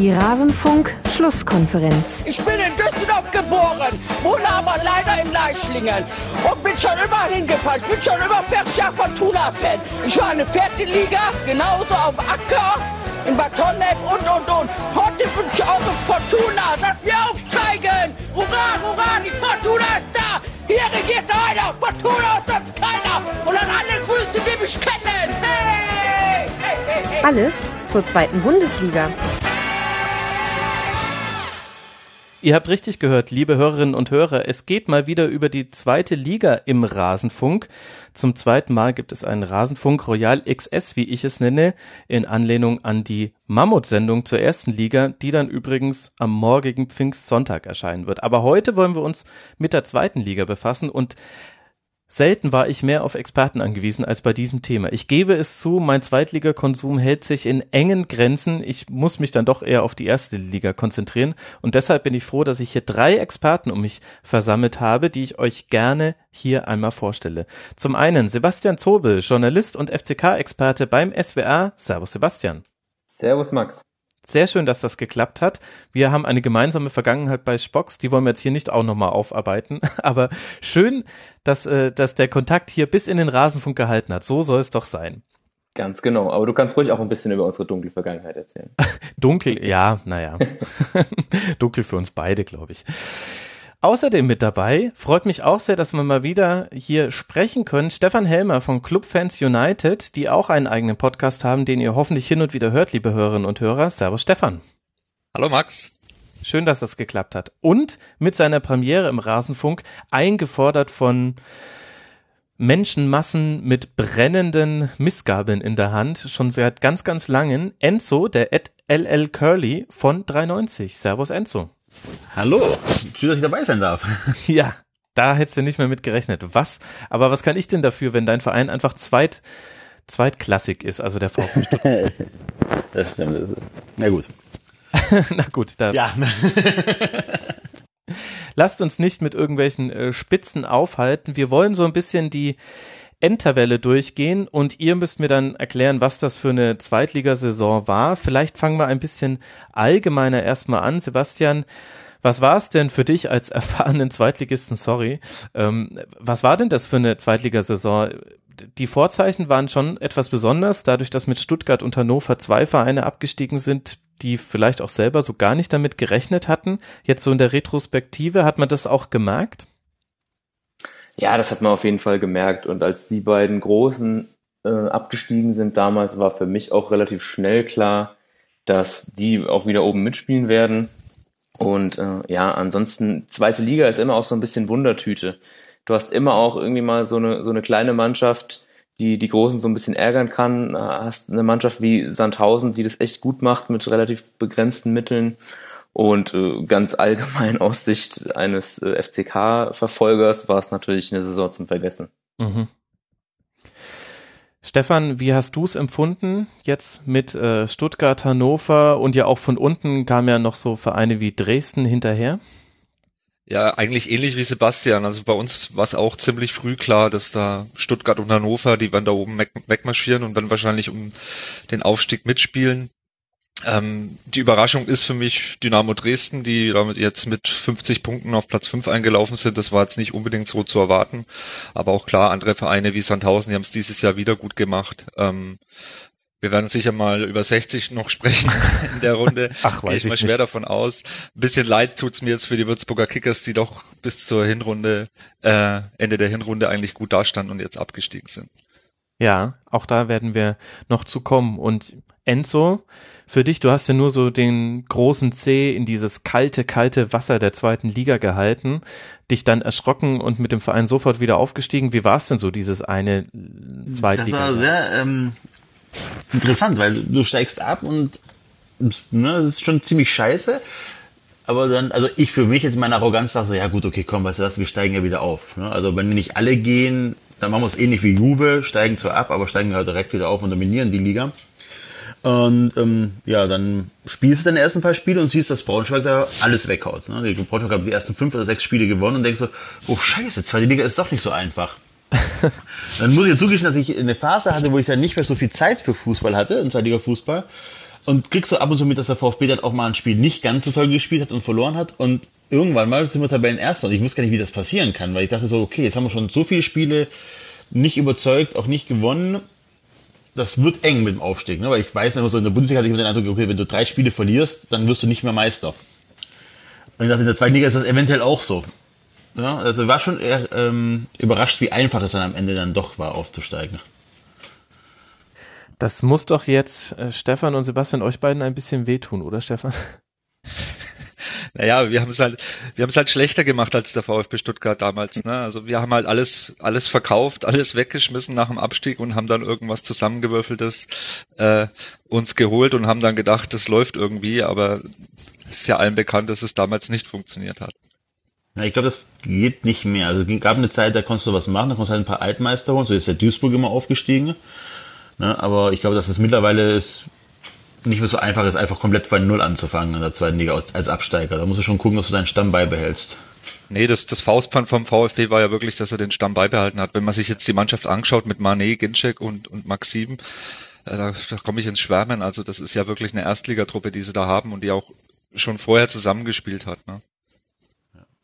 Die Rasenfunk-Schlusskonferenz. Ich bin in Düsseldorf geboren, wohne aber leider in Leischlingen und bin schon überall hingefahren. Ich bin schon über 40 Jahre Fortuna-Fan. Ich war in der vierten Liga, genauso auf Acker, in Bad Honnef und, und, und. Heute wünsche ich auch Fortuna, dass wir aufsteigen. Hurra, hurra, die Fortuna ist da. Hier regiert einer, Fortuna ist das keiner. Und an alle Grüße, die mich kennen. Hey! hey, hey, hey. Alles zur zweiten Bundesliga. Ihr habt richtig gehört, liebe Hörerinnen und Hörer, es geht mal wieder über die zweite Liga im Rasenfunk. Zum zweiten Mal gibt es einen Rasenfunk Royal XS, wie ich es nenne, in Anlehnung an die Mammut-Sendung zur ersten Liga, die dann übrigens am morgigen Pfingstsonntag erscheinen wird. Aber heute wollen wir uns mit der zweiten Liga befassen und Selten war ich mehr auf Experten angewiesen als bei diesem Thema. Ich gebe es zu, mein Zweitligakonsum hält sich in engen Grenzen. Ich muss mich dann doch eher auf die erste Liga konzentrieren. Und deshalb bin ich froh, dass ich hier drei Experten um mich versammelt habe, die ich euch gerne hier einmal vorstelle. Zum einen Sebastian Zobel, Journalist und FCK-Experte beim SWR. Servus Sebastian. Servus Max. Sehr schön, dass das geklappt hat. Wir haben eine gemeinsame Vergangenheit bei Spocks, die wollen wir jetzt hier nicht auch nochmal aufarbeiten. Aber schön, dass, äh, dass der Kontakt hier bis in den Rasenfunk gehalten hat. So soll es doch sein. Ganz genau. Aber du kannst ruhig auch ein bisschen über unsere dunkle Vergangenheit erzählen. Dunkel, ja, naja. Dunkel für uns beide, glaube ich. Außerdem mit dabei, freut mich auch sehr, dass wir mal wieder hier sprechen können, Stefan Helmer von Clubfans United, die auch einen eigenen Podcast haben, den ihr hoffentlich hin und wieder hört, liebe Hörerinnen und Hörer. Servus Stefan. Hallo Max. Schön, dass das geklappt hat. Und mit seiner Premiere im Rasenfunk eingefordert von Menschenmassen mit brennenden Missgabeln in der Hand, schon seit ganz, ganz langen, Enzo, der Ed LL Curly von 390. Servus Enzo. Hallo, schön, dass ich dabei sein darf. Ja, da hättest du nicht mehr mit gerechnet. Was? Aber was kann ich denn dafür, wenn dein Verein einfach zweit, zweitklassig ist, also der VfB Stuttgart? das stimmt. Na gut. Na gut, da. Ja. Lasst uns nicht mit irgendwelchen äh, Spitzen aufhalten. Wir wollen so ein bisschen die Endtabelle durchgehen und ihr müsst mir dann erklären, was das für eine Zweitligasaison war. Vielleicht fangen wir ein bisschen allgemeiner erstmal an. Sebastian, was war es denn für dich als erfahrenen Zweitligisten, sorry, ähm, was war denn das für eine Zweitligasaison? Die Vorzeichen waren schon etwas besonders, dadurch, dass mit Stuttgart und Hannover zwei Vereine abgestiegen sind, die vielleicht auch selber so gar nicht damit gerechnet hatten. Jetzt so in der Retrospektive, hat man das auch gemerkt? Ja, das hat man auf jeden Fall gemerkt. Und als die beiden Großen äh, abgestiegen sind damals, war für mich auch relativ schnell klar, dass die auch wieder oben mitspielen werden. Und äh, ja, ansonsten, zweite Liga ist immer auch so ein bisschen Wundertüte. Du hast immer auch irgendwie mal so eine, so eine kleine Mannschaft, die die Großen so ein bisschen ärgern kann. Hast eine Mannschaft wie Sandhausen, die das echt gut macht mit relativ begrenzten Mitteln. Und äh, ganz allgemein aus Sicht eines äh, FCK-Verfolgers war es natürlich eine Saison zum Vergessen. Mhm. Stefan, wie hast du es empfunden jetzt mit äh, Stuttgart, Hannover und ja auch von unten kamen ja noch so Vereine wie Dresden hinterher? Ja, eigentlich ähnlich wie Sebastian. Also bei uns war es auch ziemlich früh klar, dass da Stuttgart und Hannover, die werden da oben wegmarschieren und werden wahrscheinlich um den Aufstieg mitspielen. Ähm, die Überraschung ist für mich Dynamo Dresden, die damit jetzt mit 50 Punkten auf Platz 5 eingelaufen sind. Das war jetzt nicht unbedingt so zu erwarten. Aber auch klar, andere Vereine wie Sandhausen, die haben es dieses Jahr wieder gut gemacht. Ähm, wir werden sicher mal über 60 noch sprechen in der Runde. Ach, weiß Gehe ich mal schwer nicht. davon aus. Ein bisschen leid tut's mir jetzt für die Würzburger Kickers, die doch bis zur Hinrunde, äh, Ende der Hinrunde eigentlich gut dastanden und jetzt abgestiegen sind. Ja, auch da werden wir noch zu kommen. Und Enzo, für dich, du hast ja nur so den großen C in dieses kalte, kalte Wasser der zweiten Liga gehalten, dich dann erschrocken und mit dem Verein sofort wieder aufgestiegen. Wie war es denn so, dieses eine Zweitliga? Das war sehr ähm, interessant, weil du steigst ab und ne, das ist schon ziemlich scheiße. Aber dann, also ich für mich jetzt in meiner Arroganz sage so, ja gut, okay, komm, weißt du was, wir steigen ja wieder auf. Ne? Also wenn nicht alle gehen, dann machen wir es ähnlich wie Juve, steigen zwar ab, aber steigen halt direkt wieder auf und dominieren die Liga. Und ähm, ja, dann spielst du deine ersten paar Spiele und siehst, dass Braunschweig da alles weghaut. Ne? Braunschweig hat die ersten fünf oder sechs Spiele gewonnen und denkst so, oh scheiße, zweite Liga ist doch nicht so einfach. dann muss ich ja zugestehen, dass ich eine Phase hatte, wo ich dann nicht mehr so viel Zeit für Fußball hatte, in Zweitliga Fußball. und kriegst du ab und zu mit, dass der VfB dann auch mal ein Spiel nicht ganz so toll gespielt hat und verloren hat und irgendwann mal sind wir Tabellenerster und ich wusste gar nicht, wie das passieren kann, weil ich dachte so, okay, jetzt haben wir schon so viele Spiele nicht überzeugt, auch nicht gewonnen. Das wird eng mit dem Aufstieg, ne? weil ich weiß immer so, in der Bundesliga hatte ich immer den Eindruck, okay, wenn du drei Spiele verlierst, dann wirst du nicht mehr Meister. Und ich dachte, in der zweiten Liga ist das eventuell auch so. Ja, also war schon eher, ähm, überrascht, wie einfach es dann am Ende dann doch war, aufzusteigen. Das muss doch jetzt äh, Stefan und Sebastian euch beiden ein bisschen wehtun, oder Stefan? Naja, wir haben es halt, wir haben es halt schlechter gemacht als der VfB Stuttgart damals. Ne? Also wir haben halt alles, alles verkauft, alles weggeschmissen nach dem Abstieg und haben dann irgendwas zusammengewürfeltes äh, uns geholt und haben dann gedacht, das läuft irgendwie, aber es ist ja allen bekannt, dass es damals nicht funktioniert hat. Ja, ich glaube, das geht nicht mehr. Also es gab eine Zeit, da konntest du was machen, da konntest du halt ein paar Altmeister holen, so ist der Duisburg immer aufgestiegen. Ne? Aber ich glaube, dass es mittlerweile ist, nicht mehr so einfach ist, einfach komplett bei Null anzufangen in der zweiten Liga als, Absteiger. Da musst du schon gucken, dass du deinen Stamm beibehältst. Nee, das, das Faustpfand vom VfB war ja wirklich, dass er den Stamm beibehalten hat. Wenn man sich jetzt die Mannschaft anschaut mit Mané, Ginczek und, und Maxim, äh, da, da komme ich ins Schwärmen. Also das ist ja wirklich eine Erstligatruppe, die sie da haben und die auch schon vorher zusammengespielt hat. Ne?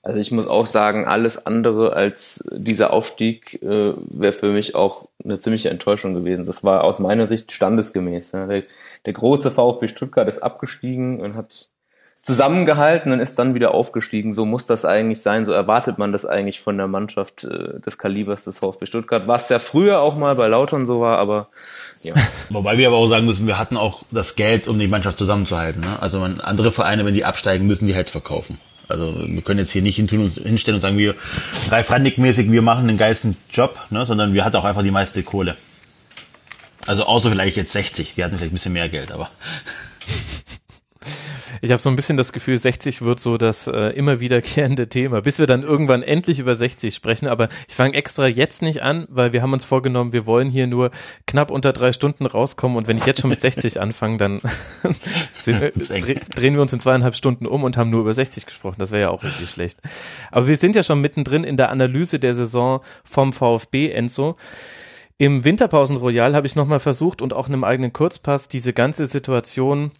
Also ich muss auch sagen, alles andere als dieser Aufstieg äh, wäre für mich auch eine ziemliche Enttäuschung gewesen. Das war aus meiner Sicht standesgemäß. Ja. Der, der große VfB Stuttgart ist abgestiegen und hat zusammengehalten und ist dann wieder aufgestiegen. So muss das eigentlich sein. So erwartet man das eigentlich von der Mannschaft äh, des Kalibers des VfB Stuttgart. Was ja früher auch mal bei Lautern so war, aber ja. Wobei wir aber auch sagen müssen, wir hatten auch das Geld, um die Mannschaft zusammenzuhalten. Ne? Also man, andere Vereine, wenn die absteigen, müssen die halt verkaufen. Also wir können jetzt hier nicht hinstellen und sagen, wir Ralf Randig-mäßig, wir machen den geilsten Job, ne, sondern wir hatten auch einfach die meiste Kohle. Also außer vielleicht jetzt 60, die hatten vielleicht ein bisschen mehr Geld, aber. Ich habe so ein bisschen das Gefühl, 60 wird so das äh, immer wiederkehrende Thema, bis wir dann irgendwann endlich über 60 sprechen. Aber ich fange extra jetzt nicht an, weil wir haben uns vorgenommen, wir wollen hier nur knapp unter drei Stunden rauskommen. Und wenn ich jetzt schon mit 60 anfange, dann wir, drehen wir uns in zweieinhalb Stunden um und haben nur über 60 gesprochen. Das wäre ja auch irgendwie schlecht. Aber wir sind ja schon mittendrin in der Analyse der Saison vom VfB, Enzo. Im Winterpausen-Royal habe ich nochmal versucht und auch in einem eigenen Kurzpass diese ganze Situation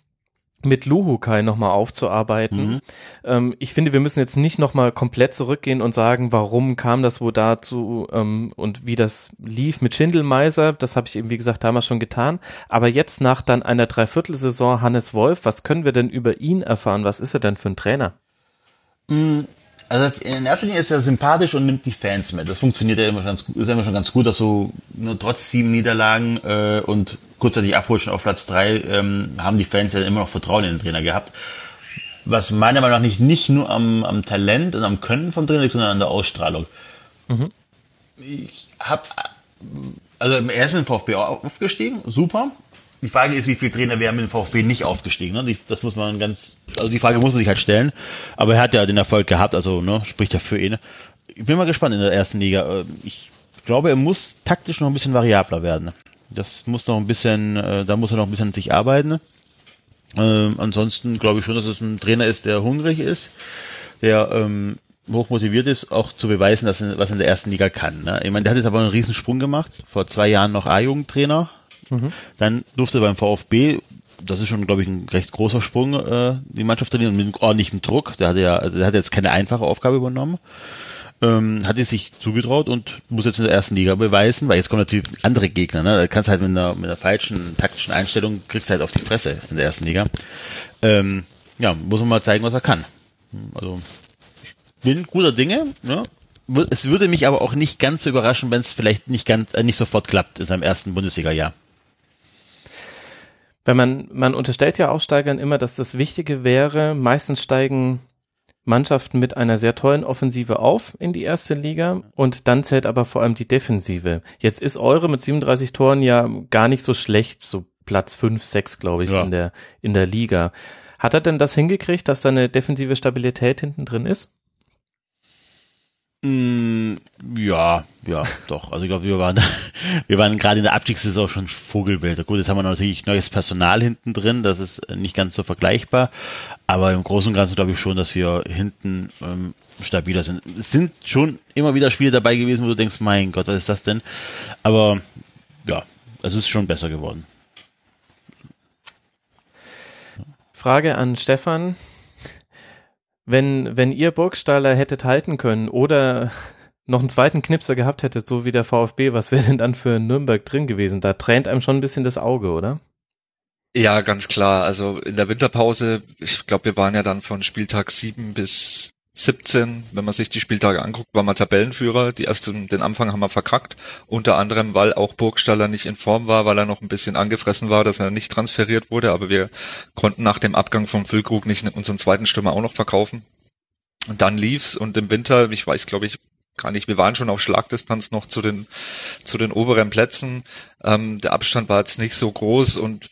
mit Luhukai nochmal aufzuarbeiten. Mhm. Ähm, ich finde, wir müssen jetzt nicht nochmal komplett zurückgehen und sagen, warum kam das wo dazu ähm, und wie das lief mit Schindelmeiser. Das habe ich eben, wie gesagt, damals schon getan. Aber jetzt nach dann einer Dreiviertelsaison Hannes Wolf, was können wir denn über ihn erfahren? Was ist er denn für ein Trainer? Mhm. Also in erster Linie ist er sympathisch und nimmt die Fans mit. Das funktioniert ja immer schon ganz, ist ja immer schon ganz gut, dass so nur trotz sieben Niederlagen äh, und kurzzeitig Abrutschen auf Platz drei ähm, haben die Fans ja immer noch Vertrauen in den Trainer gehabt. Was meiner Meinung nach nicht, nicht nur am, am Talent und am Können vom Trainer liegt, sondern an der Ausstrahlung. Mhm. Ich habe also er ist mit dem VfB aufgestiegen, super. Die Frage ist, wie viele Trainer wären mit dem VfB nicht aufgestiegen? Ne? das muss man ganz, also die Frage muss man sich halt stellen. Aber er hat ja den Erfolg gehabt, also ne, spricht ja für ihn. Ich bin mal gespannt in der ersten Liga. Ich glaube, er muss taktisch noch ein bisschen variabler werden. Das muss noch ein bisschen, äh, da muss er noch ein bisschen an sich arbeiten. Ähm, ansonsten glaube ich schon, dass es ein Trainer ist, der hungrig ist, der ähm, hoch motiviert ist, auch zu beweisen, dass er, was er in der ersten Liga kann. Ne? Ich meine, der hat jetzt aber einen riesen Sprung gemacht. Vor zwei Jahren noch A-Jugendtrainer, Mhm. Dann durfte beim VfB, das ist schon, glaube ich, ein recht großer Sprung, äh, die Mannschaft trainieren mit ordentlichem Druck. Der hat ja, der hat jetzt keine einfache Aufgabe übernommen. Ähm, hat es sich zugetraut und muss jetzt in der ersten Liga beweisen, weil jetzt kommen natürlich andere Gegner. Ne? Da kannst halt mit einer, mit einer falschen taktischen Einstellung kriegst du halt auf die Fresse in der ersten Liga. Ähm, ja, muss man mal zeigen, was er kann. Also ich bin guter Dinge. Ne? Es würde mich aber auch nicht ganz so überraschen, wenn es vielleicht nicht ganz, äh, nicht sofort klappt in seinem ersten Bundesliga-Jahr. Wenn man, man unterstellt ja Aufsteigern immer, dass das Wichtige wäre, meistens steigen Mannschaften mit einer sehr tollen Offensive auf in die erste Liga und dann zählt aber vor allem die Defensive. Jetzt ist eure mit 37 Toren ja gar nicht so schlecht, so Platz 5, 6, glaube ich, ja. in der, in der Liga. Hat er denn das hingekriegt, dass da eine defensive Stabilität hinten drin ist? Mm, ja, ja, doch. Also ich glaube, wir waren, wir waren gerade in der Abstiegssaison schon Vogelwälder. Gut, jetzt haben wir natürlich neues Personal hinten drin, das ist nicht ganz so vergleichbar. Aber im Großen und Ganzen glaube ich schon, dass wir hinten ähm, stabiler sind. Es sind schon immer wieder Spiele dabei gewesen, wo du denkst, mein Gott, was ist das denn? Aber ja, es ist schon besser geworden. Frage an Stefan. Wenn, wenn ihr Burgstaller hättet halten können oder noch einen zweiten Knipser gehabt hättet, so wie der VfB, was wäre denn dann für Nürnberg drin gewesen? Da tränt einem schon ein bisschen das Auge, oder? Ja, ganz klar. Also in der Winterpause, ich glaube, wir waren ja dann von Spieltag 7 bis 17, wenn man sich die Spieltage anguckt, waren wir Tabellenführer. Die ersten, den Anfang haben wir verkackt. Unter anderem, weil auch Burgstaller nicht in Form war, weil er noch ein bisschen angefressen war, dass er nicht transferiert wurde. Aber wir konnten nach dem Abgang vom Füllkrug nicht unseren zweiten Stürmer auch noch verkaufen. Und dann lief's und im Winter, ich weiß, glaube ich, gar nicht. Wir waren schon auf Schlagdistanz noch zu den zu den oberen Plätzen. Ähm, der Abstand war jetzt nicht so groß und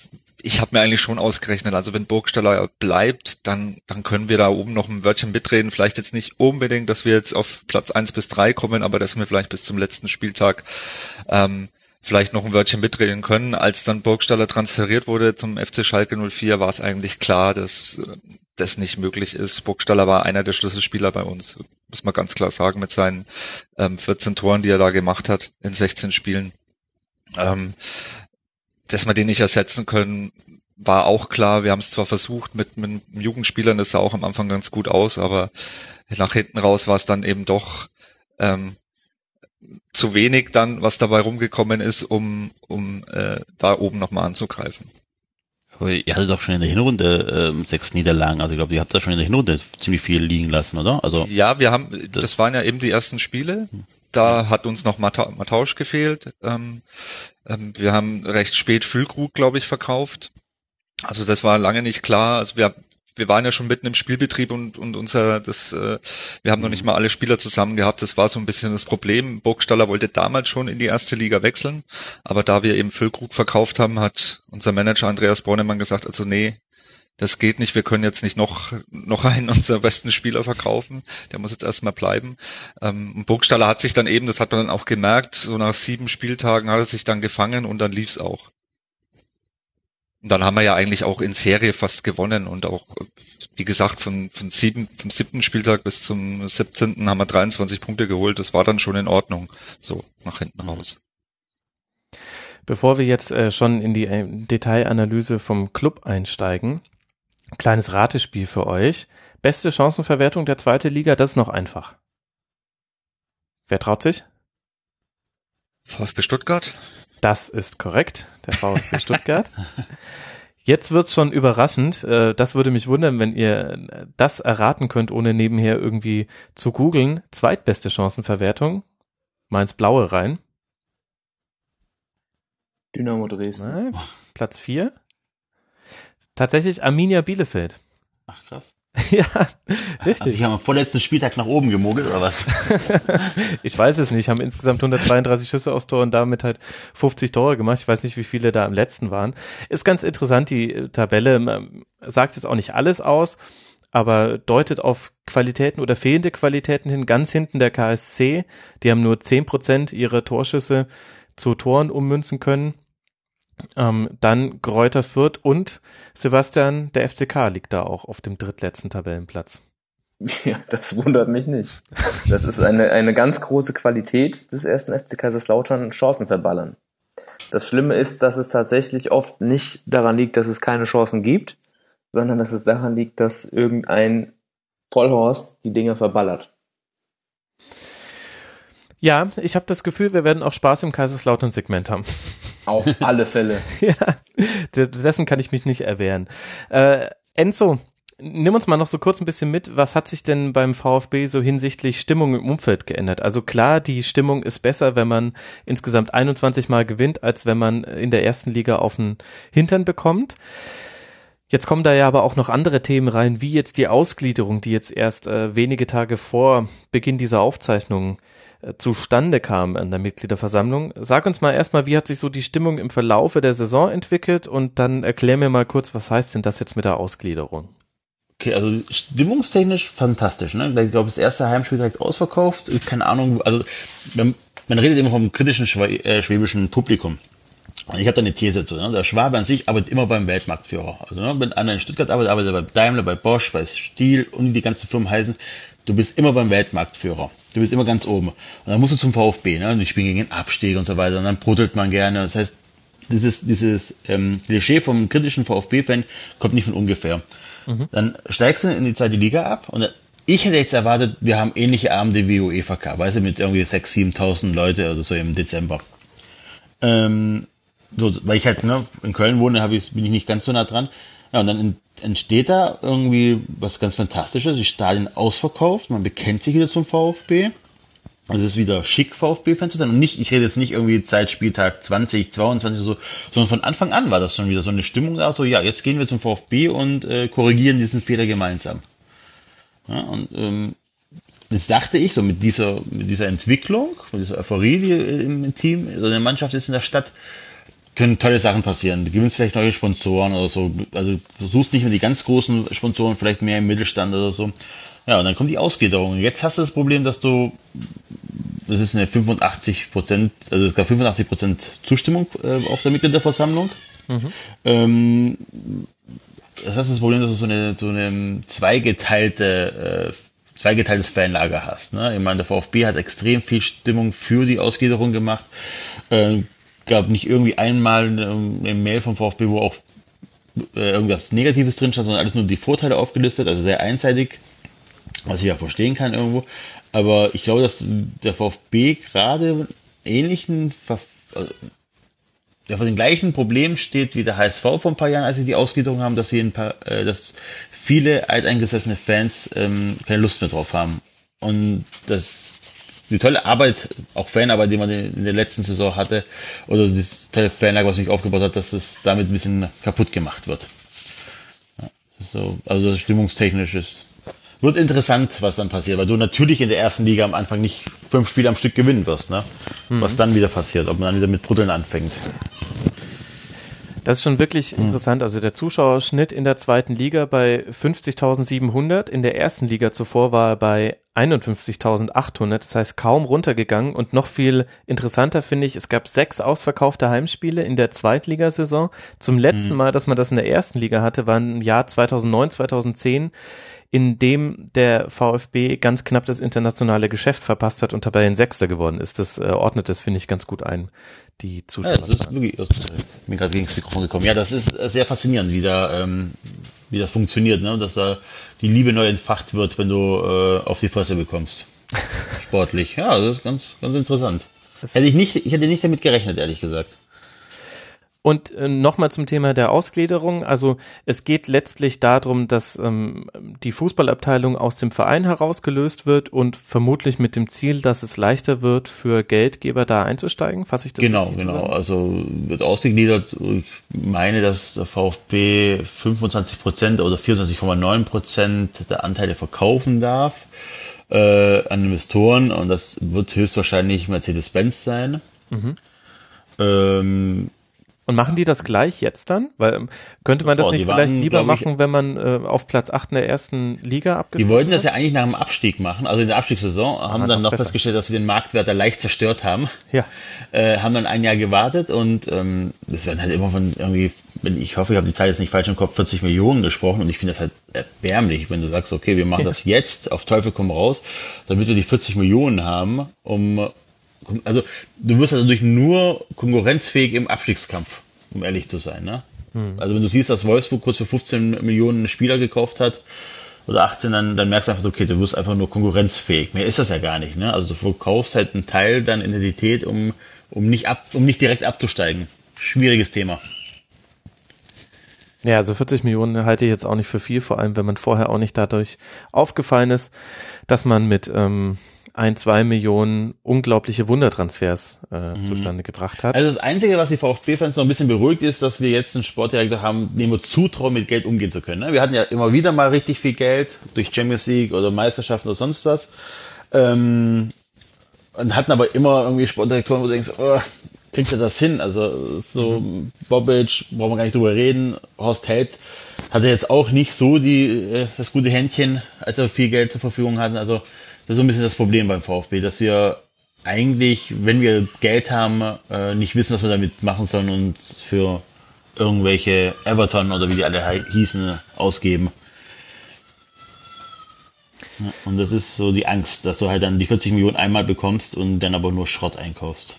ich habe mir eigentlich schon ausgerechnet, also wenn Burgstaller bleibt, dann, dann können wir da oben noch ein Wörtchen mitreden. Vielleicht jetzt nicht unbedingt, dass wir jetzt auf Platz eins bis drei kommen, aber dass wir vielleicht bis zum letzten Spieltag ähm, vielleicht noch ein Wörtchen mitreden können. Als dann Burgstaller transferiert wurde zum FC Schalke 04, war es eigentlich klar, dass äh, das nicht möglich ist. Burgstaller war einer der Schlüsselspieler bei uns, muss man ganz klar sagen, mit seinen ähm, 14 Toren, die er da gemacht hat in 16 Spielen. Ähm, dass wir den nicht ersetzen können, war auch klar. Wir haben es zwar versucht mit, mit Jugendspielern, das sah auch am Anfang ganz gut aus, aber nach hinten raus war es dann eben doch ähm, zu wenig dann, was dabei rumgekommen ist, um, um äh, da oben nochmal anzugreifen. Aber ihr hattet doch schon in der Hinrunde ähm, sechs Niederlagen, also ich glaube, ihr habt da schon in der Hinrunde ziemlich viel liegen lassen, oder? Also ja, wir haben, das, das waren ja eben die ersten Spiele. Da hat uns noch Matausch gefehlt. Ähm, ähm, wir haben recht spät Füllkrug, glaube ich, verkauft. Also das war lange nicht klar. Also wir, wir waren ja schon mitten im Spielbetrieb und, und unser, das, äh, wir haben noch nicht mal alle Spieler zusammen gehabt. Das war so ein bisschen das Problem. Burgstaller wollte damals schon in die erste Liga wechseln, aber da wir eben Füllkrug verkauft haben, hat unser Manager Andreas Bornemann gesagt, also nee, das geht nicht, wir können jetzt nicht noch, noch einen unserer besten Spieler verkaufen, der muss jetzt erstmal bleiben. Ähm, Burgstaller hat sich dann eben, das hat man dann auch gemerkt, so nach sieben Spieltagen hat er sich dann gefangen und dann lief's auch. Und dann haben wir ja eigentlich auch in Serie fast gewonnen und auch, wie gesagt, von, von sieben, vom siebten Spieltag bis zum 17. haben wir 23 Punkte geholt. Das war dann schon in Ordnung, so nach hinten raus. Bevor wir jetzt äh, schon in die äh, Detailanalyse vom Club einsteigen, Kleines Ratespiel für euch. Beste Chancenverwertung der zweiten Liga, das ist noch einfach. Wer traut sich? VfB Stuttgart. Das ist korrekt, der VfB Stuttgart. Jetzt wird's schon überraschend. Äh, das würde mich wundern, wenn ihr das erraten könnt, ohne nebenher irgendwie zu googeln. Zweitbeste Chancenverwertung. Mainz Blaue rein. Dynamo Dresden. Nein, Platz vier. Tatsächlich Arminia Bielefeld. Ach krass. ja, richtig. Also die haben am vorletzten Spieltag nach oben gemogelt oder was? ich weiß es nicht. Haben insgesamt 132 Schüsse aus Tor und damit halt 50 Tore gemacht. Ich weiß nicht, wie viele da im letzten waren. Ist ganz interessant, die äh, Tabelle sagt jetzt auch nicht alles aus, aber deutet auf Qualitäten oder fehlende Qualitäten hin. Ganz hinten der KSC, die haben nur 10 Prozent ihrer Torschüsse zu Toren ummünzen können. Ähm, dann Gräuter Fürth und Sebastian, der FCK liegt da auch auf dem drittletzten Tabellenplatz. Ja, das wundert mich nicht. Das ist eine, eine ganz große Qualität des ersten FC Kaiserslautern, Chancen verballern. Das Schlimme ist, dass es tatsächlich oft nicht daran liegt, dass es keine Chancen gibt, sondern dass es daran liegt, dass irgendein Vollhorst die Dinge verballert. Ja, ich habe das Gefühl, wir werden auch Spaß im Kaiserslautern-Segment haben. Auf alle Fälle. ja, dessen kann ich mich nicht erwehren. Äh, Enzo, nimm uns mal noch so kurz ein bisschen mit. Was hat sich denn beim VfB so hinsichtlich Stimmung im Umfeld geändert? Also klar, die Stimmung ist besser, wenn man insgesamt 21 Mal gewinnt, als wenn man in der ersten Liga auf den Hintern bekommt. Jetzt kommen da ja aber auch noch andere Themen rein, wie jetzt die Ausgliederung, die jetzt erst äh, wenige Tage vor Beginn dieser Aufzeichnung zustande kam an der Mitgliederversammlung. Sag uns mal erstmal, wie hat sich so die Stimmung im Verlaufe der Saison entwickelt und dann erklär mir mal kurz, was heißt denn das jetzt mit der Ausgliederung? Okay, also stimmungstechnisch fantastisch, ne? Ich glaube, das erste Heimspiel direkt ausverkauft. Keine Ahnung, also man, man redet immer vom kritischen äh, schwäbischen Publikum. Und ich habe da eine These zu. Ne? Der Schwabe an sich arbeitet immer beim Weltmarktführer. Also ne, wenn einer in Stuttgart arbeitet, arbeitet er bei Daimler, bei Bosch, bei Stiel und die ganzen Firmen heißen, du bist immer beim Weltmarktführer. Du bist immer ganz oben. Und dann musst du zum VfB, ne? Und ich bin gegen den Abstieg und so weiter. Und dann brudelt man gerne. Das heißt, dieses, dieses ähm, Klischee vom kritischen VfB-Fan kommt nicht von ungefähr. Mhm. Dann steigst du in die zweite Liga ab und ich hätte jetzt erwartet, wir haben ähnliche Abende wie UEFA Cup, weißt du, mit irgendwie 6.000, 7.000 Leute oder so im Dezember. Ähm, so, weil ich halt ne, in Köln wohne, hab ich, bin ich nicht ganz so nah dran. Ja, und dann entsteht da irgendwie was ganz Fantastisches. Die Stadien ausverkauft, man bekennt sich wieder zum VfB. Also es ist wieder schick, VfB-Fan zu sein. Und nicht, ich rede jetzt nicht irgendwie Zeit Spieltag 20, 22 oder so, sondern von Anfang an war das schon wieder so eine Stimmung da, so ja, jetzt gehen wir zum VfB und äh, korrigieren diesen Fehler gemeinsam. Ja, und ähm, jetzt dachte ich, so mit dieser, mit dieser Entwicklung, mit dieser Euphorie, die im Team, so eine Mannschaft ist in der Stadt, können tolle Sachen passieren. Du gewinnst vielleicht neue Sponsoren oder so. Also du suchst nicht mehr die ganz großen Sponsoren, vielleicht mehr im Mittelstand oder so. Ja, und dann kommt die Ausgliederung. Jetzt hast du das Problem, dass du, das ist eine 85 Prozent, also es gab 85 Prozent Zustimmung äh, auf der Mitgliederversammlung. Mhm. Ähm, das heißt das Problem, dass du so eine, so eine zweigeteilte, äh, zweigeteiltes Fanlager hast. Ne? Ich meine, der VfB hat extrem viel Stimmung für die Ausgliederung gemacht. Äh, gab nicht irgendwie einmal eine, Mail vom VfB, wo auch äh, irgendwas Negatives drin stand, sondern alles nur die Vorteile aufgelistet, also sehr einseitig, was ich ja verstehen kann irgendwo. Aber ich glaube, dass der VfB gerade ähnlichen, der vor den gleichen Problemen steht wie der HSV vor ein paar Jahren, als sie die Ausgliederung haben, dass sie ein paar, äh, dass viele alteingesessene Fans ähm, keine Lust mehr drauf haben. Und das die tolle Arbeit, auch Fanarbeit, die man in der letzten Saison hatte, oder das tolle Fanlager, was mich aufgebaut hat, dass es damit ein bisschen kaputt gemacht wird. Ja, so, also das stimmungstechnisch ist. Wird interessant, was dann passiert, weil du natürlich in der ersten Liga am Anfang nicht fünf Spiele am Stück gewinnen wirst, ne? Mhm. Was dann wieder passiert, ob man dann wieder mit Bruddeln anfängt. Das ist schon wirklich mhm. interessant. Also der Zuschauerschnitt in der zweiten Liga bei 50.700. In der ersten Liga zuvor war er bei 51.800. Das heißt kaum runtergegangen. Und noch viel interessanter finde ich, es gab sechs ausverkaufte Heimspiele in der Zweitligasaison. Zum letzten mhm. Mal, dass man das in der ersten Liga hatte, war im Jahr 2009, 2010 in dem der VfB ganz knapp das internationale Geschäft verpasst hat und dabei ein Sechster geworden ist. Das äh, ordnet das, finde ich, ganz gut ein, die Zuschauer. Ja, das ist wirklich, das ist, ich bin gerade gegen das Mikrofon gekommen. Ja, das ist sehr faszinierend, wie da, ähm, wie das funktioniert, ne? dass da die Liebe neu entfacht wird, wenn du äh, auf die Fresse bekommst. Sportlich. Ja, das ist ganz, ganz interessant. Hätte ich nicht, ich hätte nicht damit gerechnet, ehrlich gesagt. Und äh, nochmal zum Thema der Ausgliederung. Also es geht letztlich darum, dass ähm, die Fußballabteilung aus dem Verein herausgelöst wird und vermutlich mit dem Ziel, dass es leichter wird, für Geldgeber da einzusteigen. Fasse ich das Genau, genau. Zusammen? Also wird ausgegliedert. Ich meine, dass der VfB 25 Prozent oder 24,9 Prozent der Anteile verkaufen darf äh, an Investoren und das wird höchstwahrscheinlich Mercedes-Benz sein. Mhm. Ähm, und machen die das gleich jetzt dann? Weil ähm, könnte man das oh, nicht vielleicht waren, lieber machen, ich, wenn man äh, auf Platz 8 in der ersten Liga abgeschlossen Die wollten das ja eigentlich nach dem Abstieg machen, also in der Abstiegssaison, haben Aha, dann noch besser. festgestellt, dass sie den Marktwert da leicht zerstört haben. Ja. Äh, haben dann ein Jahr gewartet und ähm, das werden halt immer von irgendwie, wenn ich hoffe, ich habe die Zahl jetzt nicht falsch im Kopf, 40 Millionen gesprochen und ich finde das halt erbärmlich, wenn du sagst, okay, wir machen ja. das jetzt, auf Teufel komm raus, damit wir die 40 Millionen haben, um also du wirst durch nur konkurrenzfähig im Abstiegskampf, um ehrlich zu sein. Ne? Hm. Also wenn du siehst, dass Wolfsburg kurz für 15 Millionen Spieler gekauft hat oder 18, dann, dann merkst du einfach, okay, du wirst einfach nur konkurrenzfähig. Mehr ist das ja gar nicht. Ne? Also du verkaufst halt einen Teil deiner Identität, um, um, nicht ab, um nicht direkt abzusteigen. Schwieriges Thema. Ja, also 40 Millionen halte ich jetzt auch nicht für viel, vor allem wenn man vorher auch nicht dadurch aufgefallen ist, dass man mit ähm, ein, zwei Millionen unglaubliche Wundertransfers äh, mhm. zustande gebracht hat. Also das Einzige, was die VfB-Fans noch ein bisschen beruhigt, ist, dass wir jetzt einen Sportdirektor haben, dem wir zutrauen, mit Geld umgehen zu können. Ne? Wir hatten ja immer wieder mal richtig viel Geld durch Champions League oder Meisterschaften oder sonst was. Ähm, und hatten aber immer irgendwie Sportdirektoren, wo du denkst, oh, kriegt er das hin? Also so mhm. Bobic, brauchen wir gar nicht drüber reden. Horst Held hatte jetzt auch nicht so die äh, das gute Händchen, als er viel Geld zur Verfügung hatten. Also das ist so ein bisschen das Problem beim VfB, dass wir eigentlich, wenn wir Geld haben, äh, nicht wissen, was wir damit machen sollen und für irgendwelche Everton oder wie die alle hießen, ausgeben. Und das ist so die Angst, dass du halt dann die 40 Millionen einmal bekommst und dann aber nur Schrott einkaufst.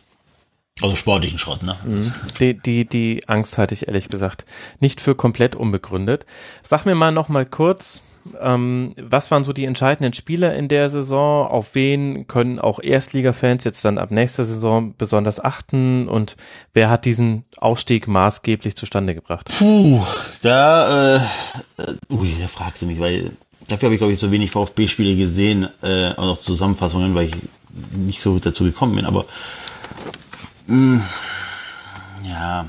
Also sportlichen Schrott, ne? Mhm. Die, die, die Angst hatte ich ehrlich gesagt nicht für komplett unbegründet. Sag mir mal noch mal kurz, ähm, was waren so die entscheidenden Spieler in der Saison? Auf wen können auch Erstliga-Fans jetzt dann ab nächster Saison besonders achten? Und wer hat diesen Aufstieg maßgeblich zustande gebracht? Puh, da, äh, ui, da fragst du mich, weil dafür habe ich, glaube ich, so wenig VfB-Spiele gesehen, äh, auch noch Zusammenfassungen, weil ich nicht so dazu gekommen bin, aber mh, ja,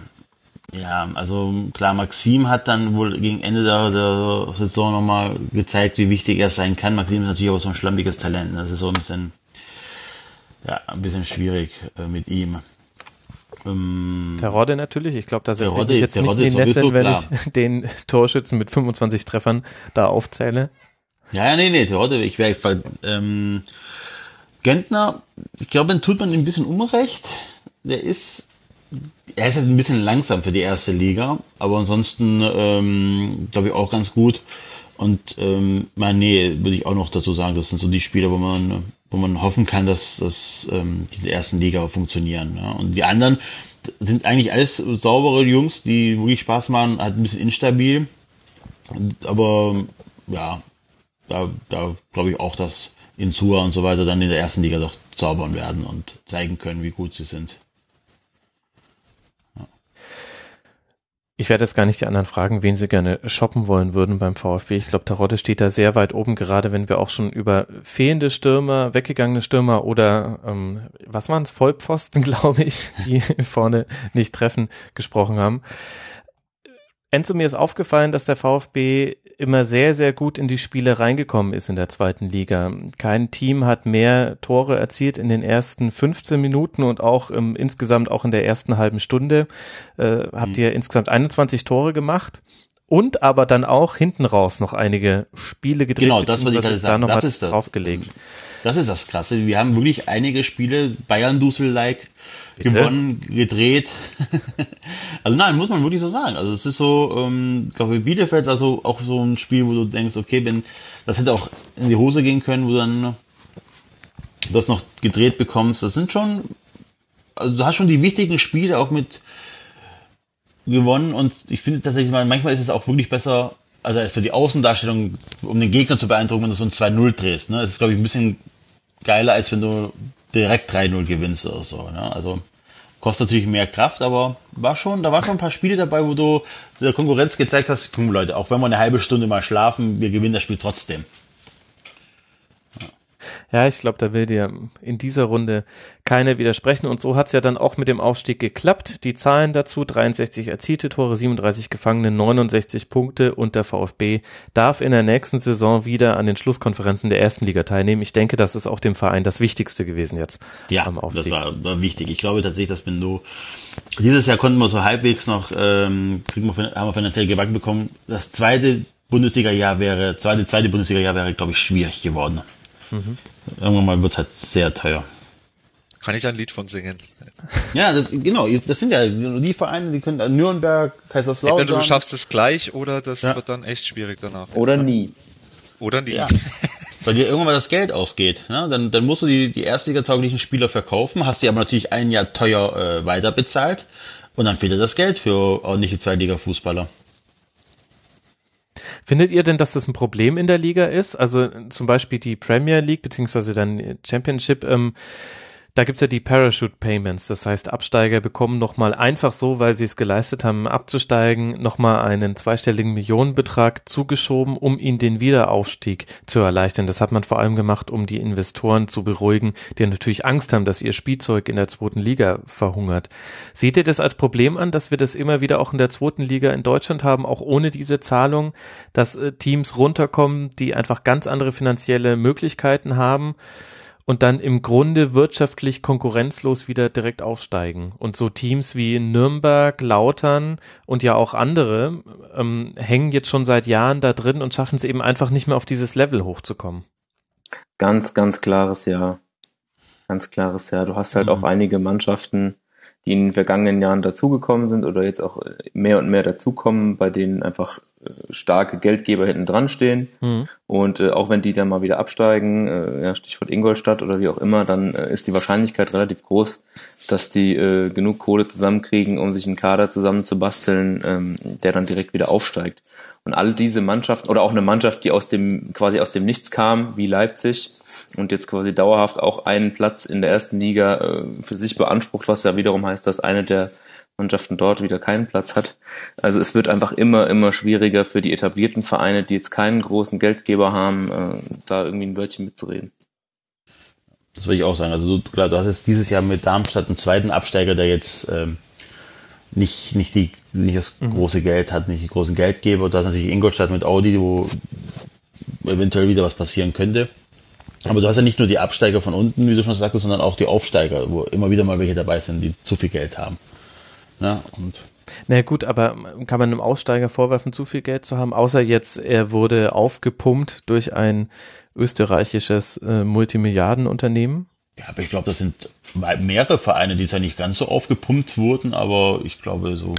ja, also klar, Maxim hat dann wohl gegen Ende der, der Saison nochmal gezeigt, wie wichtig er sein kann. Maxim ist natürlich auch so ein schlampiges Talent. Das ist so ein bisschen, ja, ein bisschen schwierig äh, mit ihm. Ähm, Terodde natürlich. Ich glaube, da setze ich jetzt Terodde nicht in die Netze, wenn klar. ich den Torschützen mit 25 Treffern da aufzähle. Ja, ja, nee, nee, Terodde, ich wäre, ähm, Gentner, ich glaube, dann tut man ihm ein bisschen Unrecht. Der ist er ist halt ein bisschen langsam für die erste Liga, aber ansonsten ähm, glaube ich auch ganz gut. Und ähm, Mané würde ich auch noch dazu sagen, das sind so die Spieler, wo man, wo man hoffen kann, dass, dass ähm, die in der ersten Liga funktionieren. Ja. Und die anderen sind eigentlich alles saubere Jungs, die wirklich Spaß machen, halt ein bisschen instabil. Aber ja, da, da glaube ich auch, dass Insua und so weiter dann in der ersten Liga doch zaubern werden und zeigen können, wie gut sie sind. Ich werde jetzt gar nicht die anderen fragen, wen sie gerne shoppen wollen würden beim VfB. Ich glaube, Tarotte steht da sehr weit oben, gerade wenn wir auch schon über fehlende Stürmer, weggegangene Stürmer oder ähm, was waren es, Vollpfosten, glaube ich, die vorne nicht treffen, gesprochen haben. Enzo, mir ist aufgefallen, dass der VfB immer sehr, sehr gut in die Spiele reingekommen ist in der zweiten Liga. Kein Team hat mehr Tore erzielt in den ersten 15 Minuten und auch im, insgesamt auch in der ersten halben Stunde. Äh, habt mhm. ihr insgesamt 21 Tore gemacht und aber dann auch hinten raus noch einige Spiele gedreht. Genau, das, was ich gerade sagen, das ist das. Draufgelegt. Das ist das Krasse. Wir haben wirklich einige Spiele, Bayern-Dusel-like, gewonnen, gedreht. also nein, muss man wirklich so sagen. Also es ist so, ähm, ich glaube, Bielefeld war so auch so ein Spiel, wo du denkst, okay, wenn das hätte auch in die Hose gehen können, wo du dann das noch gedreht bekommst. Das sind schon, also du hast schon die wichtigen Spiele auch mit gewonnen und ich finde tatsächlich mal, manchmal ist es auch wirklich besser, also für die Außendarstellung, um den Gegner zu beeindrucken, wenn du so ein 2-0 drehst. Ne? Das ist, glaube ich, ein bisschen geiler, als wenn du direkt 3-0 gewinnst oder so. Ne? Also kostet natürlich mehr Kraft, aber war schon, da waren schon ein paar Spiele dabei, wo du der Konkurrenz gezeigt hast, komm Leute, auch wenn wir eine halbe Stunde mal schlafen, wir gewinnen das Spiel trotzdem. Ja, ich glaube, da will dir in dieser Runde keiner widersprechen. Und so hat's ja dann auch mit dem Aufstieg geklappt. Die Zahlen dazu, 63 erzielte Tore, 37 Gefangene, 69 Punkte und der VfB darf in der nächsten Saison wieder an den Schlusskonferenzen der ersten Liga teilnehmen. Ich denke, das ist auch dem Verein das Wichtigste gewesen jetzt. Ja, das war, war wichtig. Ich glaube tatsächlich, dass wenn du dieses Jahr konnten wir so halbwegs noch, ähm, kriegen wir, haben wir finanziell gebacken bekommen. Das zweite Bundesliga-Jahr wäre, zweite, zweite Bundesliga-Jahr wäre, glaube ich, schwierig geworden. Mhm. Irgendwann mal wird es halt sehr teuer. Kann ich ein Lied von singen? Ja, das, genau, das sind ja die Vereine, die können Nürnberg, Kaiserslautern. Entweder du schaffst es gleich oder das ja. wird dann echt schwierig danach. Oder nie. Oder nie. Ja. Weil dir irgendwann mal das Geld ausgeht. Ne? Dann, dann musst du die, die erstligatauglichen Spieler verkaufen, hast die aber natürlich ein Jahr teuer äh, weiter bezahlt und dann fehlt dir das Geld für ordentliche Zweitliga-Fußballer. Findet ihr denn, dass das ein Problem in der Liga ist? Also zum Beispiel die Premier League beziehungsweise dann Championship. Ähm, da gibt's ja die Parachute Payments, das heißt, Absteiger bekommen nochmal einfach so, weil sie es geleistet haben, abzusteigen, nochmal einen zweistelligen Millionenbetrag zugeschoben, um ihnen den Wiederaufstieg zu erleichtern. Das hat man vor allem gemacht, um die Investoren zu beruhigen, die natürlich Angst haben, dass ihr Spielzeug in der zweiten Liga verhungert. Seht ihr das als Problem an, dass wir das immer wieder auch in der zweiten Liga in Deutschland haben, auch ohne diese Zahlung, dass äh, Teams runterkommen, die einfach ganz andere finanzielle Möglichkeiten haben? Und dann im Grunde wirtschaftlich konkurrenzlos wieder direkt aufsteigen. Und so Teams wie Nürnberg, Lautern und ja auch andere ähm, hängen jetzt schon seit Jahren da drin und schaffen es eben einfach nicht mehr auf dieses Level hochzukommen. Ganz, ganz klares Ja. Ganz klares Ja. Du hast halt mhm. auch einige Mannschaften, die in den vergangenen Jahren dazugekommen sind oder jetzt auch mehr und mehr dazukommen, bei denen einfach starke Geldgeber hinten dran stehen. Mhm. Und äh, auch wenn die dann mal wieder absteigen, äh, ja, Stichwort Ingolstadt oder wie auch immer, dann äh, ist die Wahrscheinlichkeit relativ groß, dass die äh, genug Kohle zusammenkriegen, um sich einen Kader zusammenzubasteln, ähm, der dann direkt wieder aufsteigt. Und all diese Mannschaften oder auch eine Mannschaft, die aus dem quasi aus dem Nichts kam, wie Leipzig und jetzt quasi dauerhaft auch einen Platz in der ersten Liga äh, für sich beansprucht, was ja wiederum heißt, dass eine der Mannschaften dort wieder keinen Platz hat. Also es wird einfach immer, immer schwieriger für die etablierten Vereine, die jetzt keinen großen Geldgeber haben, äh, da irgendwie ein Wörtchen mitzureden. Das würde ich auch sagen. Also du, klar, du hast jetzt dieses Jahr mit Darmstadt einen zweiten Absteiger, der jetzt ähm, nicht, nicht, die, nicht das Mhm. große Geld hat, nicht die großen Geldgeber. Du hast natürlich Ingolstadt mit Audi, wo eventuell wieder was passieren könnte. Aber du hast ja nicht nur die Absteiger von unten, wie du schon sagtest, sondern auch die Aufsteiger, wo immer wieder mal welche dabei sind, die zu viel Geld haben. Ja, und Na gut, aber kann man einem Aussteiger vorwerfen, zu viel Geld zu haben? Außer jetzt, er wurde aufgepumpt durch ein österreichisches äh, Multimilliardenunternehmen. ja, aber ich glaube, das sind mehrere Vereine, die zwar nicht ganz so aufgepumpt wurden, aber ich glaube, so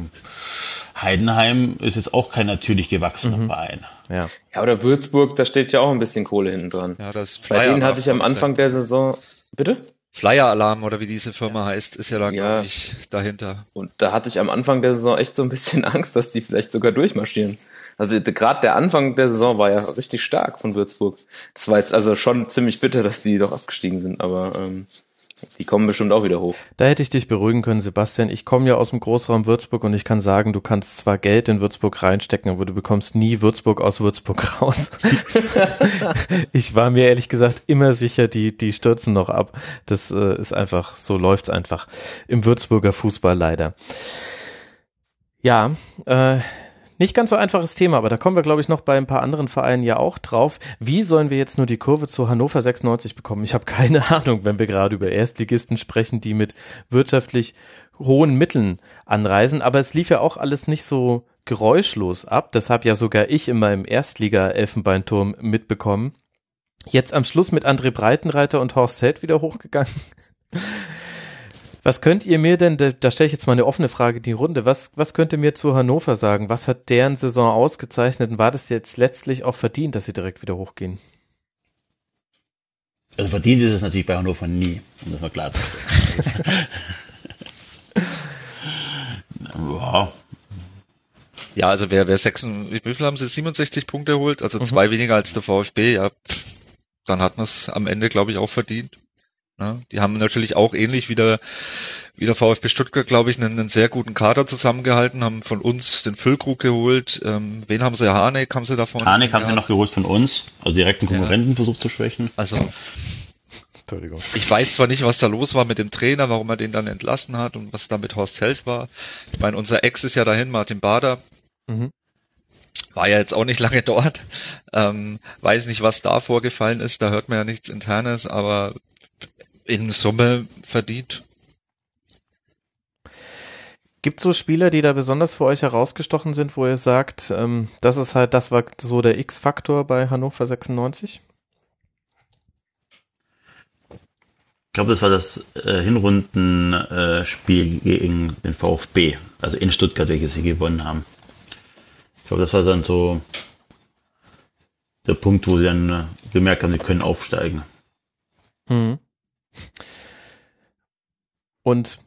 Heidenheim ist jetzt auch kein natürlich gewachsener Verein. Ja. Ja, oder Würzburg, da steht ja auch ein bisschen Kohle hinten dran. Ja, das Bei denen hatte ich am Anfang der Saison, bitte? Flyer Alarm oder wie diese Firma heißt, ist ja da, Ja. glaube ich, dahinter. Und da hatte ich am Anfang der Saison echt so ein bisschen Angst, dass die vielleicht sogar durchmarschieren. Also gerade der Anfang der Saison war ja richtig stark von Würzburg. Das war jetzt also schon ziemlich bitter, dass die doch abgestiegen sind, aber ähm, die kommen bestimmt auch wieder hoch. Da hätte ich dich beruhigen können, Sebastian. Ich komme ja aus dem Großraum Würzburg und ich kann sagen, du kannst zwar Geld in Würzburg reinstecken, aber du bekommst nie Würzburg aus Würzburg raus. ich war mir ehrlich gesagt immer sicher, die, die stürzen noch ab. Das äh, ist einfach, so läuft's einfach. Im Würzburger Fußball leider. Ja, äh, nicht ganz so einfaches Thema, aber da kommen wir, glaube ich, noch bei ein paar anderen Vereinen ja auch drauf. Wie sollen wir jetzt nur die Kurve zu Hannover 96 bekommen? Ich habe keine Ahnung, wenn wir gerade über Erstligisten sprechen, die mit wirtschaftlich hohen Mitteln anreisen. Aber es lief ja auch alles nicht so geräuschlos ab. Das habe ja sogar ich in meinem Erstliga-Elfenbeinturm mitbekommen. Jetzt am Schluss mit André Breitenreiter und Horst Held wieder hochgegangen. Was könnt ihr mir denn, da, stelle ich jetzt mal eine offene Frage in die Runde, was, was könnt ihr mir zu Hannover sagen? Was hat deren Saison ausgezeichnet und war das jetzt letztlich auch verdient, dass sie direkt wieder hochgehen? Also verdient ist es natürlich bei Hannover nie, um das mal klar zu sagen. ja, Ja, also wer, wer 66, wie viel haben sie? 67 Punkte erholt? Also zwei weniger als der VfB, ja. pff, Dann hat man es am Ende, glaube ich, auch verdient. Ja, die haben natürlich auch ähnlich wie der, wie der VfB Stuttgart, glaube ich, einen, einen sehr guten Kader zusammengehalten, haben von uns den Füllkrug geholt. Ähm, wen haben sie? Hanek haben sie davon? Hanek haben sie ja. noch geholt von uns, also direkten Konkurrenten versucht zu schwächen. Also Entschuldigung. ich weiß zwar nicht, was da los war mit dem Trainer, warum er den dann entlassen hat und was da mit Horst Held war. Ich meine, unser Ex ist ja dahin, Martin Bader. Mhm. War ja jetzt auch nicht lange dort. Ähm, weiß nicht, was da vorgefallen ist. Da hört man ja nichts Internes, aber in Summe verdient. Gibt so Spieler, die da besonders für euch herausgestochen sind, wo ihr sagt, ähm, das ist halt, das war so der X-Faktor bei Hannover 96? Ich glaube, das war das äh, Hinrundenspiel äh, gegen den VfB, also in Stuttgart, welches sie gewonnen haben. Ich glaube, das war dann so der Punkt, wo sie dann äh, gemerkt haben, sie können aufsteigen. Mhm. Und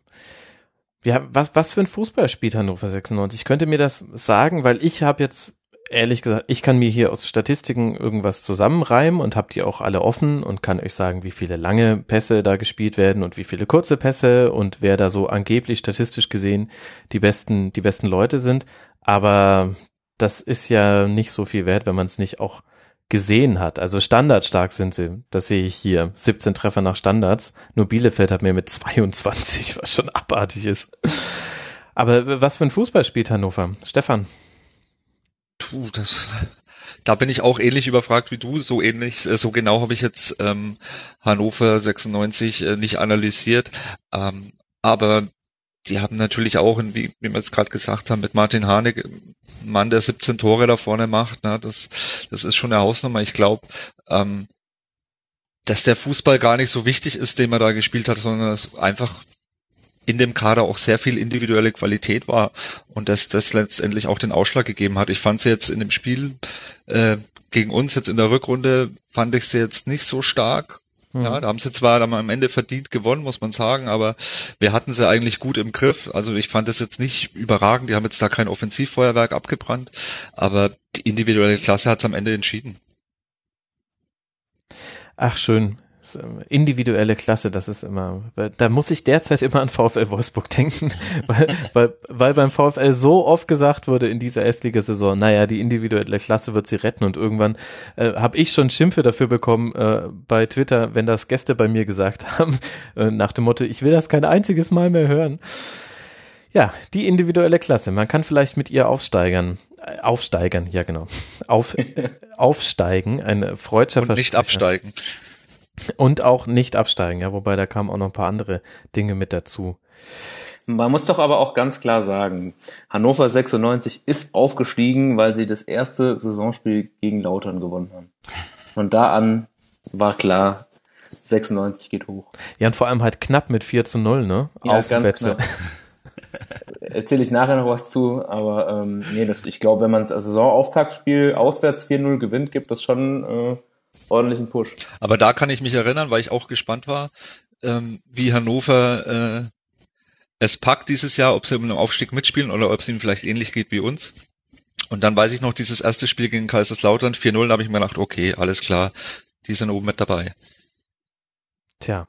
ja, was, was für ein Fußball spielt Hannover 96? Könnt ihr mir das sagen? Weil ich habe jetzt, ehrlich gesagt, ich kann mir hier aus Statistiken irgendwas zusammenreimen und habe die auch alle offen und kann euch sagen, wie viele lange Pässe da gespielt werden und wie viele kurze Pässe und wer da so angeblich statistisch gesehen die besten, die besten Leute sind. Aber das ist ja nicht so viel wert, wenn man es nicht auch gesehen hat. Also standardstark sind sie. Das sehe ich hier. 17 Treffer nach Standards. Nur Bielefeld hat mehr mit 22, was schon abartig ist. Aber was für ein Fußball spielt Hannover? Stefan. Puh, das, da bin ich auch ähnlich überfragt wie du. So ähnlich, äh, so genau habe ich jetzt ähm, Hannover 96 äh, nicht analysiert. Ähm, aber die haben natürlich auch, wie, wie wir jetzt gerade gesagt haben, mit Martin Harnik, einen Mann, der 17 Tore da vorne macht, ne, das, das ist schon eine Hausnummer. Ich glaube, ähm, dass der Fußball gar nicht so wichtig ist, den man da gespielt hat, sondern es einfach in dem Kader auch sehr viel individuelle Qualität war und dass das letztendlich auch den Ausschlag gegeben hat. Ich fand sie jetzt in dem Spiel äh, gegen uns jetzt in der Rückrunde fand ich sie jetzt nicht so stark. Mhm. Ja, da haben sie zwar dann am Ende verdient gewonnen, muss man sagen, aber wir hatten sie eigentlich gut im Griff. Also ich fand das jetzt nicht überragend. Die haben jetzt da kein Offensivfeuerwerk abgebrannt, aber die individuelle Klasse hat es am Ende entschieden. Ach schön. Ähm, individuelle Klasse, das ist immer, da muss ich derzeit immer an VfL Wolfsburg denken, weil, weil, weil beim VfL so oft gesagt wurde in dieser Erstligasaison, naja, die individuelle Klasse wird sie retten und irgendwann äh, habe ich schon Schimpfe dafür bekommen äh, bei Twitter, wenn das Gäste bei mir gesagt haben, äh, nach dem Motto, ich will das kein einziges Mal mehr hören. Ja, die individuelle Klasse, man kann vielleicht mit ihr aufsteigern, äh, aufsteigern, ja genau, Auf, aufsteigen, eine Freudscher Und nicht absteigen. Und auch nicht absteigen, ja, wobei da kamen auch noch ein paar andere Dinge mit dazu. Man muss doch aber auch ganz klar sagen, Hannover 96 ist aufgestiegen, weil sie das erste Saisonspiel gegen Lautern gewonnen haben. Von da an war klar, 96 geht hoch. Ja, und vor allem halt knapp mit 4 zu 0, ne? Ja, Auf ganz Betze. knapp. Erzähle ich nachher noch was zu, aber ähm, nee, das, ich glaube, wenn man das Saisonauftaktspiel auswärts 4-0 gewinnt, gibt das schon äh, ordentlichen Push. Aber da kann ich mich erinnern, weil ich auch gespannt war, ähm, wie Hannover äh, es packt dieses Jahr, ob sie den Aufstieg mitspielen oder ob es ihnen vielleicht ähnlich geht wie uns. Und dann weiß ich noch, dieses erste Spiel gegen Kaiserslautern 4-0, da habe ich mir gedacht, okay, alles klar, die sind oben mit dabei. Tja.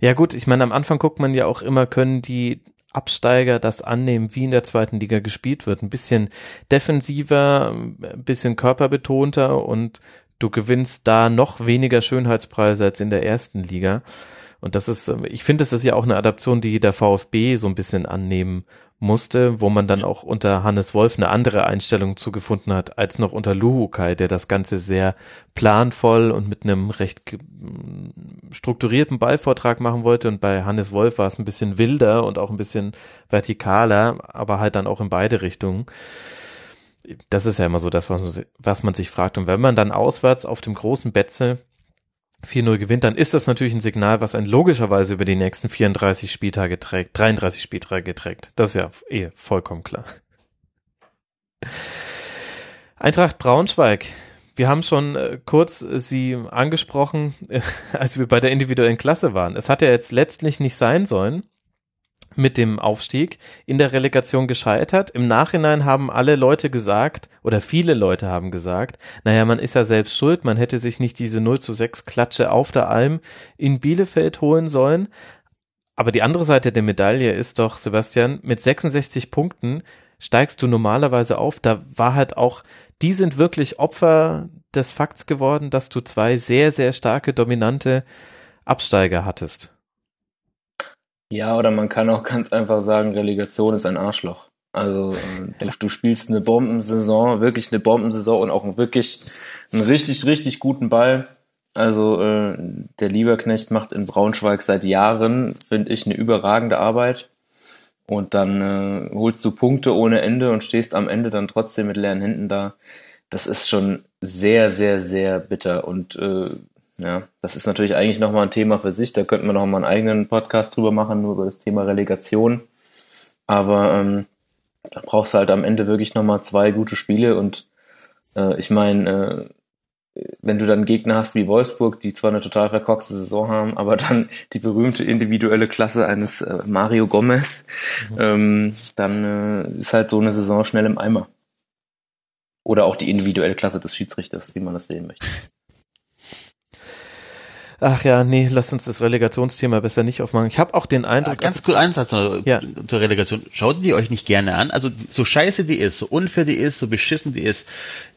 Ja gut, ich meine, am Anfang guckt man ja auch immer, können die Absteiger das annehmen, wie in der zweiten Liga gespielt wird. Ein bisschen defensiver, ein bisschen körperbetonter und du gewinnst da noch weniger Schönheitspreise als in der ersten Liga. Und das ist, ich finde, das ist ja auch eine Adaption, die der VfB so ein bisschen annehmen musste, wo man dann auch unter Hannes Wolf eine andere Einstellung zugefunden hat, als noch unter Luhukai, der das Ganze sehr planvoll und mit einem recht strukturierten Ballvortrag machen wollte. Und bei Hannes Wolf war es ein bisschen wilder und auch ein bisschen vertikaler, aber halt dann auch in beide Richtungen das ist ja immer so das, was man, was man sich fragt. Und wenn man dann auswärts auf dem großen Betze 4-0 gewinnt, dann ist das natürlich ein Signal, was einen logischerweise über die nächsten 34 Spieltage trägt, 33 Spieltage trägt. Das ist ja eh vollkommen klar. Eintracht Braunschweig. Wir haben schon äh, kurz äh, sie angesprochen, als wir bei der individuellen Klasse waren. Es hat ja jetzt letztlich nicht sein sollen mit dem Aufstieg in der Relegation gescheitert. Im Nachhinein haben alle Leute gesagt, oder viele Leute haben gesagt, naja, man ist ja selbst schuld, man hätte sich nicht diese 0 zu 6 Klatsche auf der Alm in Bielefeld holen sollen. Aber die andere Seite der Medaille ist doch, Sebastian, mit 66 Punkten steigst du normalerweise auf. Da war halt auch, die sind wirklich Opfer des Fakts geworden, dass du zwei sehr, sehr starke, dominante Absteiger hattest. Ja, oder man kann auch ganz einfach sagen, Relegation ist ein Arschloch. Also äh, du, du spielst eine Bombensaison, wirklich eine Bombensaison und auch wirklich einen richtig, richtig guten Ball. Also äh, der Lieberknecht macht in Braunschweig seit Jahren, finde ich, eine überragende Arbeit. Und dann äh, holst du Punkte ohne Ende und stehst am Ende dann trotzdem mit leeren Händen da. Das ist schon sehr, sehr, sehr bitter. Und äh, ja, das ist natürlich eigentlich nochmal ein Thema für sich. Da könnten wir nochmal einen eigenen Podcast drüber machen, nur über das Thema Relegation. Aber ähm, da brauchst du halt am Ende wirklich nochmal zwei gute Spiele. Und äh, ich meine, äh, wenn du dann Gegner hast wie Wolfsburg, die zwar eine total verkorkste Saison haben, aber dann die berühmte individuelle Klasse eines äh, Mario Gomez, mhm. ähm, dann äh, ist halt so eine Saison schnell im Eimer. Oder auch die individuelle Klasse des Schiedsrichters, wie man das sehen möchte. Ach ja, nee, lass uns das Relegationsthema besser nicht aufmachen. Ich habe auch den Eindruck. Ja, ganz also, kurz einen Satz noch ja. zur Relegation. Schaut die euch nicht gerne an. Also so scheiße die ist, so unfair die ist, so beschissen die ist.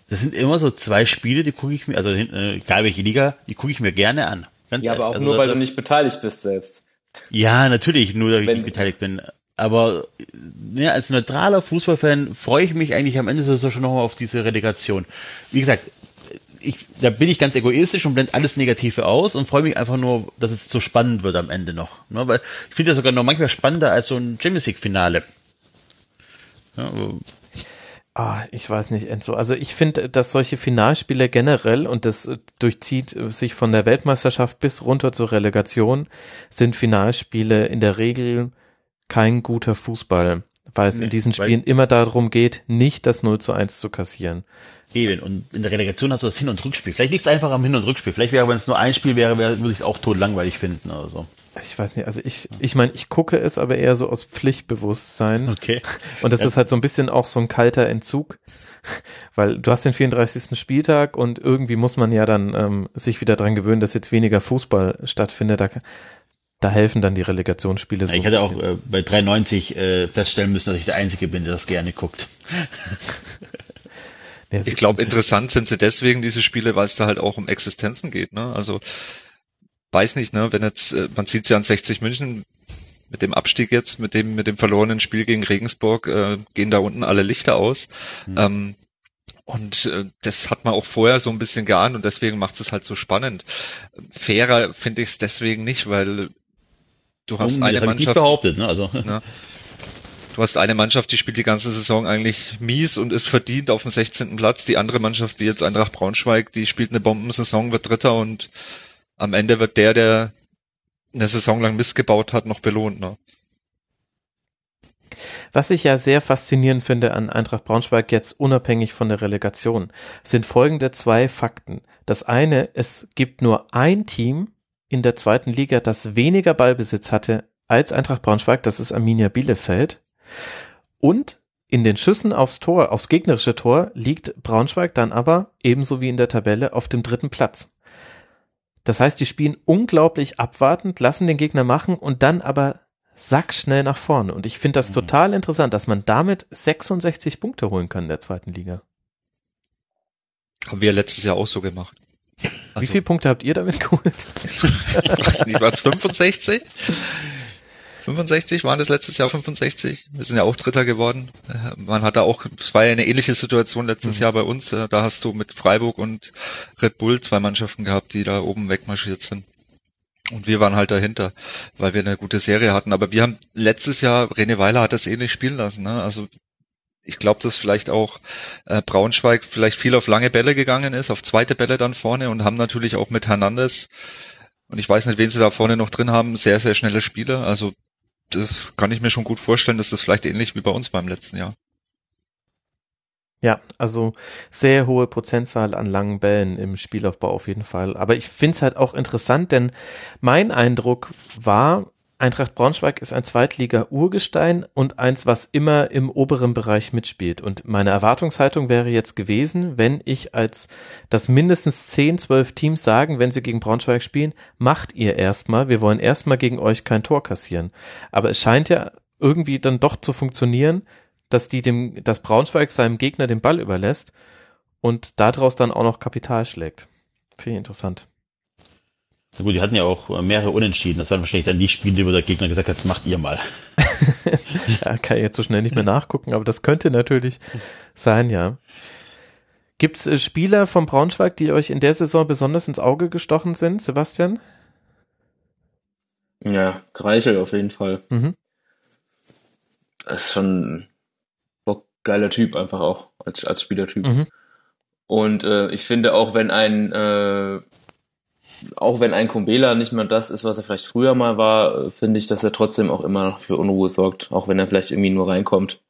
Das sind immer so zwei Spiele, die gucke ich mir, also äh, egal welche Liga, die gucke ich mir gerne an. Ganz ja, aber auch also, nur, weil du nicht beteiligt bist selbst. Ja, natürlich, nur weil ich nicht beteiligt bin. Aber ja, als neutraler Fußballfan freue ich mich eigentlich am Ende so schon nochmal auf diese Relegation. Wie gesagt, ich, da bin ich ganz egoistisch und blende alles Negative aus und freue mich einfach nur, dass es so spannend wird am Ende noch. Ne? Weil ich finde das sogar noch manchmal spannender als so ein Champions League Finale. Ja, Ah, ich weiß nicht, Enzo. Also ich finde, dass solche Finalspiele generell, und das äh, durchzieht äh, sich von der Weltmeisterschaft bis runter zur Relegation, sind Finalspiele in der Regel kein guter Fußball, weil es Nee, in diesen Spielen immer darum geht, nicht das 0 zu 1 zu kassieren. Eben. Und in der Relegation hast du das Hin- und Rückspiel. Vielleicht liegt es einfach am Hin- und Rückspiel. Vielleicht wäre, wenn es nur ein Spiel wäre, wäre würde ich es auch tot langweilig finden oder so. Ich weiß nicht, also ich, ich meine, ich gucke es aber eher so aus Pflichtbewusstsein. Okay. Und das ist halt so ein bisschen auch so ein kalter Entzug, weil du hast den 34. Spieltag und irgendwie muss man ja dann ähm, sich wieder dran gewöhnen, dass jetzt weniger Fußball stattfindet. Da, da helfen dann die Relegationsspiele so. ich ein hatte auch äh, bei 3,90 äh, feststellen müssen, dass ich der Einzige bin, der das gerne guckt. Ich glaube, interessant sind sie deswegen, diese Spiele, weil es da halt auch um Existenzen geht. Ne? Also weiß nicht, ne, wenn jetzt, äh, man sieht ja an 60 München mit dem Abstieg jetzt, mit dem, mit dem verlorenen Spiel gegen Regensburg, äh, gehen da unten alle Lichter aus. Ähm, und äh, das hat man auch vorher so ein bisschen geahnt und deswegen macht es halt so spannend. Fairer finde ich es deswegen nicht, weil du hast Um, eine hab ich nicht Mannschaft, behauptet, ne? Also Ne? Du hast eine Mannschaft, die spielt die ganze Saison eigentlich mies und ist verdient auf dem 16. Platz. Die andere Mannschaft, wie jetzt Eintracht Braunschweig, die spielt eine Bombensaison, wird Dritter und am Ende wird der, der eine Saison lang Mist gebaut hat, noch belohnt. Ne? Was ich ja sehr faszinierend finde an Eintracht Braunschweig jetzt unabhängig von der Relegation, sind folgende zwei Fakten. Das eine, es gibt nur ein Team in der zweiten Liga, das weniger Ballbesitz hatte als Eintracht Braunschweig, das ist Arminia Bielefeld. Und in den Schüssen aufs Tor, aufs gegnerische Tor, liegt Braunschweig dann aber ebenso wie in der Tabelle auf dem dritten Platz. Das heißt, die spielen unglaublich abwartend, lassen den Gegner machen und dann aber sackschnell nach vorne. Und ich finde das total interessant, dass man damit 66 Punkte holen kann in der zweiten Liga. Haben wir letztes Jahr auch so gemacht. Wie Also, viele Punkte habt ihr damit geholt? Wie war's, 65? 65 waren das letztes Jahr 65. Wir sind ja auch Dritter geworden. Äh, Man hatte auch, es war ja eine ähnliche Situation letztes Jahr bei uns. Äh, Da hast du mit Freiburg und Red Bull zwei Mannschaften gehabt, die da oben wegmarschiert sind. Und wir waren halt dahinter, weil wir eine gute Serie hatten. Aber wir haben letztes Jahr, René Weiler hat das ähnlich spielen lassen. Ne? Also ich glaube, dass vielleicht auch äh, Braunschweig vielleicht viel auf lange Bälle gegangen ist, auf zweite Bälle dann vorne und haben natürlich auch mit Hernandez und ich weiß nicht, wen sie da vorne noch drin haben, sehr, sehr schnelle Spieler. Also das kann ich mir schon gut vorstellen, dass das vielleicht ähnlich wie bei uns beim letzten Jahr. Ja, also sehr hohe Prozentzahl an langen Bällen im Spielaufbau auf jeden Fall. Aber ich finde es halt auch interessant, denn mein Eindruck war, Eintracht Braunschweig ist ein Zweitliga-Urgestein und eins, was immer im oberen Bereich mitspielt. Und meine Erwartungshaltung wäre jetzt gewesen, wenn ich als das mindestens 10, 12 Teams sagen, wenn sie gegen Braunschweig spielen, macht ihr erstmal, wir wollen erstmal gegen euch kein Tor kassieren. Aber es scheint ja irgendwie dann doch zu funktionieren, dass die dem, dass Braunschweig seinem Gegner den Ball überlässt und daraus dann auch noch Kapital schlägt. Finde ich interessant. Na gut, die hatten ja auch mehrere Unentschieden. Das waren wahrscheinlich dann die Spiele, wo der Gegner gesagt hat, macht ihr mal. Ja, kann ich jetzt so schnell nicht mehr nachgucken, aber das könnte natürlich sein, ja. Gibt es äh, Spieler vom Braunschweig, die euch in der Saison besonders ins Auge gestochen sind, Sebastian? Ja, Greichel auf jeden Fall. Mhm. Das ist schon ein geiler Typ einfach auch als, als Spielertyp. Mhm. Und äh, ich finde auch, wenn ein äh, auch wenn ein Kumbela nicht mehr das ist, was er vielleicht früher mal war, äh, finde ich, dass er trotzdem auch immer noch für Unruhe sorgt, auch wenn er vielleicht irgendwie nur reinkommt,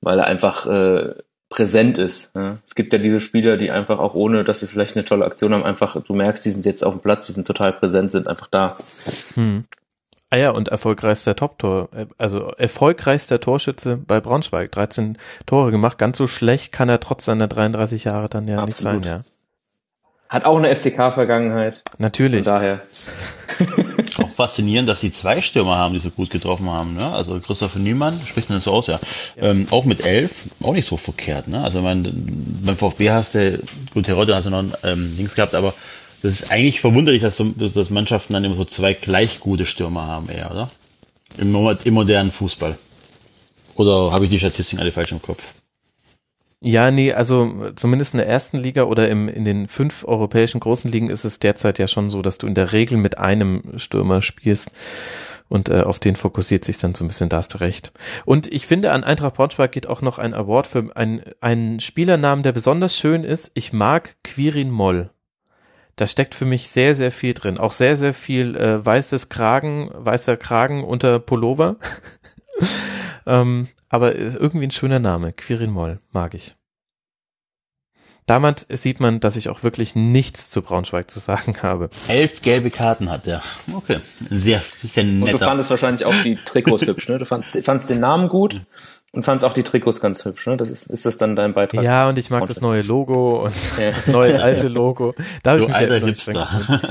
weil er einfach äh, präsent ist. Ja? Es gibt ja diese Spieler, die einfach auch ohne, dass sie vielleicht eine tolle Aktion haben, einfach, du merkst, die sind jetzt auf dem Platz, die sind total präsent, sind einfach da. Hm. Ah ja, und erfolgreichster Top-Tor, äh, also erfolgreichster Torschütze bei Braunschweig. 13 Tore gemacht, ganz so schlecht kann er trotz seiner 33 Jahre dann ja Absolut. nicht sein, ja. Hat auch eine FCK-Vergangenheit. Von Natürlich. daher. Auch faszinierend, dass die zwei Stürmer haben, die so gut getroffen haben. Ne? Also Christopher Niemann, spricht man das so aus, ja. Ähm, auch mit elf, auch nicht so verkehrt. Ne? Also man, beim VfB hast du, gut, Herotte hast du noch ein ähm, Dings gehabt, aber das ist eigentlich verwunderlich, dass, so, dass, dass Mannschaften dann immer so zwei gleich gute Stürmer haben, eher, oder? Im, im modernen Fußball. Oder habe ich die Statistiken alle falsch im Kopf? Ja, nee, also zumindest in der ersten Liga oder im, in den fünf europäischen großen Ligen ist es derzeit ja schon so, dass du in der Regel mit einem Stürmer spielst und äh, auf den fokussiert sich dann so ein bisschen, da hast du recht. Und ich finde, an Eintracht Braunschweig geht auch noch ein Award für einen, einen Spielernamen, der besonders schön ist. Ich mag Quirin Moll. Da steckt für mich sehr, sehr viel drin. Auch sehr, sehr viel äh, weißes Kragen, weißer Kragen unter Pullover. ähm, aber irgendwie ein schöner Name, Quirin Moll, mag ich. Damit sieht man, dass ich auch wirklich nichts zu Braunschweig zu sagen habe. Elf gelbe Karten hat er. Okay. Sehr, sehr netter. Und du fandest wahrscheinlich auch die Trikots hübsch, ne? Du fandst, fandst den Namen gut und fandst auch die Trikots ganz hübsch, ne? Das ist, ist das dann dein Beitrag? Ja, und ich mag das neue Logo und ja. das neue alte Logo. Da du alter Hipster.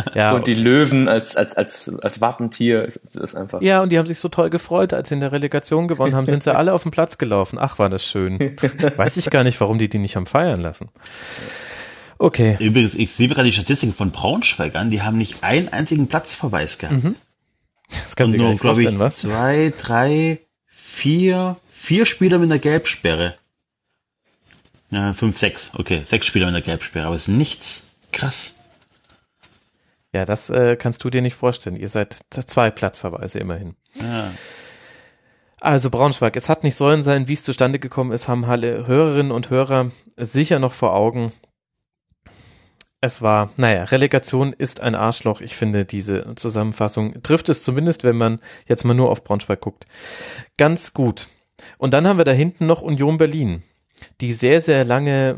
Ja. Und die Löwen als, als, als, als Wappentier ist, ist einfach. Ja, und die haben sich so toll gefreut, als sie in der Relegation gewonnen haben, sind sie alle auf den Platz gelaufen. Ach, war das schön. Weiß ich gar nicht, warum die die nicht haben feiern lassen. Okay. Übrigens, ich sehe gerade die Statistiken von Braunschweig an, die haben nicht einen einzigen Platzverweis gehabt. Mhm. Das kann Und nur, glaube ich, was? zwei, drei, vier, vier Spieler mit einer Gelbsperre. Ja, fünf, sechs. Okay, sechs Spieler mit einer Gelbsperre, aber es ist nichts. Krass. Ja, das äh, kannst du dir nicht vorstellen. Ihr seid zwei Platzverweise immerhin. Ja. Also Braunschweig, es hat nicht sollen sein, wie es zustande gekommen ist, haben alle Hörerinnen und Hörer sicher noch vor Augen es war, naja, Relegation ist ein Arschloch. Ich finde, diese Zusammenfassung trifft es zumindest, wenn man jetzt mal nur auf Braunschweig guckt. Ganz gut. Und dann haben wir da hinten noch Union Berlin, die sehr, sehr lange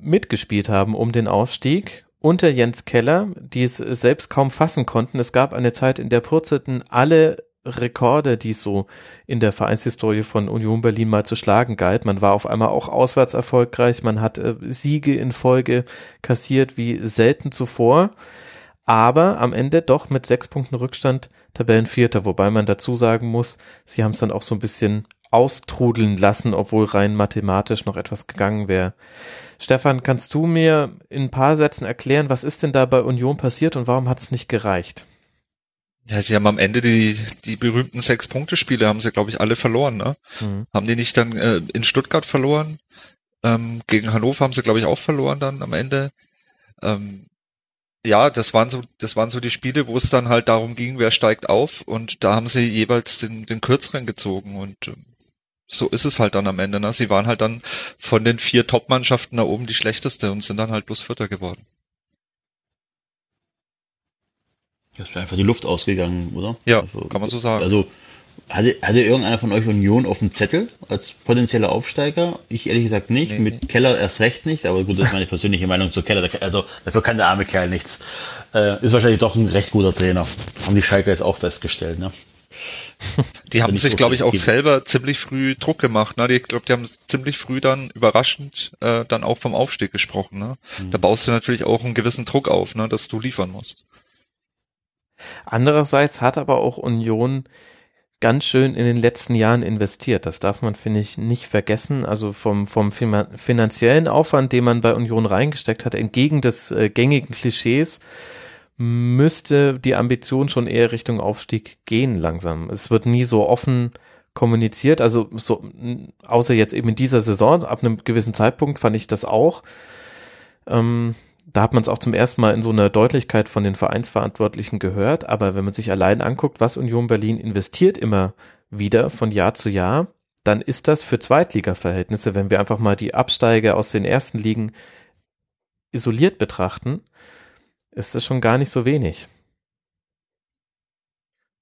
mitgespielt haben um den Aufstieg unter Jens Keller, die es selbst kaum fassen konnten. Es gab eine Zeit, in der purzelten alle Rekorde, die so in der Vereinshistorie von Union Berlin mal zu schlagen galt. Man war auf einmal auch auswärts erfolgreich, man hat äh, Siege in Folge kassiert wie selten zuvor, aber am Ende doch mit sechs Punkten Rückstand Tabellenvierter, wobei man dazu sagen muss, sie haben es dann auch so ein bisschen austrudeln lassen, obwohl rein mathematisch noch etwas gegangen wäre. Stefan, kannst du mir in ein paar Sätzen erklären, was ist denn da bei Union passiert und warum hat es nicht gereicht? Ja, sie haben am Ende die, die berühmten Sechs-Punkte-Spiele, haben sie, glaube ich, alle verloren, ne? Mhm. Haben die nicht dann äh, in Stuttgart verloren? Ähm, gegen Hannover haben sie, glaube ich, auch verloren dann am Ende. Ähm, ja, das waren so, das waren so die Spiele, wo es dann halt darum ging, wer steigt auf und da haben sie jeweils den, den kürzeren gezogen und ähm, so ist es halt dann am Ende. Ne? Sie waren halt dann von den vier Top-Mannschaften da oben die schlechteste und sind dann halt bloß Vierter geworden. Das ist einfach die Luft ausgegangen, oder? Ja, also, kann man so sagen. Also hatte, hatte irgendeiner von euch Union auf dem Zettel als potenzieller Aufsteiger? Ich ehrlich gesagt nicht. Nee, Mit nee. Keller erst recht nicht, aber gut, das ist meine persönliche Meinung zu Keller. Also dafür kann der arme Kerl nichts. Äh, ist wahrscheinlich doch ein recht guter Trainer. Haben die Schalker jetzt auch festgestellt, ne? Die haben sich, so glaube ich, auch selber ziemlich früh Druck gemacht. Ne? Ich glaube, die haben ziemlich früh dann überraschend äh, dann auch vom Aufstieg gesprochen. Ne? Mhm. Da baust du natürlich auch einen gewissen Druck auf, ne? dass du liefern musst. Andererseits hat aber auch Union ganz schön in den letzten Jahren investiert. Das darf man, finde ich, nicht vergessen. Also vom, vom finanziellen Aufwand, den man bei Union reingesteckt hat, entgegen des äh, gängigen Klischees, müsste die Ambition schon eher Richtung Aufstieg gehen langsam. Es wird nie so offen kommuniziert, also so, außer jetzt eben in dieser Saison, ab einem gewissen Zeitpunkt fand ich das auch. Ähm, da hat man es auch zum ersten Mal in so einer Deutlichkeit von den Vereinsverantwortlichen gehört. Aber wenn man sich allein anguckt, was Union Berlin investiert immer wieder von Jahr zu Jahr, dann ist das für Zweitliga-Verhältnisse, wenn wir einfach mal die Absteiger aus den ersten Ligen isoliert betrachten, ist das schon gar nicht so wenig.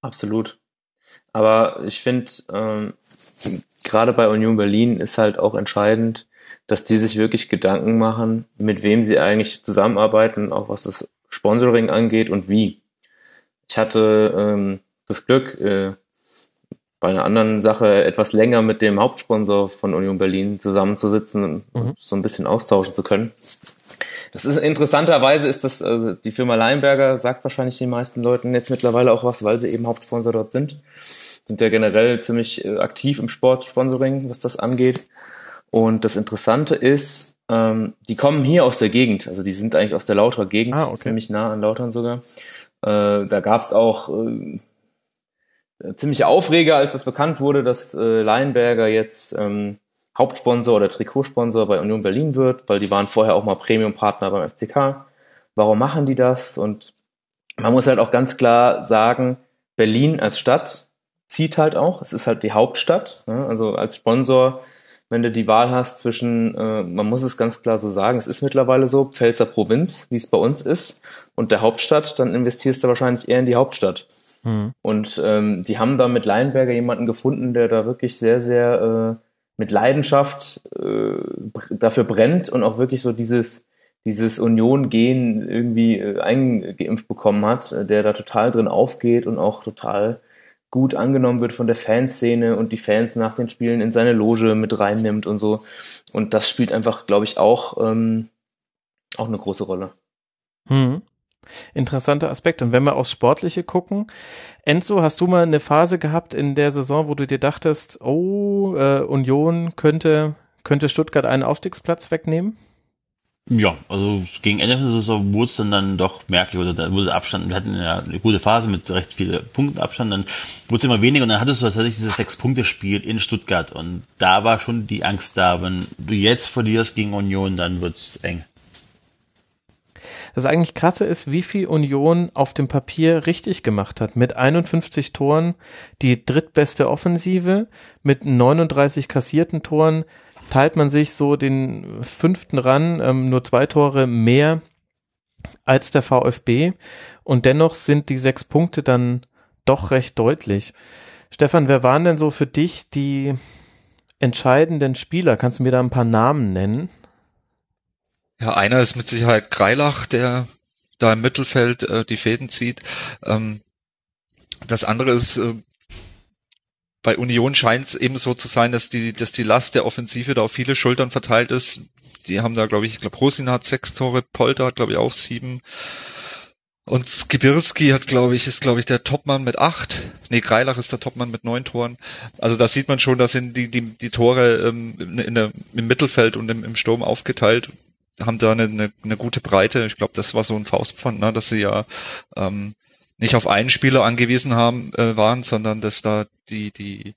Absolut. Aber ich finde, ähm, gerade bei Union Berlin ist halt auch entscheidend, dass die sich wirklich Gedanken machen, mit wem sie eigentlich zusammenarbeiten, auch was das Sponsoring angeht und wie. Ich hatte ähm, das Glück, äh, bei einer anderen Sache etwas länger mit dem Hauptsponsor von Union Berlin zusammenzusitzen und mhm. so ein bisschen austauschen zu können. Das ist interessanterweise ist das also die Firma Leinberger sagt wahrscheinlich den meisten Leuten jetzt mittlerweile auch was, weil sie eben Hauptsponsor dort sind. Sind ja generell ziemlich äh, aktiv im Sportsponsoring, was das angeht. Und das Interessante ist, ähm, die kommen hier aus der Gegend, also die sind eigentlich aus der Lauterer Gegend, ah, okay. ziemlich nah an Lautern sogar. Äh, da gab's auch äh, ziemliche Aufreger, als das bekannt wurde, dass äh, Leinberger jetzt ähm, Hauptsponsor oder Trikotsponsor bei Union Berlin wird, weil die waren vorher auch mal Premiumpartner beim FCK. Warum machen die das? Und man muss halt auch ganz klar sagen, Berlin als Stadt zieht halt auch. Es ist halt die Hauptstadt. Ne? Also als Sponsor wenn du die Wahl hast zwischen, äh, man muss es ganz klar so sagen, es ist mittlerweile so, Pfälzer Provinz, wie es bei uns ist, und der Hauptstadt, dann investierst du wahrscheinlich eher in die Hauptstadt. Mhm. Und ähm, die haben da mit Leinberger jemanden gefunden, der da wirklich sehr, sehr äh, mit Leidenschaft äh, dafür brennt und auch wirklich so dieses dieses Union-Gen irgendwie äh, eingeimpft bekommen hat, äh, der da total drin aufgeht und auch total gut angenommen wird von der Fanszene und die Fans nach den Spielen in seine Loge mit reinnimmt und so. Und das spielt einfach, glaube ich, auch, ähm, auch eine große Rolle. Hm. Interessanter Aspekt. Und wenn wir aufs Sportliche gucken, Enzo, hast du mal eine Phase gehabt in der Saison, wo du dir dachtest, oh, äh, Union könnte, könnte Stuttgart einen Aufstiegsplatz wegnehmen? Ja, also gegen Ende der Saison wurde es dann, dann doch merklich, oder da wurde Abstand, wir hatten ja eine gute Phase mit recht vielen Punkten Abstand, dann wurde es immer weniger und dann hattest du tatsächlich dieses Sechs-Punkte-Spiel in Stuttgart und da war schon die Angst da, wenn du jetzt verlierst gegen Union, dann wird's eng. Das eigentlich krasse ist, wie viel Union auf dem Papier richtig gemacht hat. Mit 51 Toren die drittbeste Offensive, mit 39 kassierten Toren teilt man sich so den fünften ran, ähm, nur zwei Tore mehr als der VfB und dennoch sind die sechs Punkte dann doch recht deutlich. Stefan, wer waren denn so für dich die entscheidenden Spieler? Kannst du mir da ein paar Namen nennen? Ja, einer ist mit Sicherheit Greilach, der da im Mittelfeld äh, die Fäden zieht. Ähm, das andere ist äh, bei Union scheint es eben so zu sein, dass die, dass die Last der Offensive da auf viele Schultern verteilt ist. Die haben da, glaube ich, ich glaube, Rosin hat sechs Tore, Polter hat, glaube ich, auch sieben. Und Skibirski hat, glaube ich, ist, glaube ich, der Topmann mit acht. Nee, Greilach ist der Topmann mit neun Toren. Also da sieht man schon, dass sind die, die, die Tore ähm, in der, im Mittelfeld und im, im Sturm aufgeteilt haben da eine, eine, eine gute Breite. Ich glaube, das war so ein Faustpfand, ne, dass sie ja ähm, nicht auf einen Spieler angewiesen haben äh, waren, sondern dass da die die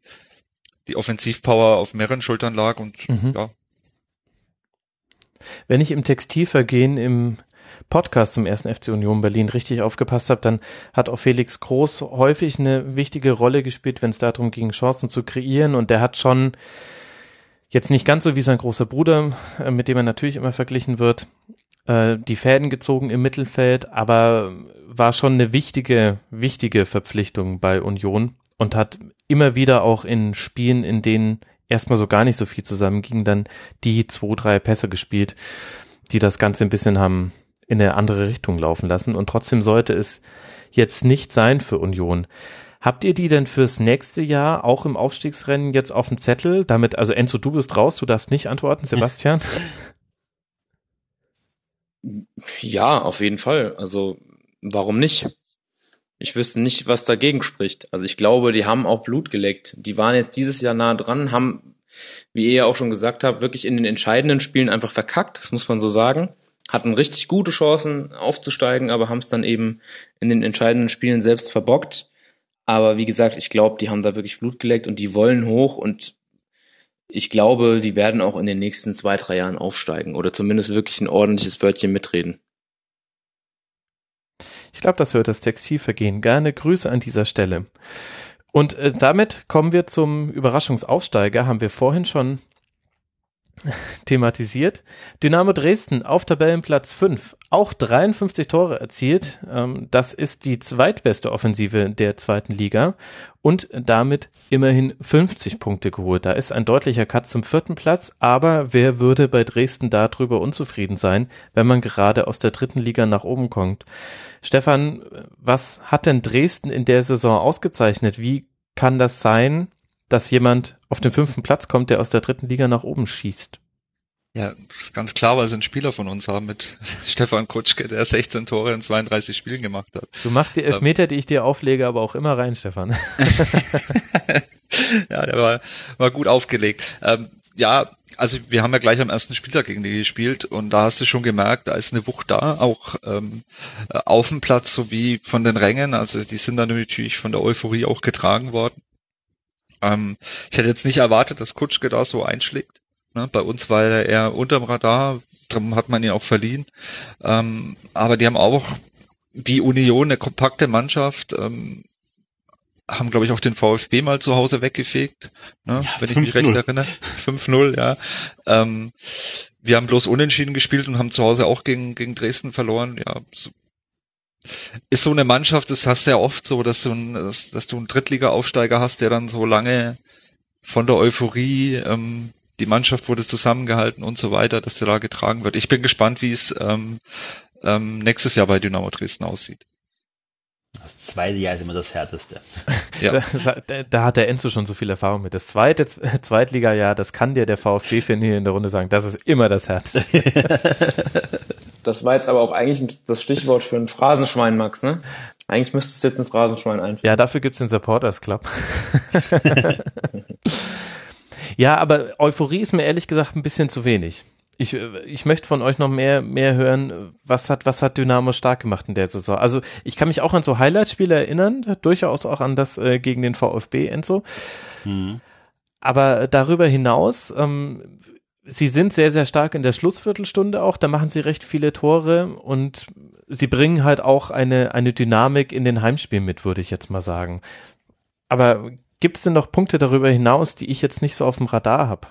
die Offensivpower auf mehreren Schultern lag und mhm. ja. Wenn ich im Textilvergehen im Podcast zum ersten FC Union Berlin richtig aufgepasst habe, dann hat auch Felix Groß häufig eine wichtige Rolle gespielt, wenn es darum ging, Chancen zu kreieren und der hat schon jetzt nicht ganz so wie sein großer Bruder, äh, mit dem er natürlich immer verglichen wird, äh, die Fäden gezogen im Mittelfeld, aber war schon eine wichtige, wichtige Verpflichtung bei Union und hat immer wieder auch in Spielen, in denen erstmal so gar nicht so viel zusammenging, dann die zwei, drei Pässe gespielt, die das Ganze ein bisschen haben in eine andere Richtung laufen lassen. Und trotzdem sollte es jetzt nicht sein für Union. Habt ihr die denn fürs nächste Jahr auch im Aufstiegsrennen jetzt auf dem Zettel? Damit, also Enzo, du bist raus, du darfst nicht antworten, Sebastian. Ja, auf jeden Fall. Also warum nicht? Ich wüsste nicht, was dagegen spricht. Also ich glaube, die haben auch Blut geleckt. Die waren jetzt dieses Jahr nah dran, haben, wie ihr ja auch schon gesagt habt, wirklich in den entscheidenden Spielen einfach verkackt, das muss man so sagen. Hatten richtig gute Chancen aufzusteigen, aber haben es dann eben in den entscheidenden Spielen selbst verbockt. Aber wie gesagt, ich glaube, die haben da wirklich Blut geleckt und die wollen hoch und ich glaube, die werden auch in den nächsten zwei, drei Jahren aufsteigen oder zumindest wirklich ein ordentliches Wörtchen mitreden. Ich glaube, das hört das Textilvergehen. Gerne Grüße an dieser Stelle. Und äh, damit kommen wir zum Überraschungsaufsteiger, haben wir vorhin schon thematisiert. Dynamo Dresden auf Tabellenplatz 5, auch 53 Tore erzielt. Ähm, das ist die zweitbeste Offensive der zweiten Liga und damit immerhin 50 Punkte geholt. Da ist ein deutlicher Cut zum vierten Platz, aber wer würde bei Dresden darüber unzufrieden sein, wenn man gerade aus der dritten Liga nach oben kommt? Stefan, was hat denn Dresden in der Saison ausgezeichnet? Wie kann das sein, dass jemand auf den fünften Platz kommt, der aus der dritten Liga nach oben schießt. Ja, ist ganz klar, weil sie einen Spieler von uns haben mit Stefan Kutschke, der 16 Tore in 32 Spielen gemacht hat. Du machst die Elfmeter, die ich dir auflege, aber auch immer rein, Stefan. ja, der war, war gut aufgelegt. Ähm, ja, also wir haben ja gleich am ersten Spieltag gegen die gespielt und da hast du schon gemerkt, da ist eine Wucht da, auch ähm, auf dem Platz sowie von den Rängen. Also die sind dann natürlich von der Euphorie auch getragen worden. Ähm, ich hätte jetzt nicht erwartet, dass Kutschke da so einschlägt. Ne? Bei uns war er eher unterm Radar, darum hat man ihn auch verliehen. Ähm, aber die haben auch die Union, eine kompakte Mannschaft, ähm, haben, glaube ich, auch den VfB mal zu Hause weggefegt, ne? Ja, wenn ich mich recht erinnere. 5-0, ja. Ähm, wir haben bloß unentschieden gespielt und haben zu Hause auch gegen, gegen Dresden verloren. Ja, so. Ist so eine Mannschaft, das hast du ja oft so, dass du, ein, dass, dass du einen Drittliga-Aufsteiger hast, der dann so lange von der Euphorie, ähm, die Mannschaft wurde zusammengehalten und so weiter, dass der da getragen wird. Ich bin gespannt, wie es ähm, ähm, nächstes Jahr bei Dynamo Dresden aussieht. Das zweite Jahr ist immer das härteste. Ja. Da, da, hat der Enzo schon so viel Erfahrung mit. Das zweite Zweitliga-Jahr, das kann dir der VfB-Fan hier in der Runde sagen, das ist immer das härteste. Das war jetzt aber auch eigentlich das Stichwort für ein Phrasenschwein, Max, ne? Eigentlich müsstest du jetzt ein Phrasenschwein einführen. Ja, dafür gibt's den Supporters Club. ja, aber Euphorie ist mir ehrlich gesagt ein bisschen zu wenig. Ich, ich möchte von euch noch mehr, mehr hören, was hat, was hat Dynamo stark gemacht in der Saison? Also ich kann mich auch an so Highlight-Spiele erinnern, durchaus auch an das äh, gegen den VfB Enzo. Mhm. Aber darüber hinaus, ähm, sie sind sehr, sehr stark in der Schlussviertelstunde auch, da machen sie recht viele Tore und sie bringen halt auch eine, eine Dynamik in den Heimspielen mit, würde ich jetzt mal sagen. Aber gibt es denn noch Punkte darüber hinaus, die ich jetzt nicht so auf dem Radar habe?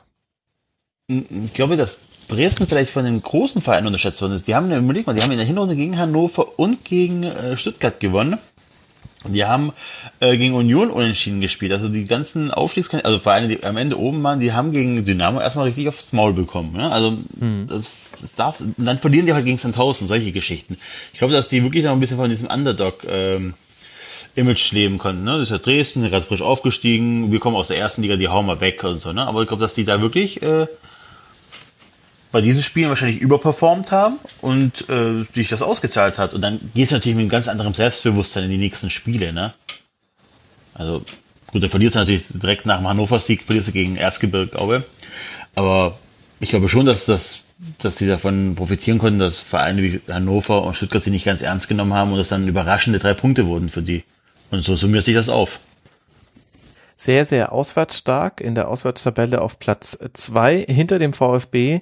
Ich glaube, dass Dresden vielleicht von den großen Vereinen unterschätzt worden ist. Die haben, überleg mal, die haben in der Hinrunde gegen Hannover und gegen äh, Stuttgart gewonnen. Die haben äh, gegen Union unentschieden gespielt. Also die ganzen Aufstiegskandidaten, also Vereine, die am Ende oben waren, die haben gegen Dynamo erstmal richtig aufs Maul bekommen. Ja? Also mhm. das, das darf's, und dann verlieren die halt gegen Sandhausen, solche Geschichten. Ich glaube, dass die wirklich noch ein bisschen von diesem Underdog ähm, Image leben konnten. Ne? Das ist ja Dresden, ganz frisch aufgestiegen, wir kommen aus der ersten Liga, die hauen wir weg und so. Ne? Aber ich glaube, dass die da wirklich äh, bei diesen Spielen wahrscheinlich überperformt haben und äh, sich das ausgezahlt hat. Und dann geht es natürlich mit einem ganz anderem Selbstbewusstsein in die nächsten Spiele. Ne? Also gut, da verlierst du natürlich direkt nach dem Hannover-Sieg, verlierst du gegen Erzgebirge. Aber ich glaube schon, dass das dass sie davon profitieren konnten, dass Vereine wie Hannover und Stuttgart sie nicht ganz ernst genommen haben und es dann überraschende drei Punkte wurden für die. Und so summiert sich das auf. Sehr, sehr auswärts stark in der Auswärtstabelle auf Platz zwei hinter dem VfB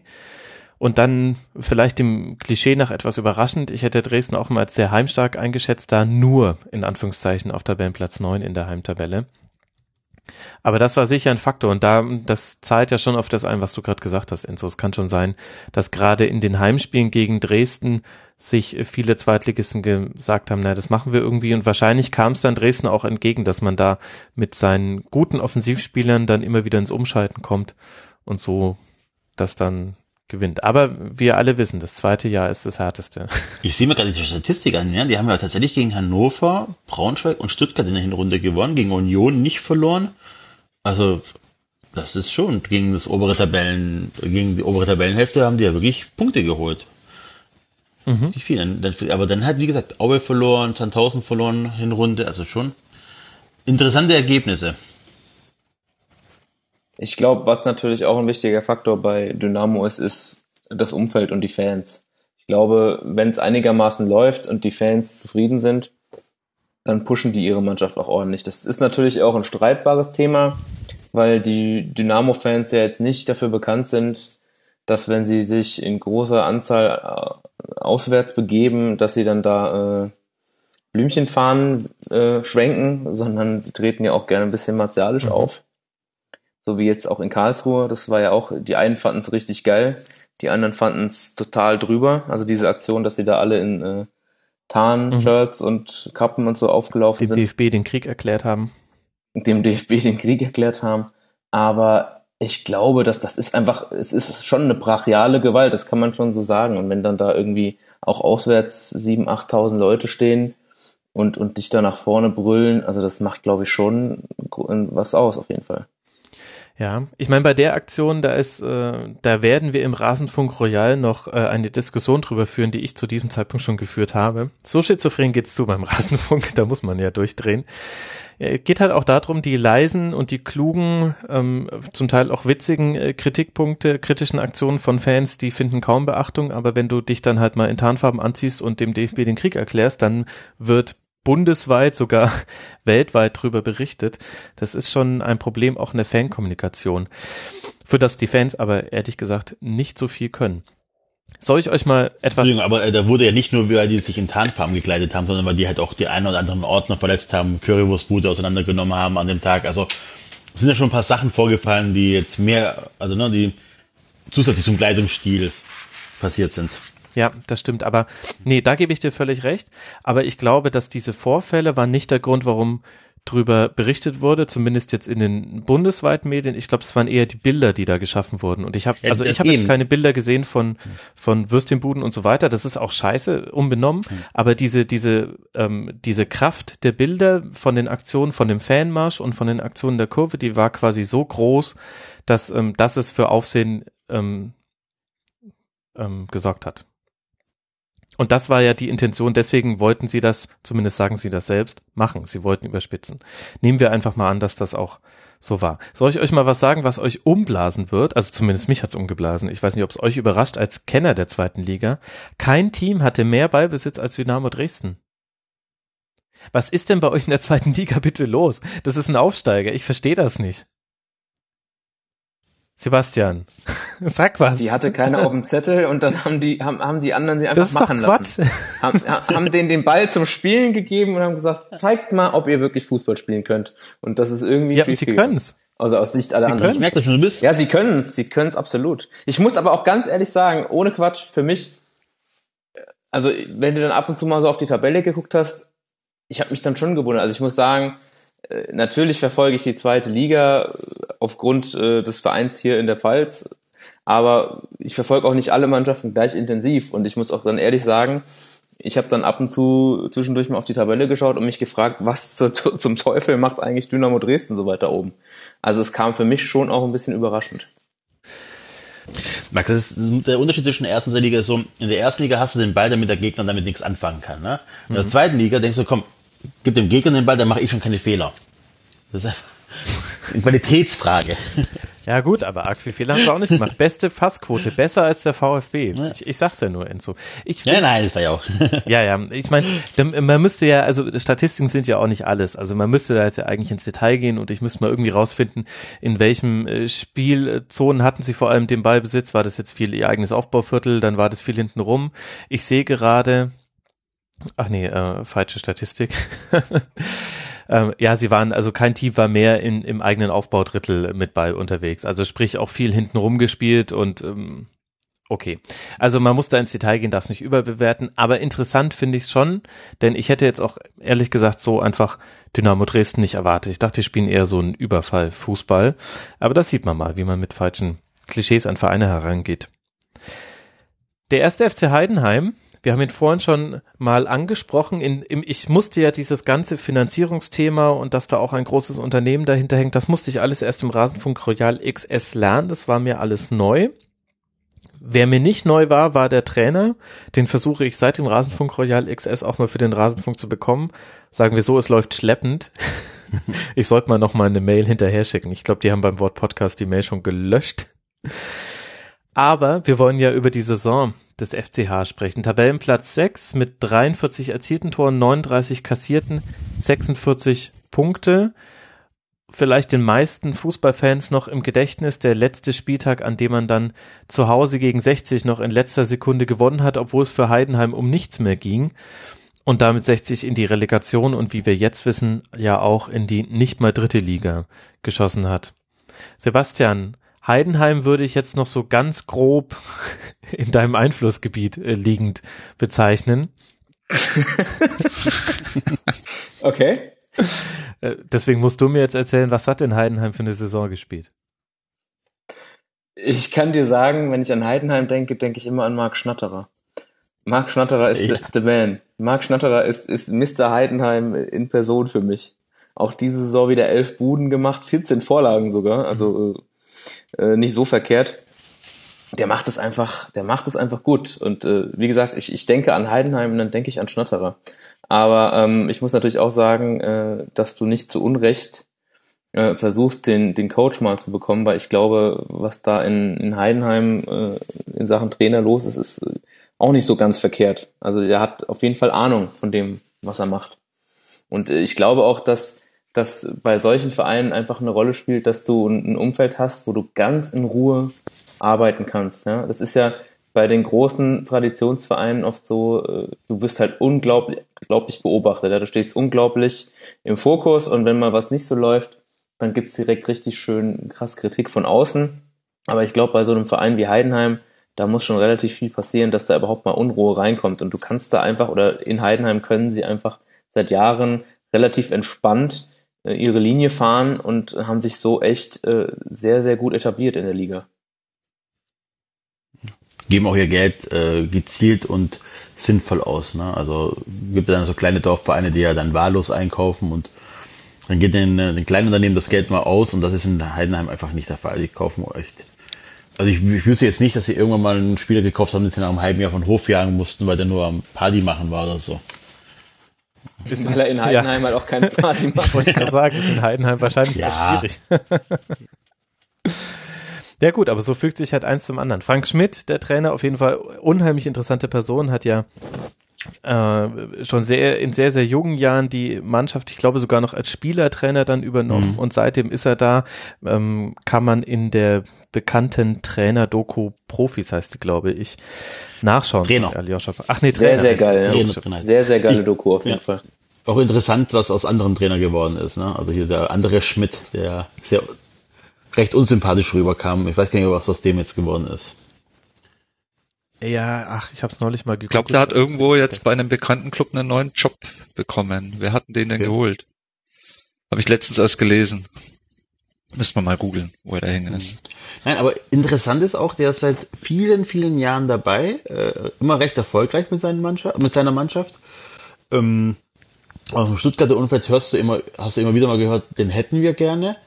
und dann vielleicht dem Klischee nach etwas überraschend. Ich hätte Dresden auch mal als sehr heimstark eingeschätzt, da nur in Anführungszeichen auf Tabellenplatz 9 in der Heimtabelle. Aber das war sicher ein Faktor und da, das zahlt ja schon auf das ein, was du gerade gesagt hast, Enzo. Es kann schon sein, dass gerade in den Heimspielen gegen Dresden sich viele Zweitligisten gesagt haben, na, das machen wir irgendwie und wahrscheinlich kam es dann Dresden auch entgegen, dass man da mit seinen guten Offensivspielern dann immer wieder ins Umschalten kommt und so das dann gewinnt. Aber wir alle wissen, das zweite Jahr ist das härteste. Ich sehe mir gerade die Statistik an, ja? die haben ja tatsächlich gegen Hannover, Braunschweig und Stuttgart in der Hinrunde gewonnen, gegen Union nicht verloren. Also das ist schon gegen das obere Tabellen, gegen die obere Tabellenhälfte haben die ja wirklich Punkte geholt. Mhm. Die vielen. Aber dann hat, wie gesagt, Aue verloren, Sandhausen verloren, Hinrunde, also schon interessante Ergebnisse. Ich glaube, was natürlich auch ein wichtiger Faktor bei Dynamo ist, ist das Umfeld und die Fans. Ich glaube, wenn es einigermaßen läuft und die Fans zufrieden sind, dann pushen die ihre Mannschaft auch ordentlich. Das ist natürlich auch ein streitbares Thema, weil die Dynamo-Fans ja jetzt nicht dafür bekannt sind, dass wenn sie sich in großer Anzahl äh, auswärts begeben, dass sie dann da äh, Blümchenfahnen äh, schwenken, sondern sie treten ja auch gerne ein bisschen martialisch mhm. auf so wie jetzt auch in Karlsruhe. Das war ja auch, die einen fanden es richtig geil, die anderen fanden es total drüber. Also diese Aktion, dass sie da alle in äh, Tarn-Shirts mhm. und Kappen und so aufgelaufen dem sind. Dem DFB den Krieg erklärt haben. Dem DFB den Krieg erklärt haben. Aber ich glaube, dass das ist einfach, es ist schon eine brachiale Gewalt, das kann man schon so sagen. Und wenn dann da irgendwie auch auswärts sieben, achttausend Leute stehen und, und dich da nach vorne brüllen, also das macht, glaube ich, schon was aus, auf jeden Fall. Ja, ich meine, bei der Aktion, da ist, äh, da werden wir im Rasenfunk Royal noch äh, eine Diskussion drüber führen, die ich zu diesem Zeitpunkt schon geführt habe. So schizophren geht's zu beim Rasenfunk, da muss man ja durchdrehen. Ja, geht halt auch darum, die leisen und die klugen, ähm, zum Teil auch witzigen äh, Kritikpunkte, kritischen Aktionen von Fans, die finden kaum Beachtung, aber wenn du dich dann halt mal in Tarnfarben anziehst und dem DFB den Krieg erklärst, dann wird bundesweit, sogar weltweit drüber berichtet. Das ist schon ein Problem auch in der Fankommunikation, für das die Fans aber ehrlich gesagt nicht so viel können. Soll ich euch mal etwas... Aber äh, da wurde ja nicht nur, weil die sich in Tarnfarben gekleidet haben, sondern weil die halt auch die einen oder anderen Ordner verletzt haben, Currywurstbude auseinandergenommen haben an dem Tag. Also sind ja schon ein paar Sachen vorgefallen, die jetzt mehr, also ne, die zusätzlich zum Kleidungsstil passiert sind. Ja, das stimmt. Aber nee, da gebe ich dir völlig recht. Aber ich glaube, dass diese Vorfälle waren nicht der Grund, warum drüber berichtet wurde, zumindest jetzt in den bundesweiten Medien. Ich glaube, es waren eher die Bilder, die da geschaffen wurden. Und ich habe, also ich habe jetzt keine Bilder gesehen von von Würstchenbuden und so weiter. Das ist auch scheiße, unbenommen. Aber diese diese ähm, diese Kraft der Bilder von den Aktionen, von dem Fanmarsch und von den Aktionen der Kurve, die war quasi so groß, dass ähm, dass es für Aufsehen ähm, ähm, gesorgt hat. Und das war ja die Intention, deswegen wollten sie das, zumindest sagen sie das selbst, machen. Sie wollten überspitzen. Nehmen wir einfach mal an, dass das auch so war. Soll ich euch mal was sagen, was euch umblasen wird? Also zumindest mich hat's umgeblasen. Ich weiß nicht, ob es euch überrascht als Kenner der zweiten Liga. Kein Team hatte mehr Ballbesitz als Dynamo Dresden. Was ist denn bei euch in der zweiten Liga bitte los? Das ist ein Aufsteiger. Ich verstehe das nicht. Sebastian, sag was. Die hatte keiner auf dem Zettel und dann haben die, haben, haben die anderen sie einfach das ist doch machen Quatsch. lassen. Haben, haben denen den Ball zum Spielen gegeben und haben gesagt, zeigt mal, ob ihr wirklich Fußball spielen könnt. Und das ist irgendwie Ja, und sie können's. Also aus Sicht aller Sie anderen. Ich merke das schon, du bist. Ja, sie können es, sie können es absolut. Ich muss aber auch ganz ehrlich sagen, ohne Quatsch, für mich, also wenn du dann ab und zu mal so auf die Tabelle geguckt hast, ich habe mich dann schon gewundert. Also ich muss sagen, äh, natürlich verfolge ich die zweite Liga äh, aufgrund äh, des Vereins hier in der Pfalz, aber ich verfolge auch nicht alle Mannschaften gleich intensiv. Und ich muss auch dann ehrlich sagen, ich habe dann ab und zu zwischendurch mal auf die Tabelle geschaut und mich gefragt, was zu, zum Teufel macht eigentlich Dynamo Dresden so weiter oben. Also es kam für mich schon auch ein bisschen überraschend. Max, das ist der Unterschied zwischen der ersten und der Liga ist so, in der ersten Liga hast du den Ball, damit der Gegner damit nichts anfangen kann. Ne? In der zweiten Liga denkst du, komm, gib dem Gegner den Ball, dann mache ich schon keine Fehler. Das ist einfach eine Qualitätsfrage. Ja gut, aber arg viel Fehler haben sie auch nicht gemacht. Beste Passquote, besser als der VfB. Ich, ich sag's ja nur, Enzo. Ich Ja, nein, das war ja auch. Ja, ja. Ich meine, man müsste ja, also Statistiken sind ja auch nicht alles. Also man müsste da jetzt ja eigentlich ins Detail gehen und ich müsste mal irgendwie rausfinden, in welchem äh, Spielzonen hatten sie vor allem den Ballbesitz. War das jetzt viel ihr eigenes Aufbauviertel, dann war das viel hinten rum. Ich sehe gerade, ach nee, äh, falsche Statistik. Ähm, ja, sie waren, also kein Team war mehr in, im eigenen Aufbaudrittel mit Ball unterwegs. Also sprich auch viel hinten rumgespielt und ähm, okay. Also man muss da ins Detail gehen, darf nicht überbewerten, aber interessant finde ich es schon, denn ich hätte jetzt auch ehrlich gesagt so einfach Dynamo Dresden nicht erwartet. Ich dachte, die spielen eher so einen Überfall Fußball, aber das sieht man mal, wie man mit falschen Klischees an Vereine herangeht. Der erste FC Heidenheim, wir haben ihn vorhin schon mal angesprochen. In, im, ich musste ja dieses ganze Finanzierungsthema und dass da auch ein großes Unternehmen dahinter hängt, das musste ich alles erst im Rasenfunk Royal XS lernen. Das war mir alles neu. Wer mir nicht neu war, war der Trainer. Den versuche ich seit dem Rasenfunk Royal XS auch mal für den Rasenfunk zu bekommen. Sagen wir so, es läuft schleppend. ich sollte mal noch mal eine Mail hinterher schicken. Ich glaube, die haben beim Wort Podcast die Mail schon gelöscht. Aber wir wollen ja über die Saison des FCH sprechen. Tabellenplatz 6 mit 43 erzielten Toren, 39 kassierten, 46 Punkte. Vielleicht den meisten Fußballfans noch im Gedächtnis der letzte Spieltag, an dem man dann zu Hause gegen 60 noch in letzter Sekunde gewonnen hat, obwohl es für Heidenheim um nichts mehr ging und damit 60 in die Relegation und wie wir jetzt wissen, ja auch in die nicht mal dritte Liga geschossen hat. Sebastian, Heidenheim würde ich jetzt noch so ganz grob in deinem Einflussgebiet äh, liegend bezeichnen. Okay. Äh, deswegen musst du mir jetzt erzählen, was hat denn Heidenheim für eine Saison gespielt? Ich kann dir sagen, wenn ich an Heidenheim denke, denke ich immer an Marc Schnatterer. Marc Schnatterer ist Ja. the, the man. Marc Schnatterer ist, ist Mr. Heidenheim in Person für mich. Auch diese Saison wieder elf Buden gemacht, 14 Vorlagen sogar, also äh, nicht so verkehrt. Der macht es einfach, der macht es einfach gut. Und äh, wie gesagt, ich, ich denke an Heidenheim und dann denke ich an Schnatterer. Aber ähm, ich muss natürlich auch sagen, äh, dass du nicht zu Unrecht äh, versuchst, den, den Coach mal zu bekommen, weil ich glaube, was da in, in Heidenheim äh, in Sachen Trainer los ist, ist auch nicht so ganz verkehrt. Also der hat auf jeden Fall Ahnung von dem, was er macht. Und äh, ich glaube auch, dass dass bei solchen Vereinen einfach eine Rolle spielt, dass du ein Umfeld hast, wo du ganz in Ruhe arbeiten kannst. Ja? Das ist ja bei den großen Traditionsvereinen oft so, äh, du wirst halt unglaublich, unglaublich beobachtet. Ja? Du stehst unglaublich im Fokus und wenn mal was nicht so läuft, dann gibt's direkt richtig schön krass Kritik von außen. Aber ich glaube, bei so einem Verein wie Heidenheim, da muss schon relativ viel passieren, dass da überhaupt mal Unruhe reinkommt. Und du kannst da einfach, oder in Heidenheim können sie einfach seit Jahren relativ entspannt ihre Linie fahren und haben sich so echt äh, sehr, sehr gut etabliert in der Liga. Geben auch ihr Geld äh, gezielt und sinnvoll aus. Ne? Also gibt es dann so kleine Dorfvereine, die ja dann wahllos einkaufen und dann geht den, äh, den kleinen Unternehmen das Geld mal aus und das ist in Heidenheim einfach nicht der Fall. Die kaufen echt. Also ich, ich wüsste jetzt nicht, dass sie irgendwann mal einen Spieler gekauft haben, den sie nach einem halben Jahr von Hof jagen mussten, weil der nur am Party machen war oder so. Weil er in Heidenheim ja. halt auch keine Party macht. Wollte ich gerade sagen, ist in Heidenheim wahrscheinlich ja. schwierig. ja gut, aber so fügt sich halt eins zum anderen. Frank Schmidt, der Trainer, auf jeden Fall unheimlich interessante Person, hat ja äh, schon sehr in sehr sehr jungen Jahren die Mannschaft, ich glaube sogar noch als Spielertrainer dann übernommen mhm. und seitdem ist er da. Ähm, kann man in der bekannten Trainer-Doku Profis heißt die, glaube ich, nachschauen. Trainer. Ach nee, Trainer. Sehr, sehr geil. Ja. Sehr, sehr geile Doku auf jeden ja. Fall. Auch interessant, was aus anderen Trainer geworden ist. Ne? Also hier der andere Schmidt, der sehr recht unsympathisch rüberkam. Ich weiß gar nicht, was aus dem jetzt geworden ist. Ja, ach, ich habe es neulich mal geguckt. Ich glaube, der hat irgendwo jetzt bei einem bekannten Club einen neuen Job bekommen. Wer hat denn den denn okay. geholt? Habe ich letztens erst gelesen. Müssen wir mal googeln, wo er da hängen ist. Nein, aber interessant ist auch, der ist seit vielen, vielen Jahren dabei, äh, immer recht erfolgreich mit, seinen Mannschaft, mit seiner Mannschaft. Ähm, aus dem Stuttgarter Umfeld hörst du immer, hast du immer wieder mal gehört, den hätten wir gerne.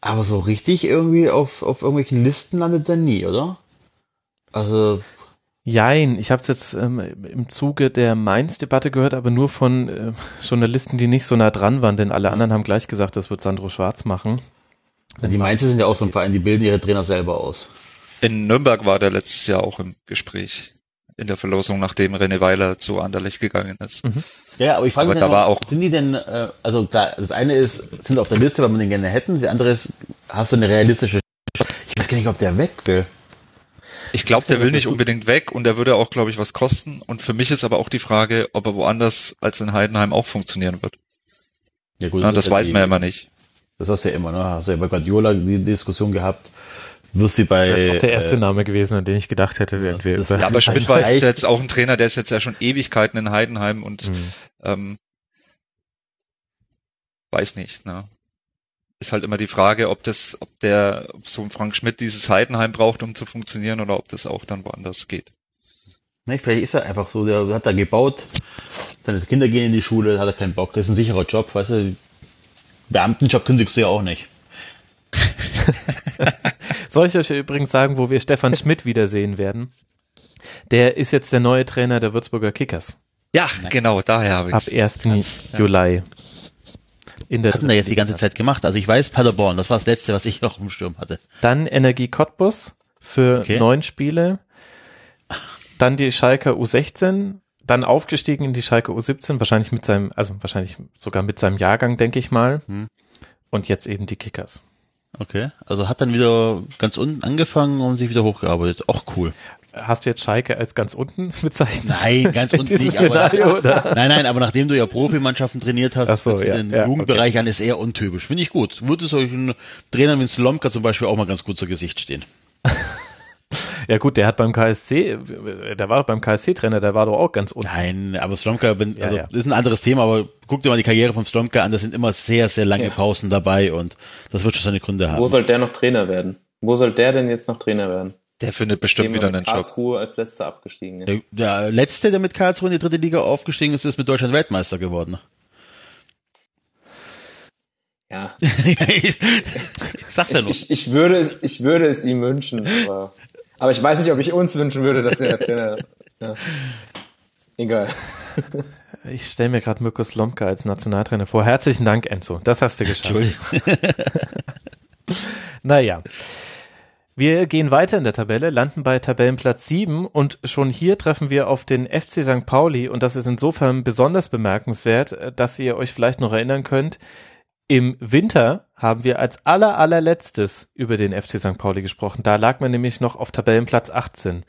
Aber so richtig irgendwie auf, auf irgendwelchen Listen landet er nie, oder? Also. Jein, ich habe es jetzt ähm, im Zuge der Mainz-Debatte gehört, aber nur von äh, Journalisten, die nicht so nah dran waren, denn alle anderen haben gleich gesagt, das wird Sandro Schwarz machen. Ja, die Mainzer sind ja auch so ein Verein, die bilden ihre Trainer selber aus. In Nürnberg war der letztes Jahr auch im Gespräch in der Verlosung, nachdem René Weiler zu Anderlecht gegangen ist. Mhm. Ja, aber ich frage mich, da war auch sind die denn, äh, also klar, das eine ist, sind auf der Liste, weil man den gerne hätten, die andere ist, hast du eine realistische, ich weiß gar nicht, ob der weg will. Ich glaube, der will nicht unbedingt weg und der würde auch, glaube ich, was kosten. Und für mich ist aber auch die Frage, ob er woanders als in Heidenheim auch funktionieren wird. Ja, gut, das, ja, das weiß man ja immer nicht. Das hast du ja immer, ne? Hast du ja bei Guardiola die Diskussion gehabt. Wirst du bei. Das ist auch der erste äh, Name gewesen, an den ich gedacht hätte, während wir. Ja, aber Schmidt war jetzt auch ein Trainer, der ist jetzt ja schon Ewigkeiten in Heidenheim und mhm. ähm, weiß nicht, ne? Ist halt immer die Frage, ob das, ob der, ob so ein Frank Schmidt dieses Heidenheim braucht, um zu funktionieren, oder ob das auch dann woanders geht. Ne, vielleicht ist er einfach so, der hat da gebaut, seine Kinder gehen in die Schule, hat er keinen Bock, das ist ein sicherer Job, weißt du, Beamtenjob kündigst du ja auch nicht. Soll ich euch übrigens sagen, wo wir Stefan Schmidt wiedersehen werden? Der ist jetzt der neue Trainer der Würzburger Kickers. Ja, Nein. genau, daher habe ich Ab 1. Krass, Juli. In der hatten da jetzt die ganze Zeit gemacht? Also ich weiß Paderborn, das war das letzte, was ich noch im Sturm hatte. Dann Energie Cottbus für okay. neun Spiele. Dann die Schalker U16, dann aufgestiegen in die Schalke U17, wahrscheinlich mit seinem, also wahrscheinlich sogar mit seinem Jahrgang, denke ich mal. Hm. Und jetzt eben die Kickers. Okay, also hat dann wieder ganz unten angefangen und sich wieder hochgearbeitet. Auch cool. Hast du jetzt Schalke als ganz unten bezeichnet? Nein, ganz unten nicht. Aber nach, nein, nein, aber nachdem du ja Profimannschaften trainiert hast, so, ja, den ja, Jugendbereich okay. an, ist eher untypisch. Finde ich gut. Würde solchen Trainern wie Slomka zum Beispiel auch mal ganz gut zu Gesicht stehen. Ja gut, der hat beim KSC, der war beim KSC-Trainer, der war doch auch ganz unten. Nein, aber Slomka, bin, also ja, ja. ist ein anderes Thema, aber guck dir mal die Karriere von Slomka an, da sind immer sehr, sehr lange ja. Pausen dabei und das wird schon seine Gründe haben. Wo soll der noch Trainer werden? Wo soll der denn jetzt noch Trainer werden? Der findet bestimmt Dem wieder einen Job. Karlsruhe als letzter abgestiegen ist. Der, der letzte, der mit Karlsruhe in die dritte Liga aufgestiegen ist, ist mit Deutschland Weltmeister geworden. Ja. ich, sag's ja nur. Ich, ich, würde es, ich würde es ihm wünschen, aber aber ich weiß nicht, ob ich uns wünschen würde, dass er Trainer. Ja. Egal. Ich stelle mir gerade Mirko Slomka als Nationaltrainer vor. Herzlichen Dank, Enzo. Das hast du geschafft. naja. Wir gehen weiter in der Tabelle, landen bei Tabellenplatz 7 und schon hier treffen wir auf den FC St. Pauli und das ist insofern besonders bemerkenswert, dass ihr euch vielleicht noch erinnern könnt, im Winter haben wir als aller allerletztes über den FC St. Pauli gesprochen. Da lag man nämlich noch auf Tabellenplatz 18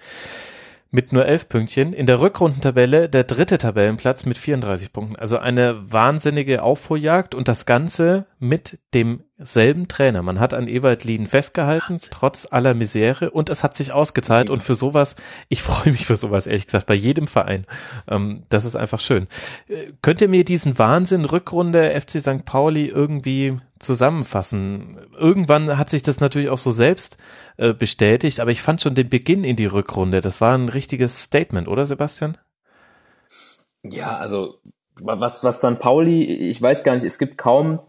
mit nur elf Pünktchen. In der Rückrundentabelle der dritte Tabellenplatz mit 34 Punkten. Also eine wahnsinnige Aufholjagd und das Ganze mit dem selben Trainer. Man hat an Ewald Lien festgehalten, trotz aller Misere und es hat sich ausgezahlt und für sowas, ich freue mich für sowas, ehrlich gesagt, bei jedem Verein. Ähm, das ist einfach schön. Äh, könnt ihr mir diesen Wahnsinn Rückrunde FC St. Pauli irgendwie zusammenfassen? Irgendwann hat sich das natürlich auch so selbst äh, bestätigt, aber ich fand schon den Beginn in die Rückrunde, das war ein richtiges Statement, oder Sebastian? Ja, also was, was St. Pauli, ich weiß gar nicht, es gibt kaum,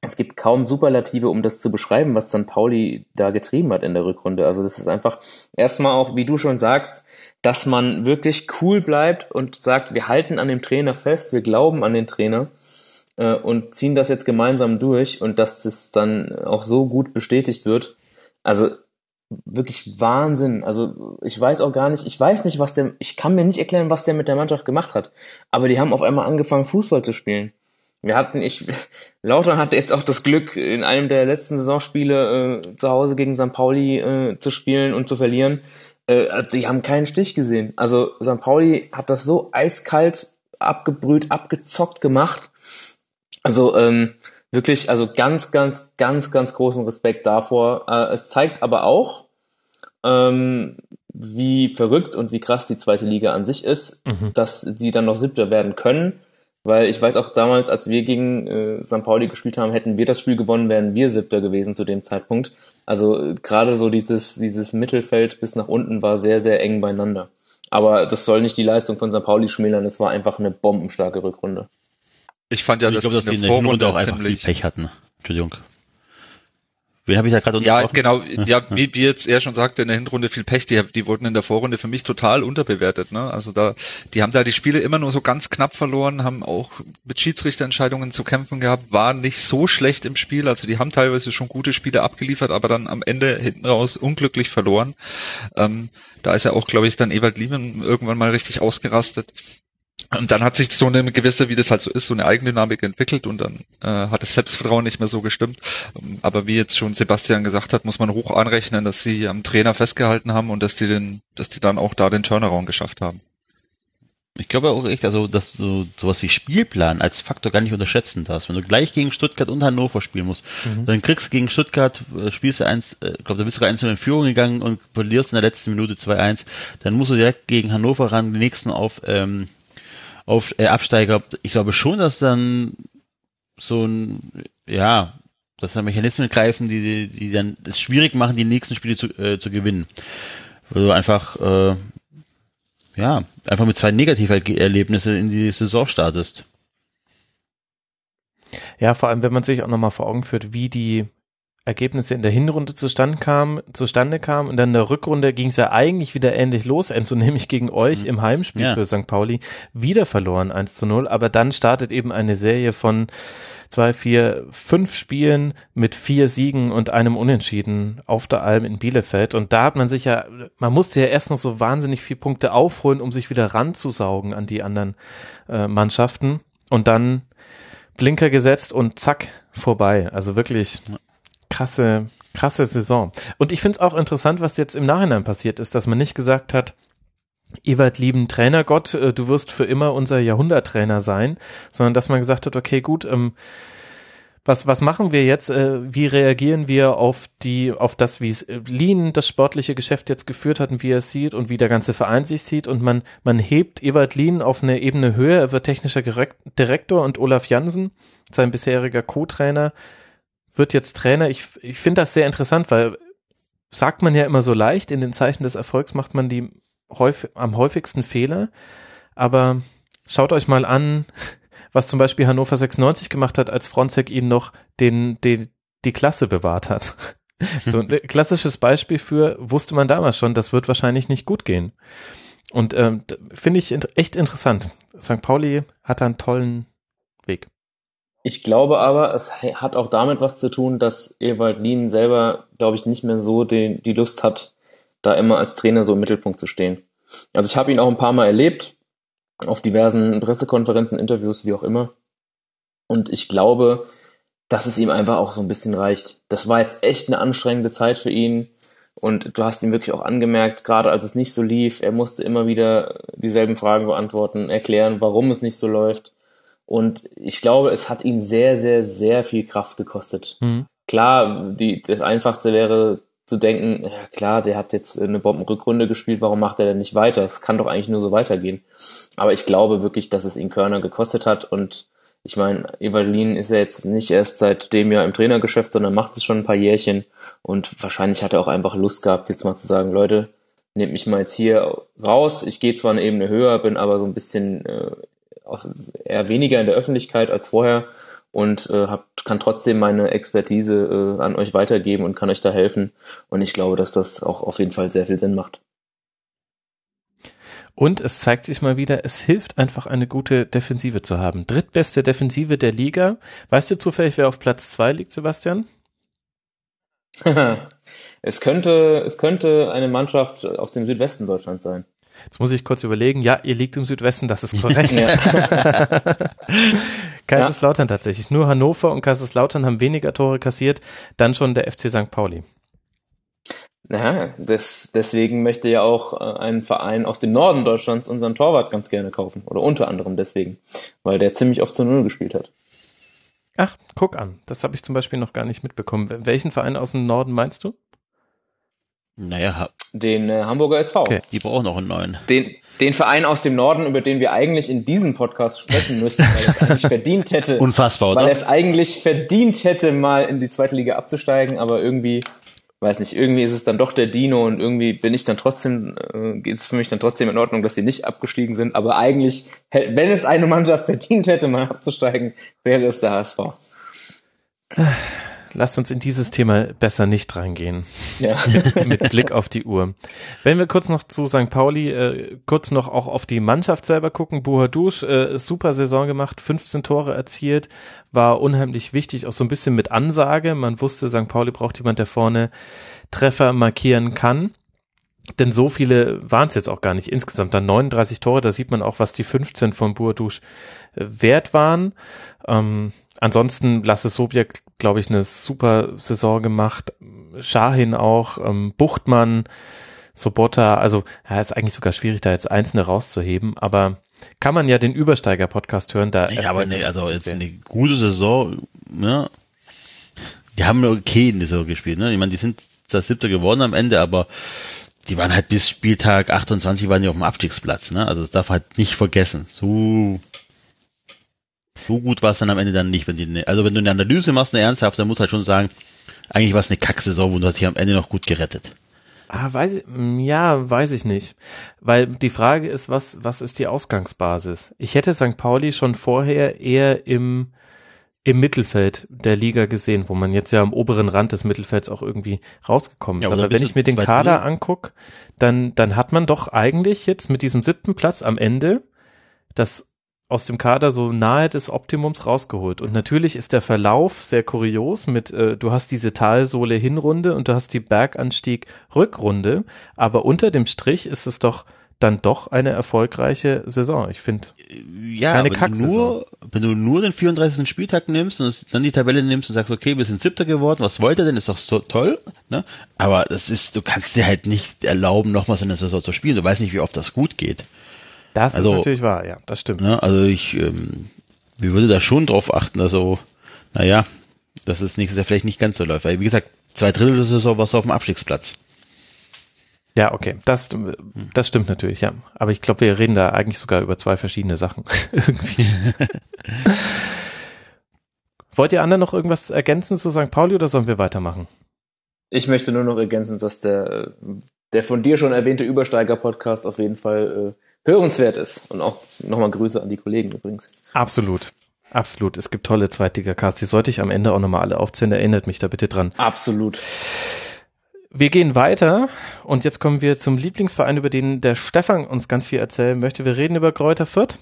es gibt kaum Superlative, um das zu beschreiben, was St. Pauli da getrieben hat in der Rückrunde. Also das ist einfach erstmal auch, wie du schon sagst, dass man wirklich cool bleibt und sagt, wir halten an dem Trainer fest, wir glauben an den Trainer äh, und ziehen das jetzt gemeinsam durch und dass das dann auch so gut bestätigt wird. Also wirklich Wahnsinn. Also ich weiß auch gar nicht, ich weiß nicht, was der, ich kann mir nicht erklären, was der mit der Mannschaft gemacht hat. Aber die haben auf einmal angefangen, Fußball zu spielen. Wir hatten, ich, Lautern hatte jetzt auch das Glück, in einem der letzten Saisonspiele äh, zu Hause gegen St. Pauli äh, zu spielen und zu verlieren. Äh, die haben keinen Stich gesehen. Also St. Pauli hat das so eiskalt abgebrüht, abgezockt gemacht. Also ähm, wirklich, also ganz, ganz, ganz, ganz großen Respekt davor. Äh, es zeigt aber auch, ähm, wie verrückt und wie krass die zweite Liga an sich ist, mhm. dass sie dann noch Siebter werden können. Weil ich weiß auch damals, als wir gegen äh, St. Pauli gespielt haben, hätten wir das Spiel gewonnen, wären wir Siebter gewesen zu dem Zeitpunkt. Also gerade so dieses, dieses Mittelfeld bis nach unten war sehr, sehr eng beieinander. Aber das soll nicht die Leistung von St. Pauli schmälern, es war einfach eine bombenstarke Rückrunde. Ich fand ja, ich dass, glaube, dass die in der Hinrunde auch einfach viel Pech hatten. Entschuldigung. Wen habe ich da gerade Ja, genau. Ja, wie, wie jetzt er schon sagte, in der Hinrunde viel Pech. Die, die wurden in der Vorrunde für mich total unterbewertet. Ne? Also da, die haben da die Spiele immer nur so ganz knapp verloren, haben auch mit Schiedsrichterentscheidungen zu kämpfen gehabt, waren nicht so schlecht im Spiel. Also die haben teilweise schon gute Spiele abgeliefert, aber dann am Ende hinten raus unglücklich verloren. Ähm, da ist ja auch, glaube ich, dann Ewald Liemen irgendwann mal richtig ausgerastet. Und dann hat sich so eine gewisse, wie das halt so ist, so eine Eigendynamik entwickelt und dann äh, hat das Selbstvertrauen nicht mehr so gestimmt. Aber wie jetzt schon Sebastian gesagt hat, muss man hoch anrechnen, dass sie am Trainer festgehalten haben und dass die den, dass die dann auch da den Turnaround geschafft haben. Ich glaube auch echt, also, dass du sowas wie Spielplan als Faktor gar nicht unterschätzen darfst. Wenn du gleich gegen Stuttgart und Hannover spielen musst, mhm. dann kriegst du gegen Stuttgart, äh, spielst du eins, äh, ich glaube, da bist du sogar eins in Führung gegangen und verlierst in der letzten Minute 2-1, dann musst du direkt gegen Hannover ran, die nächsten auf, ähm, auf äh, Absteiger. Ich glaube schon, dass dann so ein, ja, dass da Mechanismen greifen, die, die dann es schwierig machen, die nächsten Spiele zu, äh, zu gewinnen. Weil du einfach, äh, ja, einfach mit zwei Negativerlebnissen in die Saison startest. Ja, vor allem, wenn man sich auch nochmal vor Augen führt, wie die Ergebnisse in der Hinrunde zustande kamen, zustande kamen und dann in der Rückrunde ging es ja eigentlich wieder ähnlich los, Enzo, nämlich gegen euch im Heimspiel ja. für St. Pauli, wieder verloren 1 zu 0, aber dann startet eben eine Serie von zwei, vier, fünf Spielen mit vier Siegen und einem Unentschieden auf der Alm in Bielefeld. Und da hat man sich ja, man musste ja erst noch so wahnsinnig viele Punkte aufholen, um sich wieder ranzusaugen an die anderen äh, Mannschaften. Und dann Blinker gesetzt und zack, vorbei. Also wirklich krasse, krasse Saison. Und ich finde es auch interessant, was jetzt im Nachhinein passiert ist, dass man nicht gesagt hat, Ewald lieben Trainergott, äh, du wirst für immer unser Jahrhunderttrainer sein, sondern dass man gesagt hat, okay, gut, ähm, was, was machen wir jetzt? Äh, wie reagieren wir auf die, auf das, wie es äh, Lean das sportliche Geschäft jetzt geführt hat und wie er es sieht und wie der ganze Verein sich sieht und man, man hebt Ewald Lien auf eine Ebene höher, er wird technischer Direktor und Olaf Jansen, sein bisheriger Co-Trainer, wird jetzt Trainer. Ich, ich finde das sehr interessant, weil sagt man ja immer so leicht, in den Zeichen des Erfolgs macht man die häufig, am häufigsten Fehler. Aber schaut euch mal an, was zum Beispiel Hannover 96 gemacht hat, als Fronzek ihnen noch den, den, die Klasse bewahrt hat. So ein klassisches Beispiel für, wusste man damals schon, das wird wahrscheinlich nicht gut gehen. Und ähm, finde ich echt interessant. St. Pauli hat da einen tollen Weg. Ich glaube aber, es hat auch damit was zu tun, dass Ewald Lien selber, glaube ich, nicht mehr so den, die Lust hat, da immer als Trainer so im Mittelpunkt zu stehen. Also ich habe ihn auch ein paar Mal erlebt, auf diversen Pressekonferenzen, Interviews, wie auch immer. Und ich glaube, dass es ihm einfach auch so ein bisschen reicht. Das war jetzt echt eine anstrengende Zeit für ihn. Und du hast ihm wirklich auch angemerkt, gerade als es nicht so lief, er musste immer wieder dieselben Fragen beantworten, erklären, warum es nicht so läuft. Und ich glaube, es hat ihn sehr, sehr, sehr viel Kraft gekostet. Mhm. Klar, die, das Einfachste wäre zu denken, ja klar, der hat jetzt eine Bombenrückrunde gespielt, warum macht er denn nicht weiter? Es kann doch eigentlich nur so weitergehen. Aber ich glaube wirklich, dass es ihn Körner gekostet hat und ich meine, Evalin ist ja jetzt nicht erst seit dem Jahr im Trainergeschäft, sondern macht es schon ein paar Jährchen und wahrscheinlich hat er auch einfach Lust gehabt, jetzt mal zu sagen, Leute, nehmt mich mal jetzt hier raus. Ich gehe zwar eine Ebene höher, bin aber so ein bisschen äh, eher weniger in der Öffentlichkeit als vorher und äh, hab, kann trotzdem meine Expertise äh, an euch weitergeben und kann euch da helfen. Und ich glaube, dass das auch auf jeden Fall sehr viel Sinn macht. Und es zeigt sich mal wieder, es hilft einfach eine gute Defensive zu haben. Drittbeste Defensive der Liga. Weißt du zufällig, wer auf Platz zwei liegt, Sebastian? es könnte, es könnte eine Mannschaft aus dem Südwesten Deutschlands sein. Jetzt muss ich kurz überlegen. Ja, ihr liegt im Südwesten, das ist korrekt. Kaiserslautern ja. tatsächlich. Nur Hannover und Kaiserslautern haben weniger Tore kassiert, dann schon der FC St. Pauli. Naja, das, deswegen möchte ja auch äh, ein Verein aus dem Norden Deutschlands unseren Torwart ganz gerne kaufen. Oder unter anderem deswegen, weil der ziemlich oft zu Null gespielt hat. Ach, guck an. Das habe ich zum Beispiel noch gar nicht mitbekommen. Welchen Verein aus dem Norden meinst du? Naja, den äh, Hamburger SV. Okay. Die brauchen noch einen neuen. Den, den Verein aus dem Norden, über den wir eigentlich in diesem Podcast sprechen müssten, weil er es eigentlich verdient hätte. Unfassbar, oder? Weil er es eigentlich verdient hätte, mal in die zweite Liga abzusteigen, aber irgendwie weiß nicht, irgendwie ist es dann doch der Dino und irgendwie bin ich dann trotzdem, äh, geht es für mich dann trotzdem in Ordnung, dass sie nicht abgestiegen sind. Aber eigentlich, wenn es eine Mannschaft verdient hätte, mal abzusteigen, wäre es der HSV. Lasst uns in dieses Thema besser nicht reingehen. Ja. Mit Blick auf die Uhr. Wenn wir kurz noch zu St. Pauli, äh, kurz noch auch auf die Mannschaft selber gucken. Buhadouche, äh, super Saison gemacht, 15 Tore erzielt, war unheimlich wichtig, auch so ein bisschen mit Ansage. Man wusste, St. Pauli braucht jemand, der vorne Treffer markieren kann. Denn so viele waren es jetzt auch gar nicht. Insgesamt dann 39 Tore, da sieht man auch, was die 15 von Buadouche äh, wert waren. Ähm, ansonsten Lasse Sobjak, glaube ich, eine super Saison gemacht. Shahin auch, ähm, Buchtmann, Sobota, also ja, ist eigentlich sogar schwierig, da jetzt einzelne rauszuheben, aber kann man ja den Übersteiger-Podcast hören, da. Ja, aber nee, also jetzt eine gute Saison, ne? Die haben okay in der Saison gespielt, ne? Ich meine, die sind zwar siebter geworden am Ende, aber die waren halt bis Spieltag 28 waren die auf dem Abstiegsplatz, ne? Also das darf halt nicht vergessen. So so gut war es dann am Ende dann nicht, wenn die, also wenn du eine Analyse machst, eine ernsthafte, dann musst du halt schon sagen, eigentlich war es eine Kacksaison und du hast dich am Ende noch gut gerettet. Ah, weiß ich, mm, ja, weiß ich nicht. Weil die Frage ist, was, was ist die Ausgangsbasis? Ich hätte St. Pauli schon vorher eher im, im Mittelfeld der Liga gesehen, wo man jetzt ja am oberen Rand des Mittelfelds auch irgendwie rausgekommen ist. Ja, Aber wenn ich mir den Kader anguck, dann, dann hat man doch eigentlich jetzt mit diesem siebten Platz am Ende das aus dem Kader so nahe des Optimums rausgeholt. Und natürlich ist der Verlauf sehr kurios mit, äh, du hast diese Talsohle Hinrunde und du hast die Berganstieg Rückrunde, aber unter dem Strich ist es doch dann doch eine erfolgreiche Saison. Ich finde, ja, keine wenn du, nur, wenn du nur den 34. Spieltag nimmst und dann die Tabelle nimmst und sagst, okay, wir sind siebter geworden, was wollt ihr denn? Ist doch so toll, ne? Aber das ist, du kannst dir halt nicht erlauben, nochmals in der Saison zu spielen. Du weißt nicht, wie oft das gut geht. Das also, ist natürlich wahr, ja, das stimmt. Ne, also ich, ähm, wir würde da schon drauf achten, also, naja, dass es nächstes Jahr vielleicht nicht ganz so läuft. Weil, wie gesagt, zwei Drittel der Saison warst du auf dem Abstiegsplatz. Ja, okay, das, das stimmt natürlich, ja. Aber ich glaube, wir reden da eigentlich sogar über zwei verschiedene Sachen. Irgendwie. Wollt ihr anderen noch irgendwas ergänzen zu St. Pauli oder sollen wir weitermachen? Ich möchte nur noch ergänzen, dass der, der von dir schon erwähnte Übersteiger-Podcast auf jeden Fall äh, hörenswert ist. Und auch nochmal Grüße an die Kollegen übrigens. Absolut. Absolut. Es gibt tolle Zweitliga-Casts. Die sollte ich am Ende auch nochmal alle aufzählen. Erinnert mich da bitte dran. Absolut. Wir gehen weiter und jetzt kommen wir zum Lieblingsverein, über den der Stefan uns ganz viel erzählen möchte. Wir reden über Kräuter Fürth.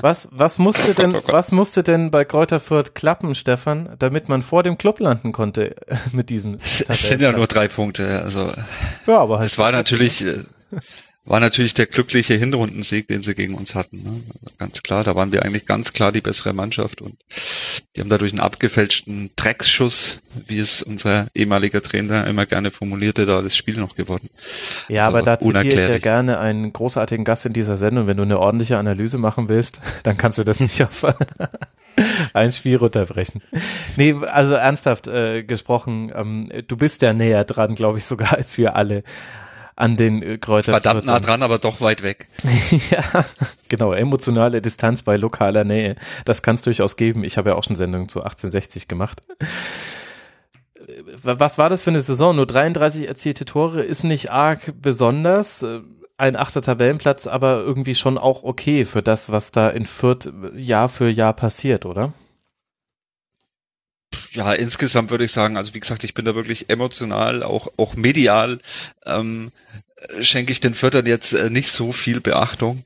Was, was musste denn, was musste denn bei Kräuter Fürth klappen, Stefan, damit man vor dem Club landen konnte mit diesem? Es sind ja nur drei Punkte, also. Ja, aber halt es war natürlich, äh, war natürlich der glückliche Hinrundensieg, den sie gegen uns hatten. Ne? Also ganz klar, da waren wir eigentlich ganz klar die bessere Mannschaft und die haben dadurch einen abgefälschten Drecksschuss, wie es unser ehemaliger Trainer immer gerne formulierte, da das Spiel noch gewonnen. Ja, also aber da zitiere ich ja gerne einen großartigen Gast in dieser Sendung. Wenn du eine ordentliche Analyse machen willst, dann kannst du das nicht auf ein Spiel runterbrechen. Nee, also ernsthaft äh, gesprochen, ähm, du bist ja näher dran, glaube ich, sogar als wir alle an den äh, Kräutern. Verdammt nah dran, aber doch weit weg. ja, genau, emotionale Distanz bei lokaler Nähe. Das kann es durchaus geben. Ich habe ja auch schon Sendungen zu 1860 gemacht. Was war das für eine Saison? Nur 33 erzielte Tore ist nicht arg besonders. Ein achter Tabellenplatz, aber irgendwie schon auch okay für das, was da in Fürth Jahr für Jahr passiert, oder? Ja, insgesamt würde ich sagen, also wie gesagt, ich bin da wirklich emotional, auch, auch medial, ähm, schenke ich den Viertern jetzt äh, nicht so viel Beachtung.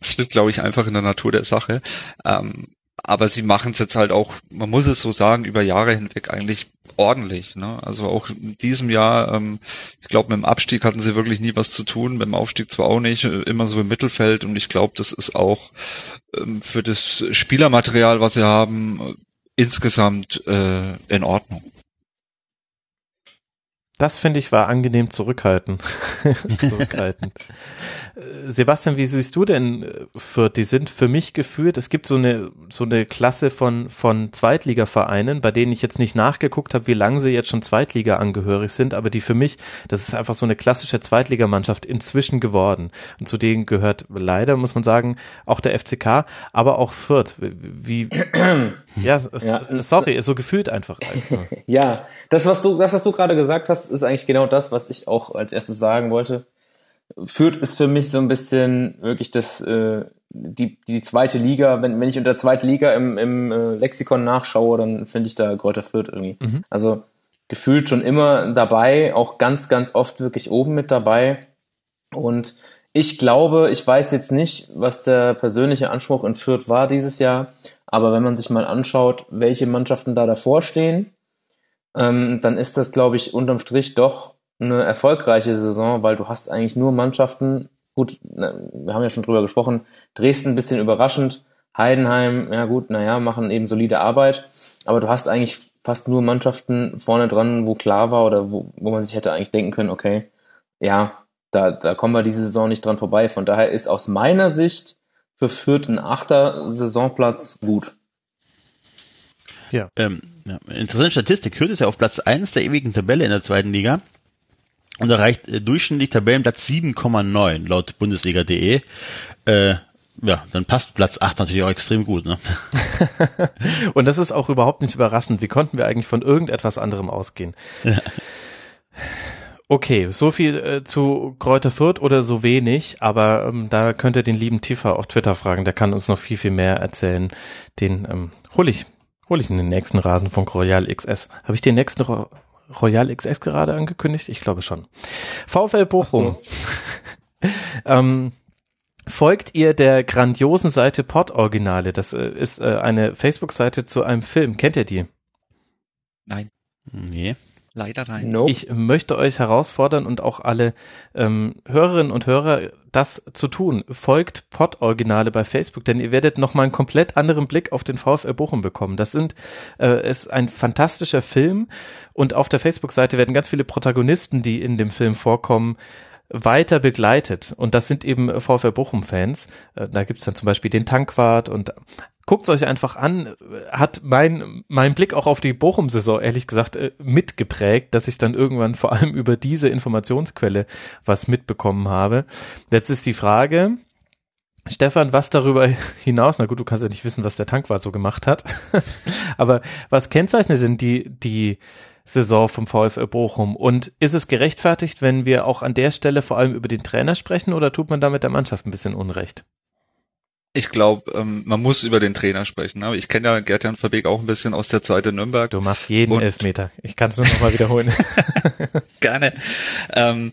Das liegt, glaube ich, einfach in der Natur der Sache. Ähm, aber sie machen es jetzt halt auch, man muss es so sagen, über Jahre hinweg eigentlich ordentlich. Ne? Also auch in diesem Jahr, ähm, ich glaube, mit dem Abstieg hatten sie wirklich nie was zu tun, mit dem Aufstieg zwar auch nicht, äh, immer so im Mittelfeld und ich glaube, das ist auch ähm, für das Spielermaterial, was sie haben, insgesamt äh, in Ordnung. Das finde ich war angenehm zurückhaltend. zurückhaltend. Sebastian, wie siehst du denn äh, für die sind für mich geführt? Es gibt so eine so eine Klasse von von Zweitligavereinen, bei denen ich jetzt nicht nachgeguckt habe, wie lange sie jetzt schon Zweitliga angehörig sind, aber die für mich, das ist einfach so eine klassische Zweitligamannschaft inzwischen geworden. Und zu denen gehört leider, muss man sagen, auch der FCK, aber auch Fürth. Wie ja, ja, sorry, so gefühlt einfach. einfach. ja, das was du das was du gerade gesagt hast, ist eigentlich genau das, was ich auch als erstes sagen wollte Fürth ist für mich so ein bisschen wirklich das äh, die die zweite Liga. Wenn wenn ich unter zweite Liga im im äh, Lexikon nachschaue, dann finde ich da Kräuter Fürth irgendwie. Mhm. Also gefühlt schon immer dabei, auch ganz ganz oft wirklich oben mit dabei. Und ich glaube, ich weiß jetzt nicht, was der persönliche Anspruch in Fürth war dieses Jahr, aber wenn man sich mal anschaut, welche Mannschaften da davor stehen, ähm, dann ist das, glaube ich, unterm Strich doch eine erfolgreiche Saison, weil du hast eigentlich nur Mannschaften, gut, wir haben ja schon drüber gesprochen, Dresden ein bisschen überraschend, Heidenheim, ja gut, naja, machen eben solide Arbeit, aber du hast eigentlich fast nur Mannschaften vorne dran, wo klar war oder wo, wo man sich hätte eigentlich denken können, okay, ja, da, da kommen wir diese Saison nicht dran vorbei. Von daher ist aus meiner Sicht für Fürth ein achter Saisonplatz gut. Ja. Ähm, ja. Interessante Statistik. Fürth ist ja auf Platz eins der ewigen Tabelle in der zweiten Liga und erreicht äh, durchschnittlich Tabellenplatz 7,9 laut Bundesliga.de. Äh, ja, dann passt Platz 8 natürlich auch extrem gut. Ne? und das ist auch überhaupt nicht überraschend. Wie konnten wir eigentlich von irgendetwas anderem ausgehen? Ja. Okay, so viel äh, zu Kräuter Fürth oder so wenig, aber ähm, da könnt ihr den lieben Tifa auf Twitter fragen, der kann uns noch viel, viel mehr erzählen. Den ähm, hole ich, hol ich in den nächsten Rasenfunk Royal XS. Habe ich den nächsten Royal XS gerade angekündigt? Ich glaube schon. VfL Bochum. So. ähm, folgt ihr der grandiosen Seite Pod Originale? Das äh, ist äh, eine Facebook-Seite zu einem Film. Kennt ihr die? Nein. Nee. Leider nein. Nope. Ich möchte euch herausfordern und auch alle ähm, Hörerinnen und Hörer das zu tun. Folgt Pod-Originale bei Facebook, denn ihr werdet nochmal einen komplett anderen Blick auf den VfL Bochum bekommen. Das sind, äh, ist ein fantastischer Film und auf der Facebook-Seite werden ganz viele Protagonisten, die in dem Film vorkommen, weiter begleitet. Und das sind eben VfL Bochum-Fans. Äh, da gibt's dann zum Beispiel den Tankwart und guckt euch einfach an, hat mein, mein Blick auch auf die Bochum-Saison ehrlich gesagt äh, mitgeprägt, dass ich dann irgendwann vor allem über diese Informationsquelle was mitbekommen habe. Jetzt ist die Frage, Stefan, was darüber hinaus, na gut, du kannst ja nicht wissen, was der Tankwart so gemacht hat, aber was kennzeichnet denn die, die Saison vom VfL Bochum? Und ist es gerechtfertigt, wenn wir auch an der Stelle vor allem über den Trainer sprechen oder tut man damit der Mannschaft ein bisschen Unrecht? Ich glaube, ähm, man muss über den Trainer sprechen. Ne? Ich kenne ja Gerd-Jan Verbeek auch ein bisschen aus der Zeit in Nürnberg. Du machst jeden und Elfmeter. Ich kann es nur noch mal wiederholen. Gerne. Ähm,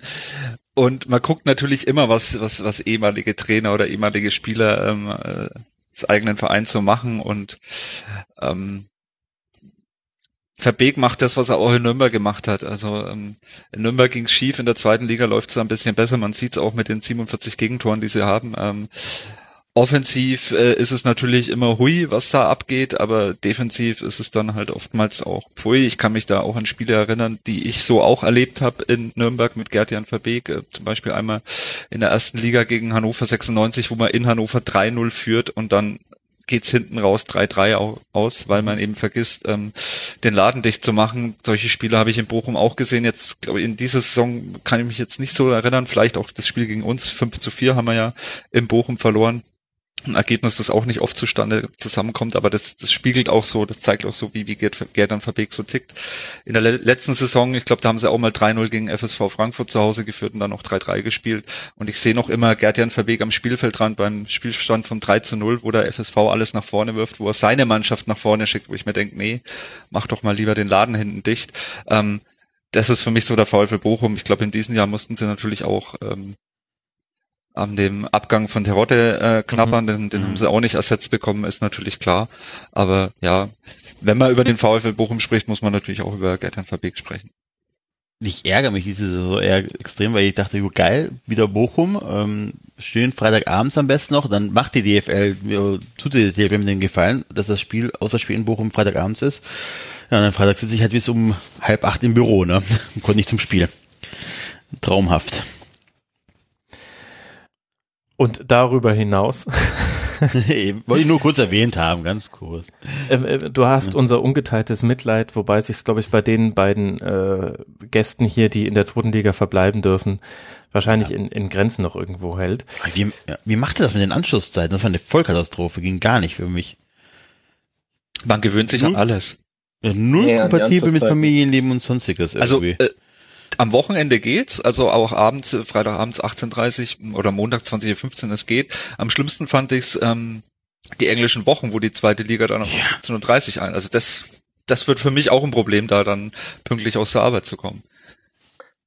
und man guckt natürlich immer, was, was, was ehemalige Trainer oder ehemalige Spieler ähm, äh, des eigenen Vereins so machen und ähm, Verbeek macht das, was er auch in Nürnberg gemacht hat. Also ähm, in Nürnberg ging's schief, in der zweiten Liga läuft's da ein bisschen besser. Man sieht's auch mit den 47 Gegentoren, die sie haben. Ähm, offensiv äh, ist es natürlich immer hui, was da abgeht, aber defensiv ist es dann halt oftmals auch pfui. Ich kann mich da auch an Spiele erinnern, die ich so auch erlebt habe in Nürnberg mit Gerd-Jan Verbeek. Äh, zum Beispiel einmal in der ersten Liga gegen Hannover 96, wo man in Hannover 3-0 führt und dann geht's hinten raus 3-3 aus, weil man eben vergisst, ähm, den Laden dicht zu machen. Solche Spiele habe ich in Bochum auch gesehen. Jetzt, glaube ich, in dieser Saison kann ich mich jetzt nicht so erinnern. Vielleicht auch das Spiel gegen uns. 5 zu 4 haben wir ja in Bochum verloren ein Ergebnis, das auch nicht oft zustande zusammenkommt, aber das, das spiegelt auch so, das zeigt auch so, wie, wie Gerd, Gerd Verbeek so tickt. In der le letzten Saison, ich glaube, da haben sie auch mal 3-0 gegen FSV Frankfurt zu Hause geführt und dann noch 3-3 gespielt. Und ich sehe noch immer Gerd-Jan Verbeek am Spielfeldrand beim Spielstand von 3 zu 0, wo der FSV alles nach vorne wirft, wo er seine Mannschaft nach vorne schickt, wo ich mir denke, nee, mach doch mal lieber den Laden hinten dicht. Ähm, das ist für mich so der VfL Bochum. Ich glaube, in diesem Jahr mussten sie natürlich auch ähm, an dem Abgang von Terodde äh, knabbern, mhm. den, den haben sie auch nicht ersetzt bekommen, ist natürlich klar. Aber ja, wenn man über den VfL Bochum spricht, muss man natürlich auch über Gertjan Verbeek sprechen. Ich ärgere mich diese Saison eher extrem, weil ich dachte, geil, wieder Bochum, ähm, schön Freitagabends am besten noch, dann macht die DFL, tut die DFL mit den Gefallen, dass das Spiel, außer Spiel in Bochum Freitagabends ist. Ja, dann Freitag sitze ich halt bis um halb acht im Büro, ne, konnte nicht zum Spiel. Traumhaft. Und darüber hinaus. Wollte ich nur kurz erwähnt haben, ganz kurz. Ähm, äh, du hast unser ungeteiltes Mitleid, wobei sich, glaube ich, bei den beiden äh, Gästen hier, die in der zweiten Liga verbleiben dürfen, wahrscheinlich ja. in, in Grenzen noch irgendwo hält. Wie, wie macht ihr das mit den Anschlusszeiten? Das war eine Vollkatastrophe, ging gar nicht für mich. Man gewöhnt sich an alles. Ja, null ja, kompatibel mit Familienleben und sonstiges also, irgendwie. Also, äh, am Wochenende geht's, also auch abends, äh, Freitagabends 18.30 oder Montag 20.15 Uhr, es geht. Am schlimmsten fand ich's ähm, die englischen Wochen, wo die zweite Liga dann um ja. 18.30 Uhr ein. Also das, das wird für mich auch ein Problem, da dann pünktlich aus der Arbeit zu kommen.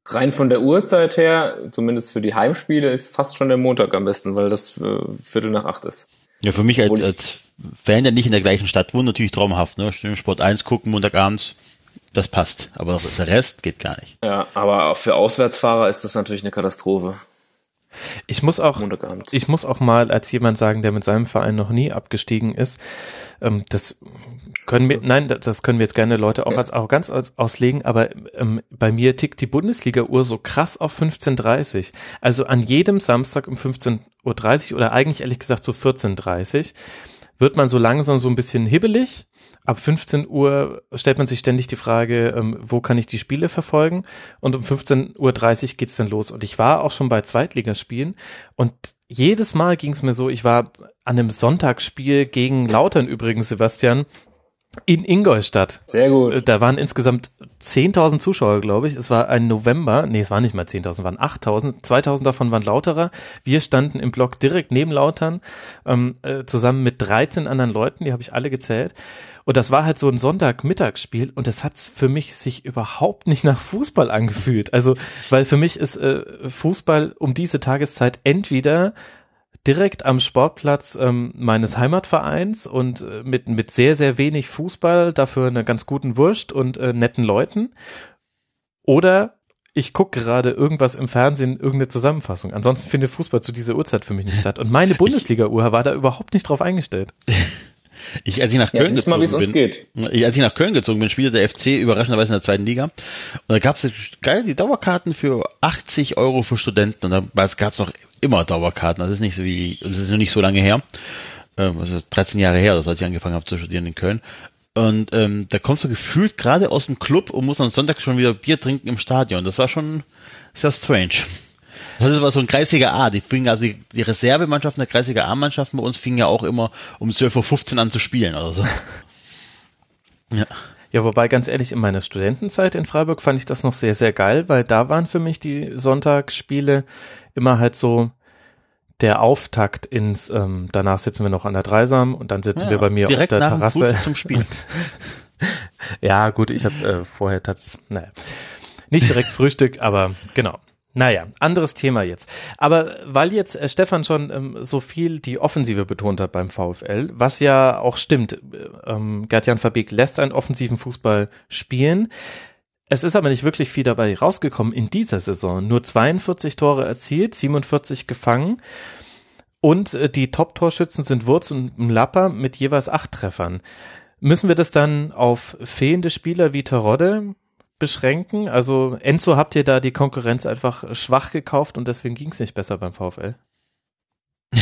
Rein von der Uhrzeit her, zumindest für die Heimspiele, ist fast schon der Montag am besten, weil das äh, Viertel nach acht ist. Ja, für mich als, als Fan, der nicht in der gleichen Stadt wohnt, natürlich traumhaft. Ne? Sport 1 gucken, Montagabends, das passt. Aber der Rest geht gar nicht. Ja, aber für Auswärtsfahrer ist das natürlich eine Katastrophe. Ich muss auch, ich muss auch mal als jemand sagen, der mit seinem Verein noch nie abgestiegen ist, ähm, das können wir, nein, das können wir jetzt gerne Leute auch als Arroganz auslegen, aber ähm, bei mir tickt die Bundesliga-Uhr so krass auf 15.30 Also an jedem Samstag um 15.30 Uhr oder eigentlich ehrlich gesagt so 14.30 wird man so langsam so ein bisschen hibbelig ab 15 Uhr stellt man sich ständig die Frage, ähm, wo kann ich die Spiele verfolgen? Und um 15.30 Uhr geht's dann los. Und ich war auch schon bei Zweitligaspielen und jedes Mal ging's mir so, ich war an einem Sonntagsspiel gegen Lautern übrigens, Sebastian, in Ingolstadt. Sehr gut. Äh, da waren insgesamt 10.000 Zuschauer, glaube ich. Es war ein November. Nee, es waren nicht mal 10.000, waren 8.000. 2.000 davon waren Lauterer. Wir standen im Block direkt neben Lautern, ähm, äh, zusammen mit 13 anderen Leuten. Die habe ich alle gezählt. Und das war halt so ein Sonntagmittagsspiel und das hat für mich sich überhaupt nicht nach Fußball angefühlt. Also, weil für mich ist äh, Fußball um diese Tageszeit entweder direkt am Sportplatz ähm, meines Heimatvereins und äh, mit, mit sehr, sehr wenig Fußball, dafür einer ganz guten Wurst und äh, netten Leuten. Oder ich gucke gerade irgendwas im Fernsehen, irgendeine Zusammenfassung. Ansonsten findet Fußball zu dieser Uhrzeit für mich nicht statt. Und meine Bundesliga-Uhr war da überhaupt nicht drauf eingestellt. Ich, als ich nach Köln ja, gezogen mal, bin, geht. Ich, als ich nach Köln gezogen bin, spielte der FC überraschenderweise in der zweiten Liga. Und da gab es geil die Dauerkarten für 80 Euro für Studenten. Und da gab es noch immer Dauerkarten. Das ist nicht so wie, das ist noch nicht so lange her. Ähm, das ist 13 Jahre her, als ich angefangen habe zu studieren in Köln. Und ähm, da kommst du gefühlt gerade aus dem Club und musst am Sonntag schon wieder Bier trinken im Stadion. Das war schon sehr strange. Das war so ein Kreisiger A. Die fingen also die, die Reservemannschaften der Kreisiger A-Mannschaften bei uns fingen ja auch immer um 12.15 Uhr an zu spielen oder so. ja. Ja, wobei ganz ehrlich, in meiner Studentenzeit in Freiburg fand ich das noch sehr, sehr geil, weil da waren für mich die Sonntagsspiele immer halt so der Auftakt ins, ähm, danach sitzen wir noch an der Dreisam und dann sitzen ja, wir bei mir auf der Terrasse. Zum Spiel. ja, gut, ich habe äh, vorher tats, naja, nicht direkt Frühstück, aber genau. Naja, anderes Thema jetzt. Aber weil jetzt äh, Stefan schon ähm, so viel die Offensive betont hat beim VfL, was ja auch stimmt, äh, ähm, Gerd-Jan Verbeek lässt einen offensiven Fußball spielen. Es ist aber nicht wirklich viel dabei rausgekommen in dieser Saison. Nur 42 Tore erzielt, 47 gefangen. Und äh, die Top-Torschützen sind Wurz und Mlapper mit jeweils acht Treffern. Müssen wir das dann auf fehlende Spieler wie Terodde beschränken? Also Enzo, habt ihr da die Konkurrenz einfach schwach gekauft und deswegen ging es nicht besser beim VfL?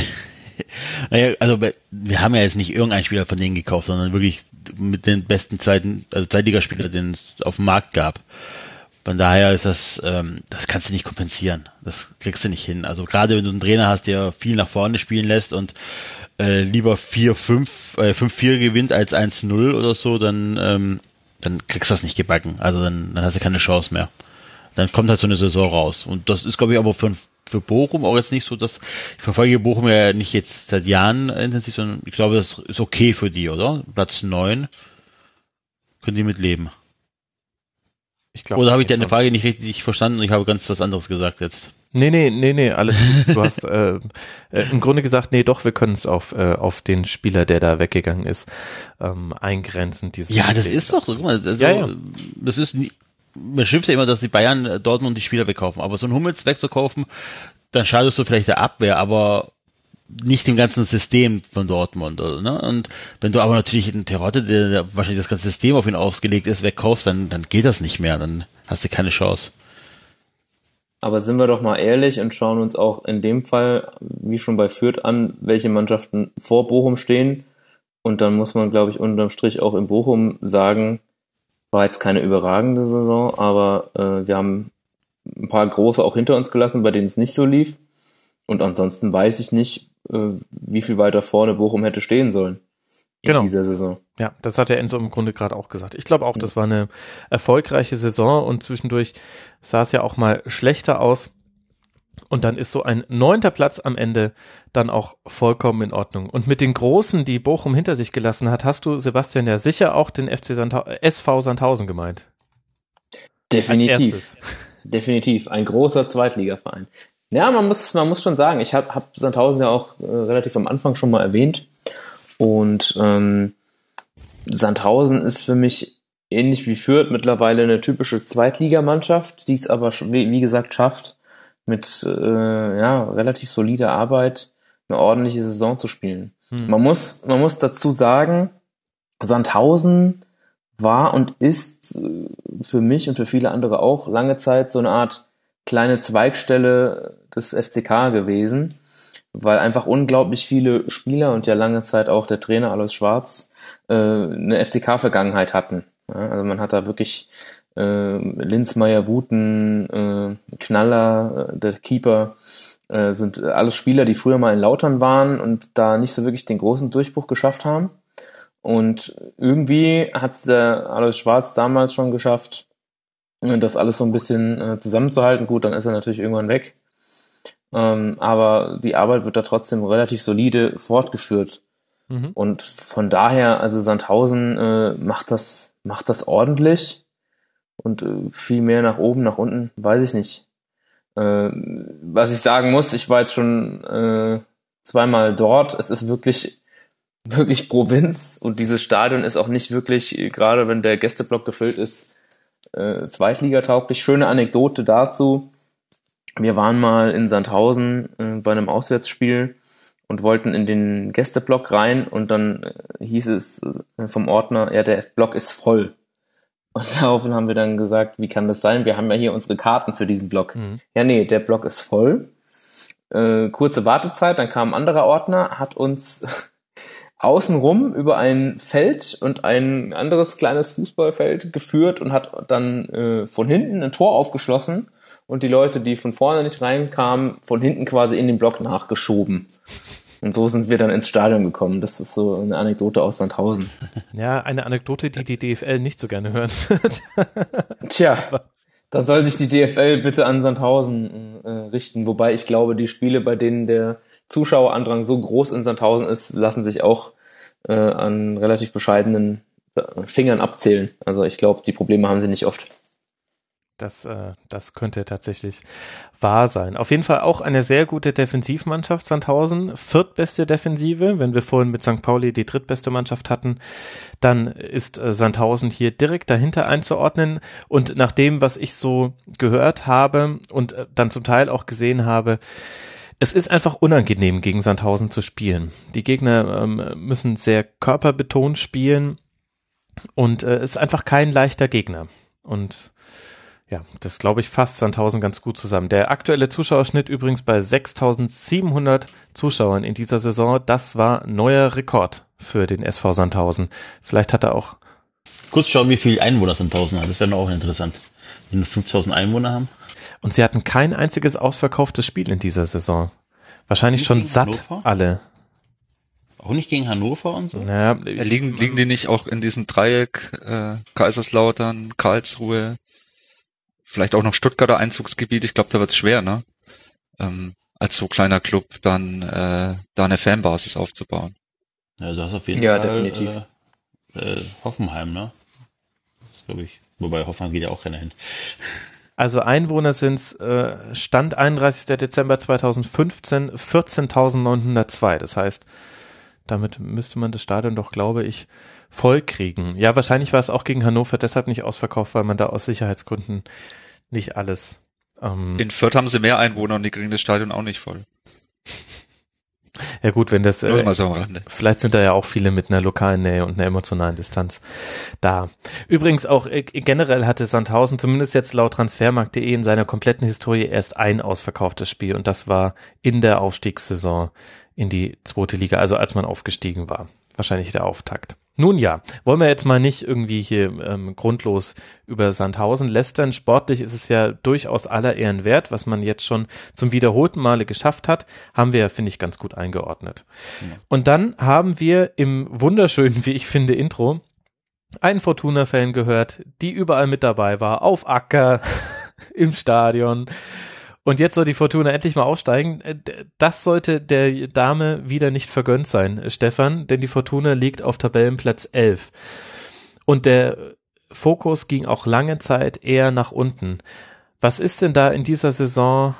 naja, also wir haben ja jetzt nicht irgendeinen Spieler von denen gekauft, sondern wirklich mit den besten zweiten, also Zweitligaspieler, den es auf dem Markt gab. Von daher ist das, ähm, das kannst du nicht kompensieren. Das kriegst du nicht hin. Also gerade wenn du einen Trainer hast, der viel nach vorne spielen lässt und äh, lieber 4-5, äh, 5-4 gewinnt als 1-0 oder so, dann ähm, dann kriegst du das nicht gebacken. Also dann, dann hast du keine Chance mehr. Dann kommt halt so eine Saison raus. Und das ist, glaube ich, aber für, für Bochum auch jetzt nicht so, dass ich verfolge Bochum ja nicht jetzt seit Jahren intensiv, sondern ich glaube, das ist okay für die, oder? Platz neun können die mit leben. Ich glaub, Oder habe ich deine Frage nicht richtig verstanden und ich habe ganz was anderes gesagt jetzt? Nee, nee, nee, nee, alles gut. Du hast äh, äh, im Grunde gesagt, nee, doch, wir können es auf, äh, auf den Spieler, der da weggegangen ist, ähm, eingrenzen. Ja, das ist doch so. Guck mal, also, ja, ja. das ist nie, man schimpft ja immer, dass die Bayern äh, Dortmund die Spieler wegkaufen. Aber so ein Hummels wegzukaufen, dann schadest du vielleicht der Abwehr, aber nicht dem ganzen System von Dortmund. Oder, ne? Und wenn du aber natürlich einen Terotte, der, der wahrscheinlich das ganze System auf ihn ausgelegt ist, wegkaufst, dann, dann geht das nicht mehr. Dann hast du keine Chance. Aber sind wir doch mal ehrlich und schauen uns auch in dem Fall, wie schon bei Fürth an, welche Mannschaften vor Bochum stehen. Und dann muss man, glaube ich, unterm Strich auch in Bochum sagen, war jetzt keine überragende Saison, aber äh, wir haben ein paar große auch hinter uns gelassen, bei denen es nicht so lief. Und ansonsten weiß ich nicht, äh, wie viel weiter vorne Bochum hätte stehen sollen in genau. dieser Saison. Ja, das hat der Enzo im Grunde gerade auch gesagt. Ich glaube auch, das war eine erfolgreiche Saison und zwischendurch sah es ja auch mal schlechter aus. Und dann ist so ein neunter Platz am Ende dann auch vollkommen in Ordnung. Und mit den Großen, die Bochum hinter sich gelassen hat, hast du, Sebastian, ja sicher auch den FC Sandha SV Sandhausen gemeint. Definitiv. Definitiv. Ein großer Zweitligaverein. Ja, man muss, man muss schon sagen, ich habe hab Sandhausen ja auch äh, relativ am Anfang schon mal erwähnt. Und ähm, Sandhausen ist für mich ähnlich wie Fürth mittlerweile eine typische Zweitligamannschaft, die es aber, wie, gesagt, schafft, mit äh, ja, relativ solider Arbeit eine ordentliche Saison zu spielen. Hm. Man, muss, man muss dazu sagen, Sandhausen war und ist äh, für mich und für viele andere auch lange Zeit so eine Art kleine Zweigstelle des FCK gewesen weil einfach unglaublich viele Spieler und ja lange Zeit auch der Trainer Alois Schwarz äh, eine FCK-Vergangenheit hatten. Ja, also man hat da wirklich äh, Linzmeier, Wuten, äh, Knaller, äh, der Keeper, äh, sind alles Spieler, die früher mal in Lautern waren und da nicht so wirklich den großen Durchbruch geschafft haben. Und irgendwie hat der Alois Schwarz damals schon geschafft, das alles so ein bisschen äh, zusammenzuhalten. Gut, dann ist er natürlich irgendwann weg. Ähm, aber die Arbeit wird da trotzdem relativ solide fortgeführt. Mhm. Und von daher, also Sandhausen äh, macht das, macht das ordentlich und äh, viel mehr nach oben, nach unten, weiß ich nicht. Äh, was ich sagen muss, ich war jetzt schon äh, zweimal dort. Es ist wirklich, wirklich Provinz und dieses Stadion ist auch nicht wirklich, gerade wenn der Gästeblock gefüllt ist, äh, zweitligatauglich. Schöne Anekdote dazu wir waren mal in Sandhausen äh, bei einem Auswärtsspiel und wollten in den Gästeblock rein und dann äh, hieß es äh, vom Ordner, ja, der Block ist voll. Und daraufhin haben wir dann gesagt, wie kann das sein? Wir haben ja hier unsere Karten für diesen Block. Mhm. Ja, nee, der Block ist voll. Äh, kurze Wartezeit, dann kam ein anderer Ordner, hat uns außenrum über ein Feld und ein anderes kleines Fußballfeld geführt und hat dann äh, von hinten ein Tor aufgeschlossen und die Leute, die von vorne nicht reinkamen, von hinten quasi in den Block nachgeschoben. Und so sind wir dann ins Stadion gekommen. Das ist so eine Anekdote aus Sandhausen. Ja, eine Anekdote, die die DFL nicht so gerne hören wird. Tja, dann soll sich die DFL bitte an Sandhausen äh, richten. Wobei ich glaube, die Spiele, bei denen der Zuschauerandrang so groß in Sandhausen ist, lassen sich auch äh, an relativ bescheidenen äh, Fingern abzählen. Also ich glaube, die Probleme haben sie nicht oft. Das, äh, das könnte tatsächlich wahr sein. Auf jeden Fall auch eine sehr gute Defensivmannschaft, Sandhausen. Viertbeste Defensive. Wenn wir vorhin mit St. Pauli die drittbeste Mannschaft hatten, dann ist äh, Sandhausen hier direkt dahinter einzuordnen. Und nach dem, was ich so gehört habe und äh, dann zum Teil auch gesehen habe, es ist einfach unangenehm, gegen Sandhausen zu spielen. Die Gegner ähm, müssen sehr körperbetont spielen und äh, ist einfach kein leichter Gegner. Und ja, das glaube ich fasst Sandhausen ganz gut zusammen. Der aktuelle Zuschauerschnitt übrigens bei 6700 Zuschauern in dieser Saison, das war neuer Rekord für den SV Sandhausen. Vielleicht hat er auch. Kurz schauen, wie viel Einwohner Sandhausen hat. Das wäre auch interessant. Wenn wir 5000 Einwohner haben. Und sie hatten kein einziges ausverkauftes Spiel in dieser Saison. Wahrscheinlich schon satt Hannover? alle. Auch nicht gegen Hannover und so? Naja, Ja, liegen, liegen die nicht auch in diesem Dreieck, äh, Kaiserslautern, Karlsruhe, vielleicht auch noch Stuttgarter Einzugsgebiet? Ich glaube, da wird's schwer, ne? Ähm, als so kleiner Club dann äh, da eine Fanbasis aufzubauen. Ja, du hast auf jeden Ja, Fall definitiv. Äh, äh, Hoffenheim, ne? Das glaube ich. Wobei Hoffenheim geht ja auch keiner hin. Also Einwohner sind äh, Stand 31. Dezember 2015 14.902. Das heißt, damit müsste man das Stadion doch, glaube ich, voll kriegen. Ja, wahrscheinlich war es auch gegen Hannover deshalb nicht ausverkauft, weil man da aus Sicherheitsgründen nicht alles. Ähm, In Fürth haben sie mehr Einwohner und die kriegen das Stadion auch nicht voll. ja gut, wenn das äh. Vielleicht sind da ja auch viele mit einer lokalen Nähe und einer emotionalen Distanz da. Übrigens auch äh, generell hatte Sandhausen zumindest jetzt laut transfermarkt.de in seiner kompletten Historie erst ein ausverkauftes Spiel und das war in der Aufstiegssaison in die zweite Liga, also als man aufgestiegen war. Wahrscheinlich der Auftakt. Nun ja, wollen wir jetzt mal nicht irgendwie hier ähm, grundlos über Sandhausen lästern. Sportlich ist es ja durchaus aller Ehren wert, was man jetzt schon zum wiederholten Male geschafft hat, haben wir ja, finde ich, ganz gut eingeordnet. Und dann haben wir im wunderschönen, wie ich finde, Intro einen Fortuna-Fan gehört, die überall mit dabei war, auf Acker, im Stadion. Und jetzt soll die Fortuna endlich mal aufsteigen. Äh, Das sollte der Dame wieder nicht vergönnt sein, äh, Stefan, denn die Fortuna liegt auf Tabellenplatz 11. Und der Fokus ging auch lange Zeit eher nach unten. Was ist denn da in dieser Saison?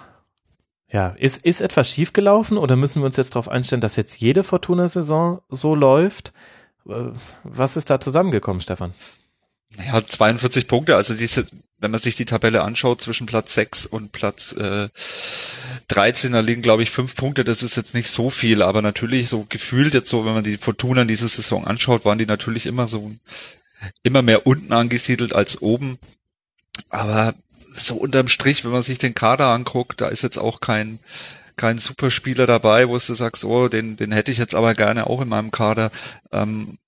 Ja, ist, ist etwas schiefgelaufen oder müssen wir uns jetzt darauf einstellen, dass jetzt jede Fortuna-Saison so läuft? Äh, Was ist da zusammengekommen, Stefan? Ja, 42 Punkte, also diese, wenn man sich die Tabelle anschaut, zwischen Platz 6 und Platz äh, 13, da liegen, glaube ich, fünf Punkte, das ist jetzt nicht so viel, aber natürlich so gefühlt jetzt so, wenn man die Fortuna in dieser Saison anschaut, waren die natürlich immer so immer mehr unten angesiedelt als oben. Aber so unterm Strich, wenn man sich den Kader anguckt, da ist jetzt auch kein kein Superspieler dabei, wo du sagst, oh, den, den hätte ich jetzt aber gerne auch in meinem Kader. Ähm,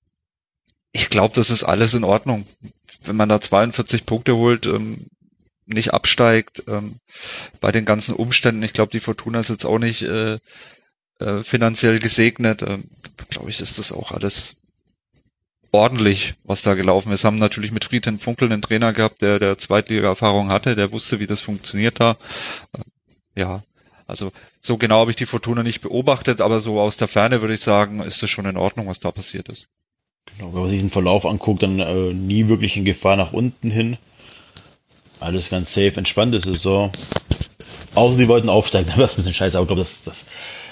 ich glaube, das ist alles in Ordnung. Wenn man da 42 Punkte holt, ähm, nicht absteigt, ähm, bei den ganzen Umständen, ich glaube, die Fortuna ist jetzt auch nicht äh, äh, finanziell gesegnet, ähm, glaube ich, ist das auch alles ordentlich, was da gelaufen ist. Haben natürlich mit Friedhelm Funkel einen Trainer gehabt, der der Zweitliga-Erfahrung hatte, der wusste, wie das funktioniert da. Äh, ja, also so genau habe ich die Fortuna nicht beobachtet, aber so aus der Ferne würde ich sagen, ist das schon in Ordnung, was da passiert ist. Genau, wenn man sich den Verlauf anguckt, dann äh, nie wirklich in Gefahr nach unten hin. Alles ganz safe, entspannte Saison. Außer sie wollten aufsteigen, dann wäre es ein bisschen scheiße, aber ich glaube, das, das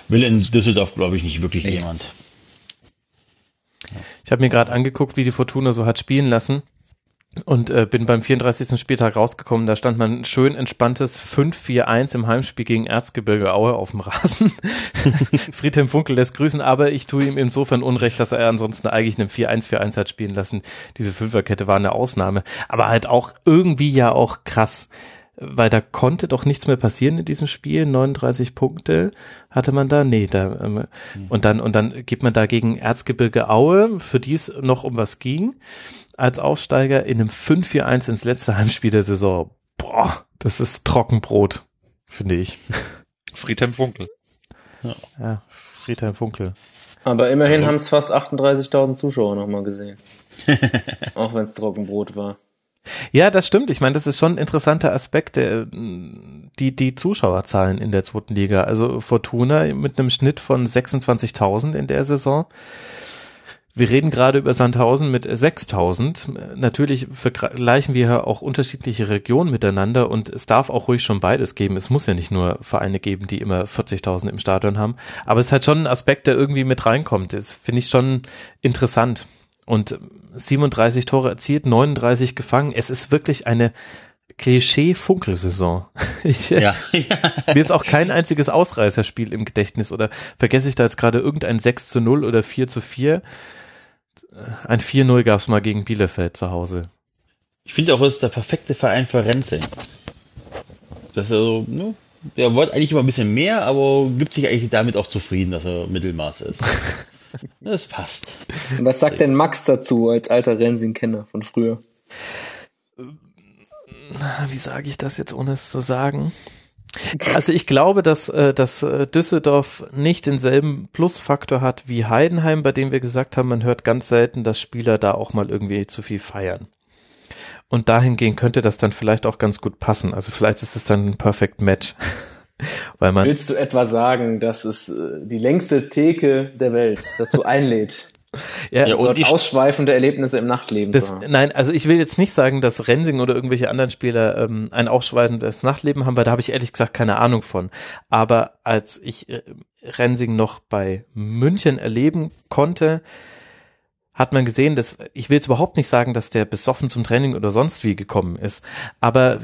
will in Düsseldorf, glaube ich, nicht wirklich Nee. jemand. Ich habe mir gerade angeguckt, wie die Fortuna so hat spielen lassen und äh, bin beim 34. Spieltag rausgekommen. Da stand man schön entspanntes 5-4-1 im Heimspiel gegen Erzgebirge Aue auf dem Rasen. Friedhelm Funkel lässt grüßen, aber ich tue ihm insofern Unrecht, dass er ansonsten eigentlich einen 4-1-4-1 hat spielen lassen. Diese Fünferkette war eine Ausnahme, aber halt auch irgendwie ja auch krass. Weil da konnte doch nichts mehr passieren in diesem Spiel. 39 Punkte hatte man da. Nee, da, ähm, und dann, und dann geht man da gegen Erzgebirge Aue, für die es noch um was ging, als Aufsteiger in einem 5-4-1 ins letzte Heimspiel der Saison. Boah, das ist Trockenbrot, finde ich. Friedhelm Funkel. Ja, Friedhelm Funkel. Aber immerhin haben es fast 38.000 Zuschauer nochmal gesehen. Auch wenn es Trockenbrot war. Ja, das stimmt. Ich meine, das ist schon ein interessanter Aspekt, der, die, die Zuschauerzahlen in der zweiten Liga. Also Fortuna mit einem Schnitt von 26.000 in der Saison. Wir reden gerade über Sandhausen mit 6000. Natürlich vergleichen wir auch unterschiedliche Regionen miteinander und es darf auch ruhig schon beides geben. Es muss ja nicht nur Vereine geben, die immer 40.000 im Stadion haben. Aber es hat schon ein Aspekt, der irgendwie mit reinkommt. Das finde ich schon interessant. Und 37 Tore erzielt, 39 gefangen. Es ist wirklich eine Klischee-Funkelsaison. ja, ja. Mir ist auch kein einziges Ausreißerspiel im Gedächtnis oder vergesse ich da jetzt gerade irgendein 6 zu 0 oder 4 zu 4 ein 4-0 gab es mal gegen Bielefeld zu Hause. Ich finde auch, es ist der perfekte Verein für Renze. Das ist also, ne, der wollte eigentlich immer ein bisschen mehr, aber gibt sich eigentlich damit auch zufrieden, dass er Mittelmaß ist. das passt. Und was sagt denn Max dazu als alter Rensing-Kenner von früher? Wie sage ich das jetzt, ohne es zu sagen? Also ich glaube, dass, äh, dass äh, Düsseldorf nicht denselben Plusfaktor hat wie Heidenheim, bei dem wir gesagt haben, man hört ganz selten, dass Spieler da auch mal irgendwie zu viel feiern. Und dahingehend könnte das dann vielleicht auch ganz gut passen. Also vielleicht ist es dann ein Perfect Match. Weil man Willst du etwa sagen, dass es äh, die längste Theke der Welt dazu einlädt? Ja, ja und ausschweifende Erlebnisse im Nachtleben. Das, nein, also ich will jetzt nicht sagen, dass Rensing oder irgendwelche anderen Spieler ähm, ein ausschweifendes Nachtleben haben, weil da habe ich ehrlich gesagt keine Ahnung von. Aber als ich äh, Rensing noch bei München erleben konnte, hat man gesehen, dass ich will jetzt überhaupt nicht sagen, dass der besoffen zum Training oder sonst wie gekommen ist, aber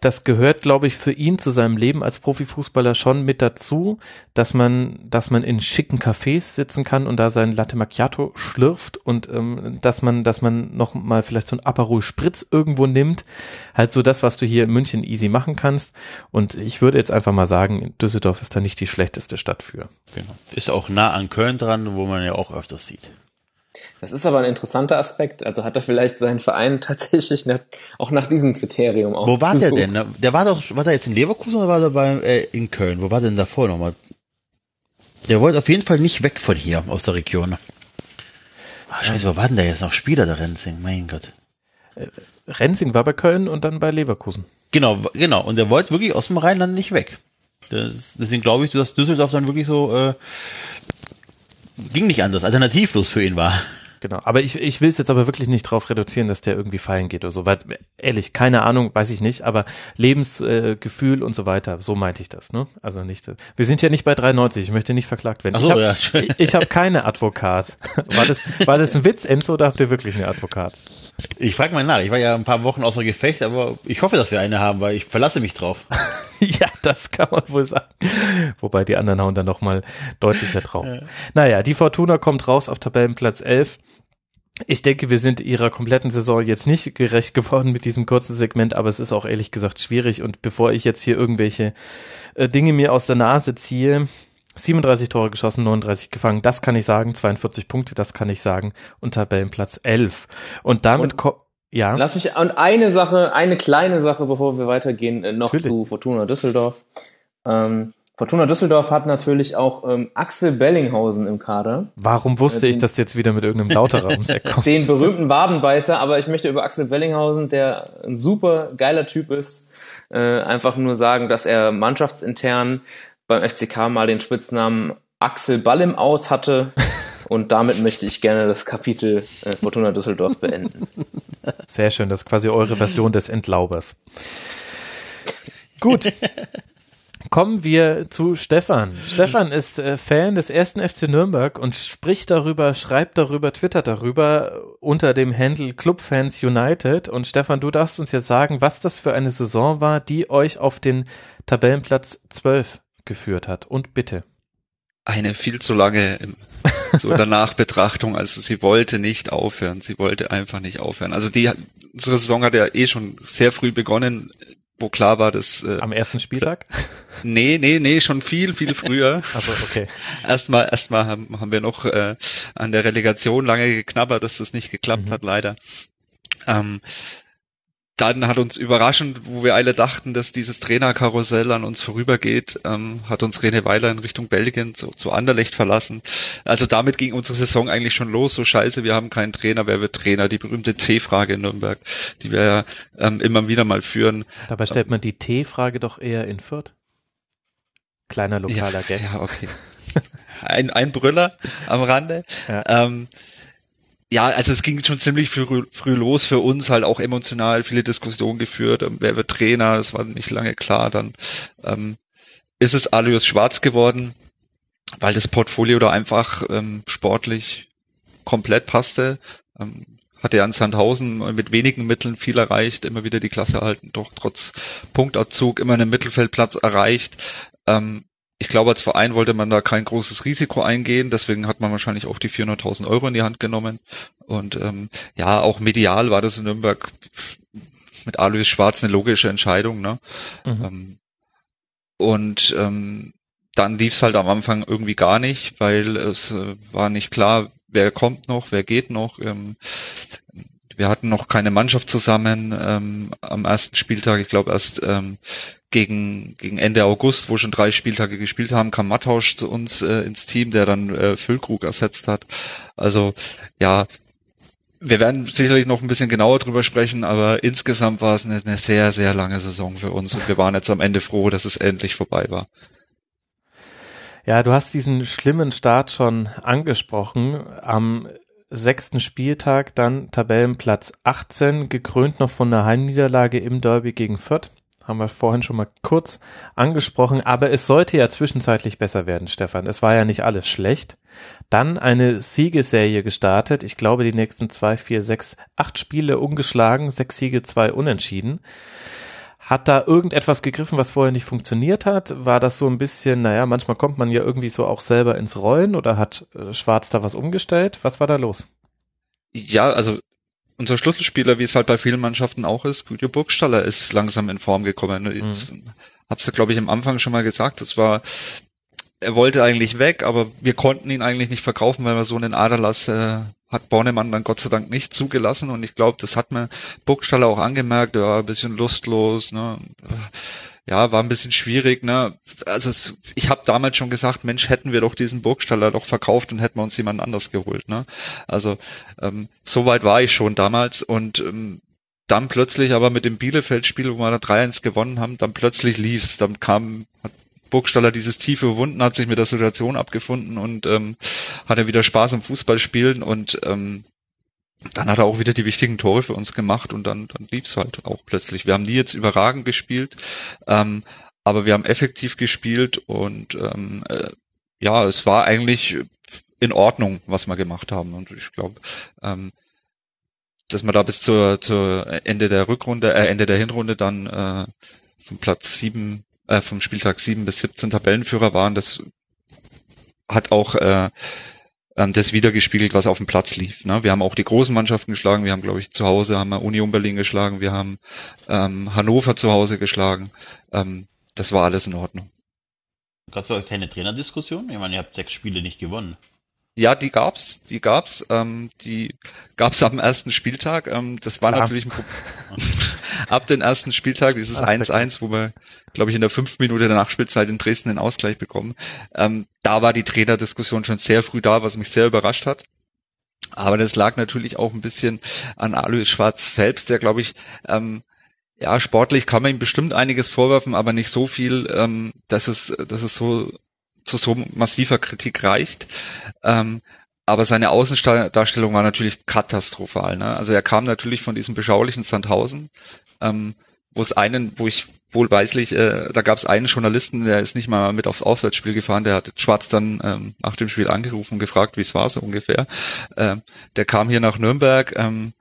das gehört, glaube ich, für ihn zu seinem Leben als Profifußballer schon mit dazu, dass man, dass man in schicken Cafés sitzen kann und da sein Latte Macchiato schlürft und ähm, dass man, dass man noch mal vielleicht so ein Aperol Spritz irgendwo nimmt, halt so das, was du hier in München easy machen kannst. Und ich würde jetzt einfach mal sagen, Düsseldorf ist da nicht die schlechteste Stadt für. Genau. Ist auch nah an Köln dran, wo man ja auch öfters sieht. Das ist aber ein interessanter Aspekt. Also hat er vielleicht seinen Verein tatsächlich nach, auch nach diesem Kriterium auch. Wo war der denn? Der war doch, war der jetzt in Leverkusen oder war der bei, äh, in Köln? Wo war der denn davor nochmal? Der wollte auf jeden Fall nicht weg von hier, aus der Region. Ach, scheiße, wo war denn der jetzt noch Spieler, der Rensing? Mein Gott. Äh, Rensing war bei Köln und dann bei Leverkusen. Genau, genau. Und der wollte wirklich aus dem Rheinland nicht weg. Das, deswegen glaube ich, dass Düsseldorf dann wirklich so äh, ging nicht anders, alternativlos für ihn war. Genau, aber ich, ich will es jetzt aber wirklich nicht drauf reduzieren, dass der irgendwie feiern geht oder so, weil ehrlich, keine Ahnung, weiß ich nicht, aber Lebensgefühl äh, und so weiter, so meinte ich das, ne? Also nicht, wir sind ja nicht bei 93, ich möchte nicht verklagt werden. Ach so, ich habe ja. ich, ich hab keine Advokat. War das, war das ein Witz, Enzo, oder habt ihr wirklich einen Advokat? Ich frage mal nach. Ich war ja ein paar Wochen außer Gefecht, aber ich hoffe, dass wir eine haben, weil ich verlasse mich drauf. ja, das kann man wohl sagen. Wobei die anderen hauen dann nochmal deutlicher drauf. Ja. Naja, die Fortuna kommt raus auf Tabellenplatz 11. Ich denke, wir sind ihrer kompletten Saison jetzt nicht gerecht geworden mit diesem kurzen Segment, aber es ist auch ehrlich gesagt schwierig. Und bevor ich jetzt hier irgendwelche äh, Dinge mir aus der Nase ziehe, 37 Tore geschossen, 39 gefangen, das kann ich sagen, 42 Punkte, das kann ich sagen, und Tabellenplatz 11. Und damit ja. Lass mich und eine Sache, eine kleine Sache, bevor wir weitergehen, äh, noch natürlich. zu Fortuna Düsseldorf. Ähm, Fortuna Düsseldorf hat natürlich auch ähm, Axel Bellinghausen im Kader. Warum wusste äh, den, ich, dass du jetzt wieder mit irgendeinem Lauterer ums Eck kommst? Den berühmten Wadenbeißer, aber ich möchte über Axel Bellinghausen, der ein super geiler Typ ist, äh, einfach nur sagen, dass er mannschaftsintern beim FCK mal den Spitznamen Axel Ball im Aus hatte. Und damit möchte ich gerne das Kapitel äh, Fortuna Düsseldorf beenden. Sehr schön, das ist quasi eure Version des Entlaubers. Gut. Kommen wir zu Stefan. Stefan ist äh, Fan des ersten FC Nürnberg und spricht darüber, schreibt darüber, twittert darüber unter dem Handle Clubfans United. Und Stefan, du darfst uns jetzt sagen, was das für eine Saison war, die euch auf den Tabellenplatz 12 geführt hat. Und bitte. Eine viel zu lange so in der Nachbetrachtung. Also sie wollte nicht aufhören. Sie wollte einfach nicht aufhören. Also die, unsere Saison hat ja eh schon sehr früh begonnen, wo klar war, dass äh, am ersten Spieltag? Nee, nee, nee, schon viel, viel früher. also okay. Erstmal, erstmal haben, haben wir noch äh, an der Relegation lange geknabbert, dass das nicht geklappt mhm. hat, leider. Ähm, dann hat uns überraschend, wo wir alle dachten, dass dieses Trainerkarussell an uns vorübergeht, ähm, hat uns Rene Weiler in Richtung Belgien zu, zu Anderlecht verlassen. Also damit ging unsere Saison eigentlich schon los. So scheiße, wir haben keinen Trainer, wer wird Trainer? Die berühmte T-Frage in Nürnberg, die wir ja ähm, immer wieder mal führen. Dabei stellt man die T-Frage doch eher in Fürth. Kleiner lokaler ja, Gag. Ja, okay. ein, ein Brüller am Rande. Ja. Ähm, ja, also es ging schon ziemlich früh, früh los für uns, halt auch emotional, viele Diskussionen geführt, ähm, wer wird Trainer, das war nicht lange klar. Dann ähm, ist es Alois Schwarz geworden, weil das Portfolio da einfach ähm, sportlich komplett passte. Ähm, hatte ja in Sandhausen mit wenigen Mitteln viel erreicht, immer wieder die Klasse erhalten, doch trotz Punktabzug immer einen Mittelfeldplatz erreicht. Ähm, ich glaube, als Verein wollte man da kein großes Risiko eingehen, deswegen hat man wahrscheinlich auch die 400.000 Euro in die Hand genommen. Und ähm, ja, auch medial war das in Nürnberg mit Alois Schwarz eine logische Entscheidung. Ne? Mhm. Ähm, und ähm, dann lief es halt am Anfang irgendwie gar nicht, weil es äh, war nicht klar, wer kommt noch, wer geht noch. Ähm, wir hatten noch keine Mannschaft zusammen ähm, am ersten Spieltag. Ich glaube erst ähm, gegen, gegen Ende August, wo schon drei Spieltage gespielt haben, kam Mattausch zu uns äh, ins Team, der dann äh, Füllkrug ersetzt hat. Also ja, wir werden sicherlich noch ein bisschen genauer drüber sprechen, aber insgesamt war es eine, eine sehr, sehr lange Saison für uns und wir waren jetzt am Ende froh, dass es endlich vorbei war. Ja, du hast diesen schlimmen Start schon angesprochen. Am sechsten Spieltag dann Tabellenplatz 18, gekrönt noch von der Heimniederlage im Derby gegen Fürth. Haben wir vorhin schon mal kurz angesprochen, aber es sollte ja zwischenzeitlich besser werden, Stefan. Es war ja nicht alles schlecht. Dann eine Siegeserie gestartet. Ich glaube, die nächsten zwei, vier, sechs, acht Spiele ungeschlagen, sechs Siege, zwei Unentschieden. Hat da irgendetwas gegriffen, was vorher nicht funktioniert hat? War das so ein bisschen, naja, manchmal kommt man ja irgendwie so auch selber ins Rollen oder hat äh, Schwarz da was umgestellt? Was war da los? Ja, also unser Schlüsselspieler, wie es halt bei vielen Mannschaften auch ist, Guido Burgstaller ist langsam in Form gekommen. Mhm. Ich hab's ja, glaube ich, am Anfang schon mal gesagt. Das war, er wollte eigentlich weg, aber wir konnten ihn eigentlich nicht verkaufen, weil wir so einen Aderlass äh, hat Bornemann dann Gott sei Dank nicht zugelassen und ich glaube, das hat mir Burgstaller auch angemerkt, ja, ein bisschen lustlos, ne? Ja, war ein bisschen schwierig, ne? Also es, ich habe damals schon gesagt, Mensch, hätten wir doch diesen Burgstaller doch verkauft und hätten wir uns jemand anders geholt, ne? Also ähm, so weit war ich schon damals und ähm, dann plötzlich aber mit dem Bielefeld-Spiel, wo wir da 3-1 gewonnen haben, dann plötzlich lief's. Dann kam, hat Burgstaller dieses tiefe Wunden, hat sich mit der Situation abgefunden und ähm, hatte wieder Spaß am Fußballspielen und ähm, dann hat er auch wieder die wichtigen Tore für uns gemacht und dann, dann lief's halt auch plötzlich. Wir haben nie jetzt überragend gespielt, ähm, aber wir haben effektiv gespielt und ähm, äh, ja, es war eigentlich in Ordnung, was wir gemacht haben. Und ich glaube, ähm, dass wir da bis zur, zur Ende der Rückrunde, äh, Ende der Hinrunde dann äh, vom Platz sieben, äh, vom Spieltag sieben bis 17 Tabellenführer waren, das hat auch äh, ähm, das wiedergespiegelt, was auf dem Platz lief. Ne? Wir haben auch die großen Mannschaften geschlagen. Wir haben, glaube ich, zu Hause haben wir Union Berlin geschlagen. Wir haben ähm, Hannover zu Hause geschlagen. Ähm, das war alles in Ordnung. Gab es keine Trainerdiskussion? Ich meine, ihr habt sechs Spiele nicht gewonnen. Ja, die gab's, die gab's, ähm, die gab's am ersten Spieltag. Ähm, das war Ja. natürlich ein Pro ab dem ersten Spieltag dieses Ach, 1-1, wo wir, glaube ich, in der fünften Minute der Nachspielzeit in Dresden den Ausgleich bekommen. Ähm, da war die Trainerdiskussion schon sehr früh da, was mich sehr überrascht hat. Aber das lag natürlich auch ein bisschen an Alois Schwarz selbst, der, glaube ich, ähm, ja, sportlich kann man ihm bestimmt einiges vorwerfen, aber nicht so viel, ähm, dass es, dass es so zu so massiver Kritik reicht. Ähm, aber seine Außendarstellung war natürlich katastrophal. Ne? Also er kam natürlich von diesem beschaulichen Sandhausen, ähm, wo es einen, wo ich wohlweislich, äh, da gab es einen Journalisten, der ist nicht mal mit aufs Auswärtsspiel gefahren, der hat Schwarz dann ähm, nach dem Spiel angerufen und gefragt, wie es war so ungefähr. Ähm, der kam hier nach Nürnberg. Ähm,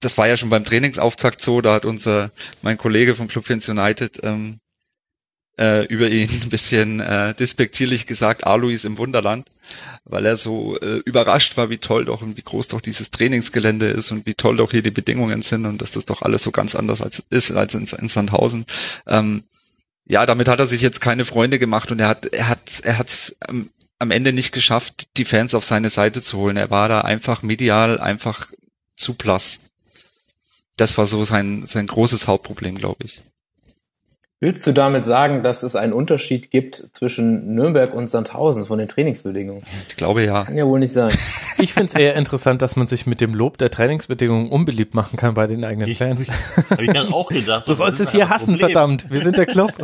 das war ja schon beim Trainingsauftakt so, da hat unser, mein Kollege vom Club Fans United ähm, äh, über ihn ein bisschen äh, despektierlich gesagt, Alois im Wunderland, weil er so äh, überrascht war, wie toll doch und wie groß doch dieses Trainingsgelände ist und wie toll doch hier die Bedingungen sind und dass das doch alles so ganz anders als ist als in, in Sandhausen. Ähm, ja, damit hat er sich jetzt keine Freunde gemacht und er hat, er hat, er hat ähm, am Ende nicht geschafft, die Fans auf seine Seite zu holen. Er war da einfach medial einfach zu blass. Das war so sein, sein großes Hauptproblem, glaube ich. Willst du damit sagen, dass es einen Unterschied gibt zwischen Nürnberg und Sandhausen von den Trainingsbedingungen? Ich glaube ja. Kann ja wohl nicht sein. Ich finde es eher interessant, dass man sich mit dem Lob der Trainingsbedingungen unbeliebt machen kann bei den eigenen Ich- Fans. Habe ich gerade auch gedacht. Du sollst das es ist hier hassen, Problem. verdammt. Wir sind der Club.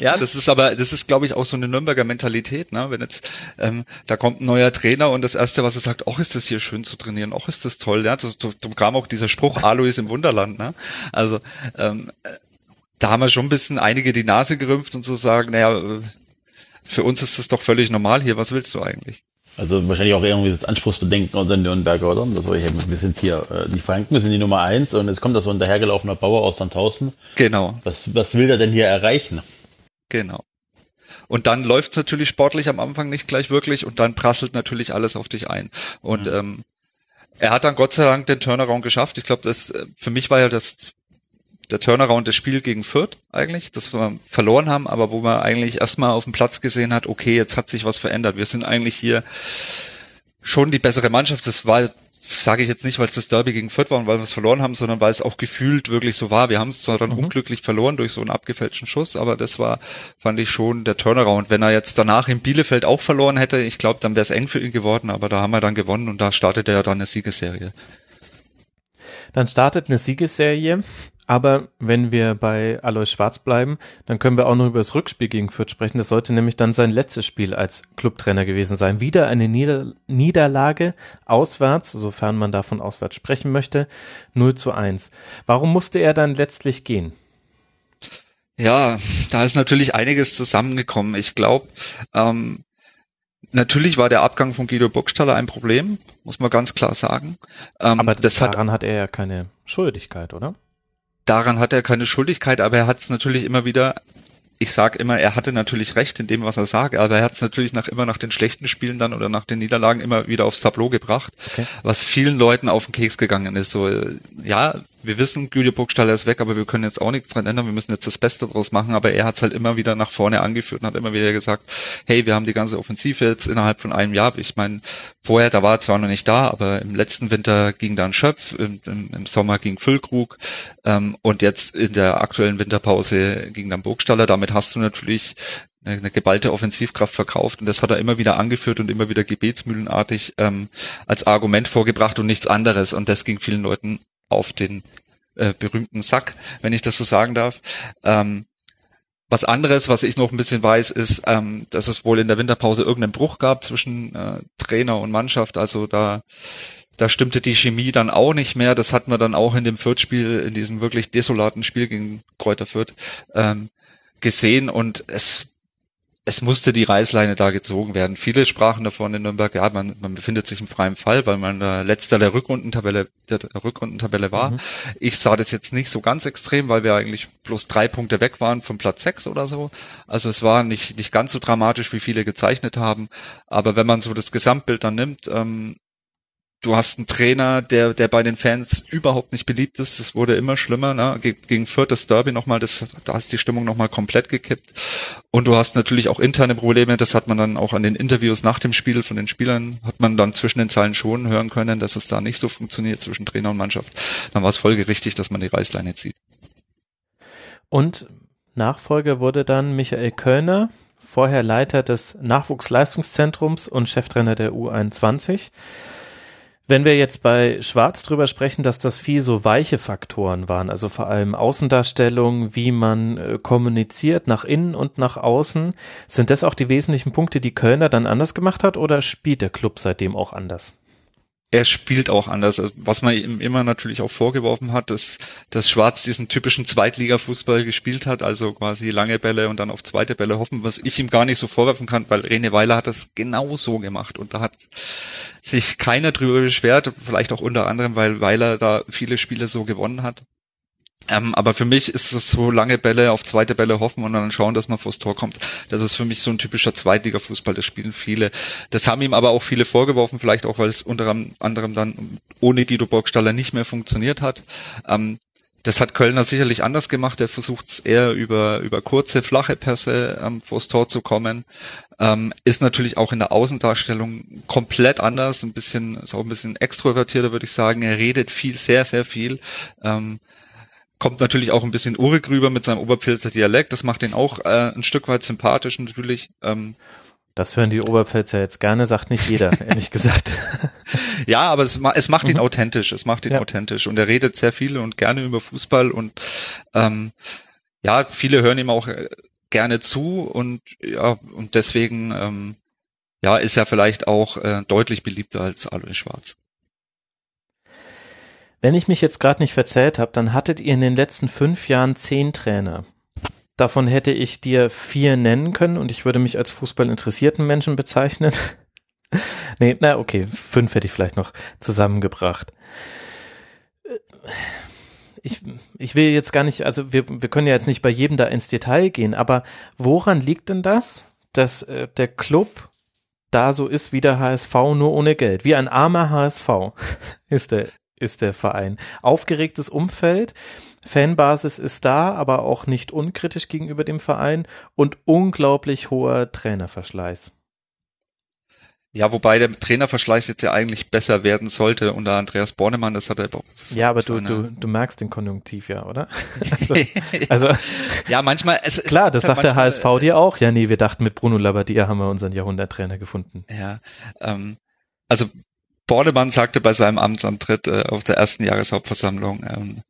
Ja, das ist aber, das ist, glaube ich, auch so eine Nürnberger Mentalität, ne? Wenn jetzt, ähm, da kommt ein neuer Trainer und das erste, was er sagt, ach, ist das hier schön zu trainieren, ach, ist das toll, ja, so, so, so kam auch dieser Spruch, Alois im Wunderland, ne? Also, ähm, äh, da haben wir schon ein bisschen einige die Nase gerümpft und so sagen, naja, für uns ist das doch völlig normal hier, was willst du eigentlich? Also wahrscheinlich auch irgendwie das Anspruchsbedenken unter den Nürnberger, oder? Das war ich, wir sind hier, äh, die Franken, wir sind die Nummer eins und jetzt kommt da so ein dahergelaufener Bauer aus Sandhausen. Genau, Was, was will der denn hier erreichen? genau. Und dann läuft's natürlich sportlich am Anfang nicht gleich wirklich und dann prasselt natürlich alles auf dich ein. Und ähm, er hat dann Gott sei Dank den Turnaround geschafft. Ich glaube, das äh, für mich war ja das der Turnaround das Spiel gegen Fürth eigentlich, das wir verloren haben, aber wo man eigentlich erstmal auf dem Platz gesehen hat, okay, jetzt hat sich was verändert. Wir sind eigentlich hier schon die bessere Mannschaft. Das war, sage ich jetzt nicht, weil es das Derby gegen Fürth war und weil wir es verloren haben, sondern weil es auch gefühlt wirklich so war. Wir haben es zwar dann unglücklich verloren durch so einen abgefälschten Schuss, aber das war, fand ich schon der Turnaround. Wenn er jetzt danach in Bielefeld auch verloren hätte, ich glaube, dann wäre es eng für ihn geworden, aber da haben wir dann gewonnen und da startet er dann eine Siegesserie. Dann startet eine Siegesserie. Aber wenn wir bei Alois Schwarz bleiben, dann können wir auch noch über das Rückspiel gegen Fürth sprechen. Das sollte nämlich dann sein letztes Spiel als Clubtrainer gewesen sein. Wieder eine Nieder Niederlage auswärts, sofern man davon auswärts sprechen möchte, 0 zu 1. Warum musste er dann letztlich gehen? Ja, da ist natürlich einiges zusammengekommen. Ich glaube, ähm, natürlich war der Abgang von Guido Burgstaller ein Problem, muss man ganz klar sagen. Ähm, Aber das hat daran hat er ja keine Schuldigkeit, oder? daran hat er keine Schuldigkeit, aber er hat es natürlich immer wieder, ich sag immer, er hatte natürlich recht in dem, was er sagt, aber er hat es natürlich nach immer nach den schlechten Spielen dann oder nach den Niederlagen immer wieder aufs Tableau gebracht, Okay. was vielen Leuten auf den Keks gegangen ist. So, äh, ja, wir wissen, Güle Burgstaller ist weg, aber wir können jetzt auch nichts dran ändern, wir müssen jetzt das Beste draus machen, aber er hat es halt immer wieder nach vorne angeführt und hat immer wieder gesagt, hey, wir haben die ganze Offensive jetzt innerhalb von einem Jahr. Ich meine, vorher, da war er zwar noch nicht da, aber im letzten Winter ging dann Schöpf, im, im, im Sommer ging Füllkrug ähm, und jetzt in der aktuellen Winterpause ging dann Burgstaller. Damit hast du natürlich eine, eine geballte Offensivkraft verkauft und das hat er immer wieder angeführt und immer wieder gebetsmühlenartig ähm, als Argument vorgebracht und nichts anderes und das ging vielen Leuten auf den äh, berühmten Sack, wenn ich das so sagen darf. Ähm, was anderes, was ich noch ein bisschen weiß, ist, ähm, dass es wohl in der Winterpause irgendeinen Bruch gab zwischen äh, Trainer und Mannschaft. Also da, da stimmte die Chemie dann auch nicht mehr. Das hatten wir dann auch in dem Fürth-Spiel, in diesem wirklich desolaten Spiel gegen Kräuter Fürth ähm, gesehen. Und es es musste die Reißleine da gezogen werden. Viele sprachen davon in Nürnberg, ja, man, man befindet sich im freien Fall, weil man der letzter der Rückrundentabelle, der, der Rückrundentabelle war. Ich sah das jetzt nicht so ganz extrem, weil wir eigentlich bloß drei Punkte weg waren vom Platz sechs oder so. Also es war nicht, nicht ganz so dramatisch, wie viele gezeichnet haben. Aber wenn man so das Gesamtbild dann nimmt, ähm, du hast einen Trainer, der, der bei den Fans überhaupt nicht beliebt ist. Es wurde immer schlimmer, ne? Ge gegen Fürth das Derby nochmal, das, da ist die Stimmung nochmal komplett gekippt. Und du hast natürlich auch interne Probleme, das hat man dann auch an den Interviews nach dem Spiel von den Spielern, hat man dann zwischen den Zeilen schon hören können, dass es da nicht so funktioniert zwischen Trainer und Mannschaft. Dann war es folgerichtig, dass man die Reißleine zieht. Und Nachfolger wurde dann Michael Kölner, vorher Leiter des Nachwuchsleistungszentrums und Cheftrainer der U21. Wenn wir jetzt bei Schwarz drüber sprechen, dass das viel so weiche Faktoren waren, also vor allem Außendarstellung, wie man äh, kommuniziert nach innen und nach außen, sind das auch die wesentlichen Punkte, die Kölner dann anders gemacht hat oder spielt der Club seitdem auch anders? Er spielt auch anders. Also, Was man ihm immer natürlich auch vorgeworfen hat, ist, dass Schwarz diesen typischen Zweitliga-Fußball gespielt hat, also quasi lange Bälle und dann auf zweite Bälle hoffen, was ich ihm gar nicht so vorwerfen kann, weil Rene Weiler hat das genau so gemacht und da hat sich keiner drüber beschwert, vielleicht auch unter anderem, weil Weiler da viele Spiele so gewonnen hat. Ähm, aber für mich ist es so lange Bälle auf zweite Bälle hoffen und dann schauen, dass man vors Tor kommt. Das ist für mich so ein typischer Zweitliga-Fußball. Das spielen viele. Das haben ihm aber auch viele vorgeworfen, vielleicht auch, weil es unter anderem dann ohne Guido Burgstaller nicht mehr funktioniert hat. Ähm, das hat Kölner sicherlich anders gemacht. Er versucht es eher über, über kurze, flache Pässe ähm, vors Tor zu kommen. Ähm, ist natürlich auch in der Außendarstellung komplett anders. Ein bisschen, ist auch ein bisschen extrovertierter, würde ich sagen. Er redet viel, sehr, sehr viel. Ähm, kommt natürlich auch ein bisschen urig rüber mit seinem Oberpfälzer Dialekt. Das macht ihn auch äh, ein Stück weit sympathisch natürlich. Ähm, das hören die Oberpfälzer jetzt gerne, sagt nicht jeder, ehrlich gesagt. ja, aber es, es macht ihn Mhm. authentisch. Es macht ihn Ja. authentisch. Und er redet sehr viel und gerne über Fußball und ähm, ja, viele hören ihm auch äh, gerne zu und ja, und deswegen ähm, ja, ist er vielleicht auch äh, deutlich beliebter als Alois Schwarz. Wenn ich mich jetzt gerade nicht verzählt habe, dann hattet ihr in den letzten fünf Jahren zehn Trainer. Davon hätte ich dir vier nennen können und ich würde mich als fußballinteressierten Menschen bezeichnen. nee, na okay, fünf hätte ich vielleicht noch zusammengebracht. Ich, ich will jetzt gar nicht, also wir, wir können ja jetzt nicht bei jedem da ins Detail gehen, aber woran liegt denn das, dass äh, der Club da so ist wie der HSV, nur ohne Geld? Wie ein armer HSV ist der, ist der Verein. Aufgeregtes Umfeld, Fanbasis ist da, aber auch nicht unkritisch gegenüber dem Verein und unglaublich hoher Trainerverschleiß. Ja, wobei der Trainerverschleiß jetzt ja eigentlich besser werden sollte unter Andreas Bornemann, das hat er auch. Ja, aber du, du, du merkst den Konjunktiv ja, oder? Also, also ja, manchmal, es, es klar, das halt sagt der HSV dir auch. Ja, nee, wir dachten mit Bruno Labbadia haben wir unseren Jahrhunderttrainer gefunden. Ja, ähm, also Bornemann sagte bei seinem Amtsantritt äh, auf der ersten Jahreshauptversammlung, ähm,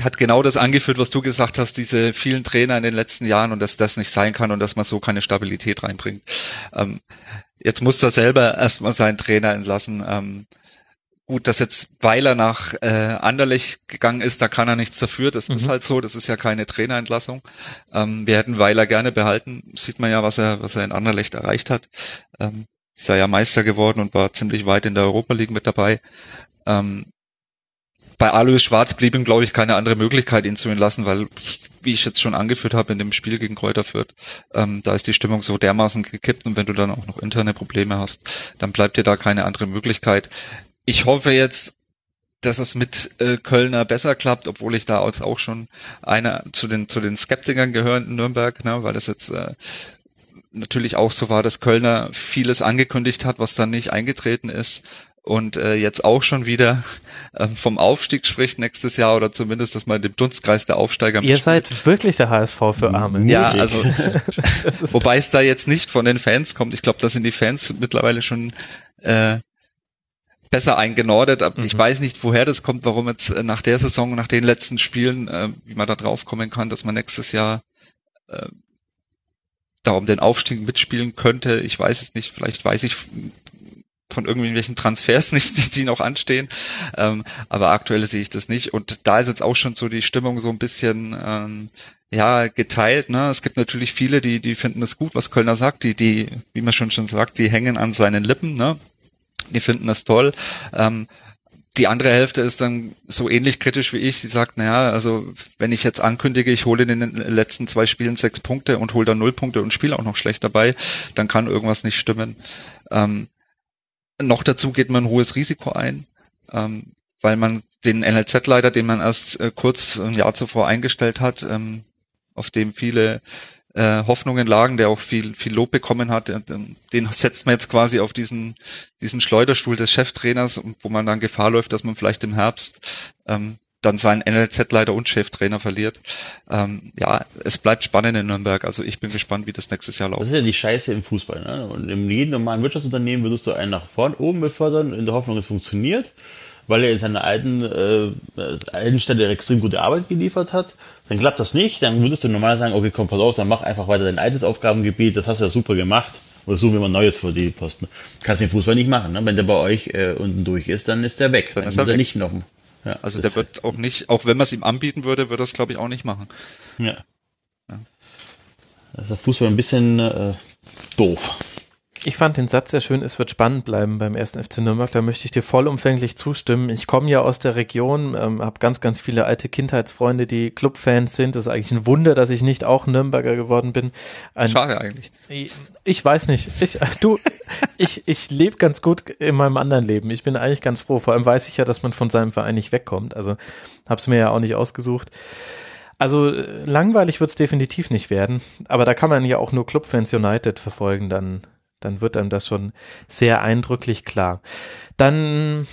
hat genau das angeführt, was du gesagt hast, diese vielen Trainer in den letzten Jahren und dass das nicht sein kann und dass man so keine Stabilität reinbringt. Ähm, jetzt muss er selber erstmal seinen Trainer entlassen. Ähm, gut, dass jetzt Weiler nach äh, Anderlecht gegangen ist, da kann er nichts dafür. Das Mhm. ist halt so. Das ist ja keine Trainerentlassung. Ähm, wir hätten Weiler gerne behalten. Sieht man ja, was er, was er in Anderlecht erreicht hat. Ähm, ist er ja Meister geworden und war ziemlich weit in der Europa League mit dabei. Ähm, bei Alois Schwarz blieb ihm, glaube ich, keine andere Möglichkeit, ihn zu entlassen, weil, wie ich jetzt schon angeführt habe in dem Spiel gegen Kräuter Fürth, ähm, da ist die Stimmung so dermaßen gekippt und wenn du dann auch noch interne Probleme hast, dann bleibt dir da keine andere Möglichkeit. Ich hoffe jetzt, dass es mit äh, Kölner besser klappt, obwohl ich da als auch schon einer zu den zu den Skeptikern gehöre in Nürnberg, ne, weil das jetzt äh, natürlich auch so war, dass Kölner vieles angekündigt hat, was dann nicht eingetreten ist und äh, jetzt auch schon wieder äh, vom Aufstieg spricht nächstes Jahr oder zumindest, dass man dem Dunstkreis der Aufsteiger Ihr mitspielt. seid wirklich der HSV für Arme. ja, mutig. also wobei es da jetzt nicht von den Fans kommt. Ich glaube, da sind die Fans mittlerweile schon äh, besser eingenordet. Aber Ich Mhm. weiß nicht, woher das kommt, warum jetzt äh, nach der Saison, nach den letzten Spielen, äh, wie man da drauf kommen kann, dass man nächstes Jahr äh, da um den Aufstieg mitspielen könnte. Ich weiß es nicht. Vielleicht weiß ich von irgendwelchen Transfers nicht, die, noch anstehen. Ähm, aber aktuell sehe ich das nicht. Und da ist jetzt auch schon so die Stimmung so ein bisschen ähm, ja geteilt. Ne? Es gibt natürlich viele, die die finden es gut, was Kölner sagt. Die die, wie man schon schon sagt, die hängen an seinen Lippen. Ne? Die finden das toll. Ähm, die andere Hälfte ist dann so ähnlich kritisch wie ich. Sie sagt, naja, also wenn ich jetzt ankündige, ich hole in den letzten zwei Spielen sechs Punkte und hole dann null Punkte und spiele auch noch schlecht dabei, dann kann irgendwas nicht stimmen. Ähm, noch dazu geht man ein hohes Risiko ein, ähm, weil man den NLZ-Leiter, den man erst äh, kurz ein Jahr zuvor eingestellt hat, ähm, auf dem viele äh, Hoffnungen lagen, der auch viel viel Lob bekommen hat, äh, den setzt man jetzt quasi auf diesen diesen Schleuderstuhl des Cheftrainers, wo man dann Gefahr läuft, dass man vielleicht im Herbst ähm, dann seinen NLZ-Leiter und Cheftrainer verliert. Ähm, ja, es bleibt spannend in Nürnberg. Also ich bin gespannt, wie das nächstes Jahr Das läuft. ist ja die Scheiße im Fußball. Ne? Und in jedem normalen Wirtschaftsunternehmen würdest du einen nach vorn oben befördern, in der Hoffnung, es funktioniert, weil er in seiner alten, äh, alten Stelle extrem gute Arbeit geliefert hat. Dann klappt das nicht, dann würdest du normal sagen, okay, komm, pass auf, dann mach einfach weiter dein altes Aufgabengebiet, das hast du ja super gemacht. Oder suchen wir mal Neues für die Posten. Kannst den Fußball nicht machen. Ne? Wenn der bei euch äh, unten durch ist, dann ist der weg. Dann Dann, ist er wird er weg. nicht noch. Ja, Also das- der wird auch nicht, auch wenn man es ihm anbieten würde, würde er es glaube ich auch nicht machen. Ja. Das ist der Fußball ein bisschen äh, doof. Ich fand den Satz sehr schön, es wird spannend bleiben beim ersten FC Nürnberg, da möchte ich dir vollumfänglich zustimmen. Ich komme ja aus der Region, ähm, habe ganz, ganz viele alte Kindheitsfreunde, die Clubfans sind. Das ist eigentlich ein Wunder, dass ich nicht auch Nürnberger geworden bin. Ein, Schade eigentlich. ich, ich weiß nicht. Ich, du, ich, ich lebe ganz gut in meinem anderen Leben. Ich bin eigentlich ganz froh. Vor allem weiß ich ja, dass man von seinem Verein nicht wegkommt. Also hab's mir ja auch nicht ausgesucht. Also äh, langweilig wird's definitiv nicht werden. Aber da kann man ja auch nur Clubfans United verfolgen. Dann, dann wird einem das schon sehr eindrücklich klar. Dann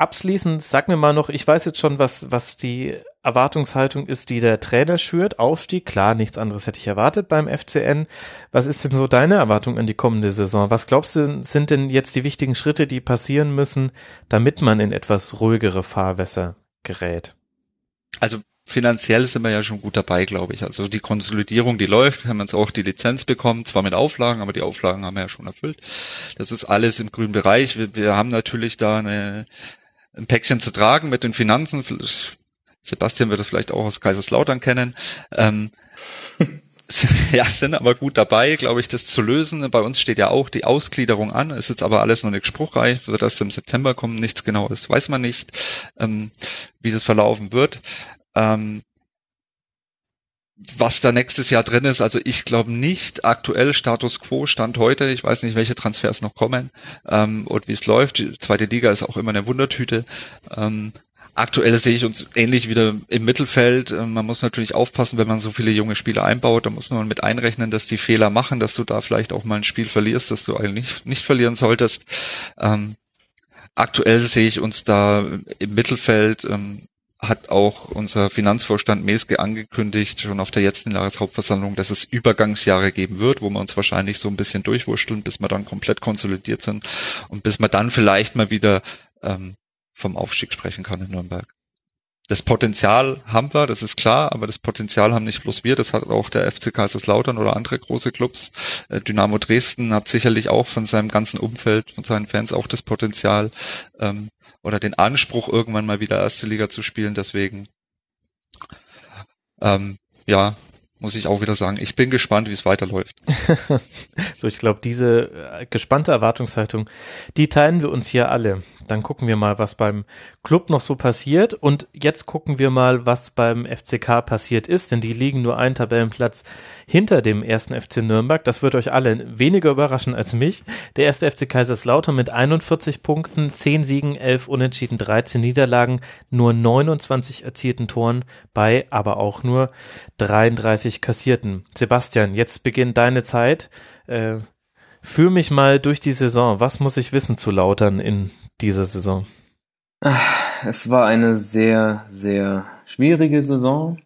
abschließend, sag mir mal noch, ich weiß jetzt schon, was, was die Erwartungshaltung ist, die der Trainer schürt. Aufstieg, klar, nichts anderes hätte ich erwartet beim FCN. Was ist denn so deine Erwartung an die kommende Saison? Was glaubst du, sind denn jetzt die wichtigen Schritte, die passieren müssen, damit man in etwas ruhigere Fahrwässer gerät? Also finanziell sind wir ja schon gut dabei, glaube ich. Also die Konsolidierung, die läuft, wir haben jetzt auch die Lizenz bekommen, zwar mit Auflagen, aber die Auflagen haben wir ja schon erfüllt. Das ist alles im grünen Bereich. Wir, wir haben natürlich da eine, ein Päckchen zu tragen mit den Finanzen. Sebastian wird das vielleicht auch aus Kaiserslautern kennen. Ähm, ja, sind aber gut dabei, glaube ich, das zu lösen. Bei uns steht ja auch die Ausgliederung an, ist jetzt aber alles noch nicht spruchreich, wird das im September kommen, nichts genaues weiß man nicht, ähm, wie das verlaufen wird. Ähm, was da nächstes Jahr drin ist, also ich glaube nicht, aktuell Status Quo Stand heute, ich weiß nicht, welche Transfers noch kommen ähm, und wie es läuft. Die zweite Liga ist auch immer eine Wundertüte. Ähm, aktuell sehe ich uns ähnlich wieder im Mittelfeld. Ähm, man muss natürlich aufpassen, wenn man so viele junge Spieler einbaut, da muss man mit einrechnen, dass die Fehler machen, dass du da vielleicht auch mal ein Spiel verlierst, das du eigentlich nicht, nicht verlieren solltest. Ähm, aktuell sehe ich uns da im Mittelfeld ähm, hat auch unser Finanzvorstand Meske angekündigt, schon auf der letzten Jahreshauptversammlung, dass es Übergangsjahre geben wird, wo wir uns wahrscheinlich so ein bisschen durchwurschteln, bis wir dann komplett konsolidiert sind und bis man dann vielleicht mal wieder ähm, vom Aufstieg sprechen kann in Nürnberg. Das Potenzial haben wir, das ist klar, aber das Potenzial haben nicht bloß wir, das hat auch der FC Kaiserslautern oder andere große Clubs. Äh, Dynamo Dresden hat sicherlich auch von seinem ganzen Umfeld, von seinen Fans auch das Potenzial, ähm, oder den Anspruch, irgendwann mal wieder erste Liga zu spielen. Deswegen, ähm, ja, muss ich auch wieder sagen, ich bin gespannt, wie es weiterläuft. so, ich glaube, diese äh, gespannte Erwartungshaltung, die teilen wir uns hier alle. Dann gucken wir mal, was beim Club noch so passiert. Und jetzt gucken wir mal, was beim FCK passiert ist, denn die liegen nur einen Tabellenplatz hinter dem ersten FC Nürnberg. Das wird euch alle weniger überraschen als mich. Der erste FC Kaiserslautern mit 41 Punkten, 10 Siegen, 11 Unentschieden, 13 Niederlagen, nur 29 erzielten Toren bei aber auch nur 33 kassierten. Sebastian, jetzt beginnt deine Zeit. Äh, führ mich mal durch die Saison. Was muss ich wissen zu Lautern in dieser Saison? Es war eine sehr, sehr schwierige Saison.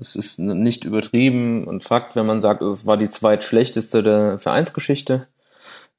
Es ist nicht übertrieben und Fakt, wenn man sagt, es war die zweitschlechteste der Vereinsgeschichte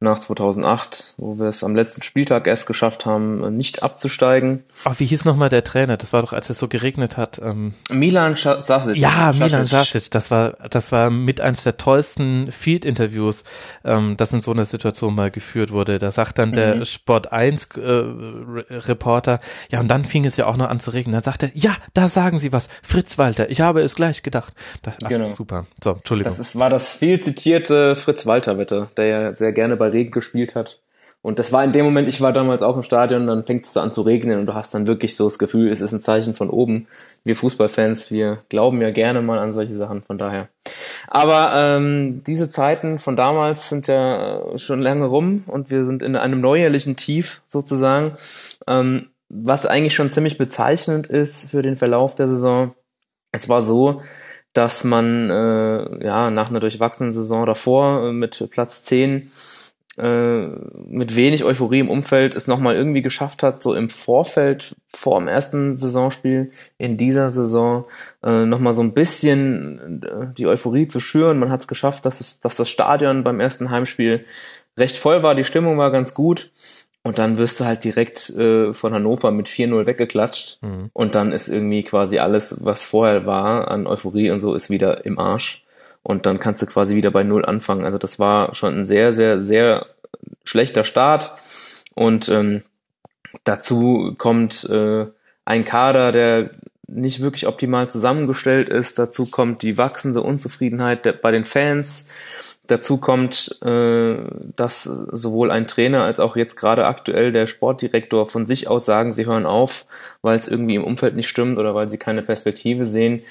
nach 2008, wo wir es am letzten Spieltag erst geschafft haben, nicht abzusteigen. Ach, wie hieß nochmal der Trainer? Das war doch, als es so geregnet hat. Ähm Milan Sasic. Ja, Milan Sasic. Das war, das war mit eins der tollsten Field-Interviews, ähm, das in so einer Situation mal geführt wurde. Da sagt dann der mhm. Sport 1 äh, Reporter, ja, und dann fing es ja auch noch an zu regnen. Dann sagt er, ja, da sagen Sie was. Fritz Walter. Ich habe es gleich gedacht. Das, ach, genau. Super. So, Entschuldigung. Das ist, war das viel zitierte Fritz Walter-Wette, der ja sehr gerne bei Regen gespielt hat. Und das war in dem Moment, ich war damals auch im Stadion, dann fängt es so an zu regnen und du hast dann wirklich so das Gefühl, es ist ein Zeichen von oben. Wir Fußballfans, wir glauben ja gerne mal an solche Sachen, von daher. Aber ähm, diese Zeiten von damals sind ja schon lange rum und wir sind in einem neuerlichen Tief sozusagen, ähm, was eigentlich schon ziemlich bezeichnend ist für den Verlauf der Saison. Es war so, dass man äh, ja nach einer durchwachsenen Saison davor mit Platz 10 äh, mit wenig Euphorie im Umfeld es nochmal irgendwie geschafft hat, so im Vorfeld, vor dem ersten Saisonspiel in dieser Saison äh, nochmal so ein bisschen äh, die Euphorie zu schüren. Man hat es geschafft, dass, es, dass das Stadion beim ersten Heimspiel recht voll war, die Stimmung war ganz gut. Und dann wirst du halt direkt äh, von Hannover mit 4-0 weggeklatscht. Mhm. Und dann ist irgendwie quasi alles, was vorher war an Euphorie und so, ist wieder im Arsch und dann kannst du quasi wieder bei Null anfangen. Also das war schon ein sehr, sehr, sehr schlechter Start und ähm, dazu kommt äh, ein Kader, der nicht wirklich optimal zusammengestellt ist. Dazu kommt die wachsende Unzufriedenheit der, bei den Fans. Dazu kommt, äh, dass sowohl ein Trainer als auch jetzt gerade aktuell der Sportdirektor von sich aus sagen, sie hören auf, weil es irgendwie im Umfeld nicht stimmt oder weil sie keine Perspektive sehen.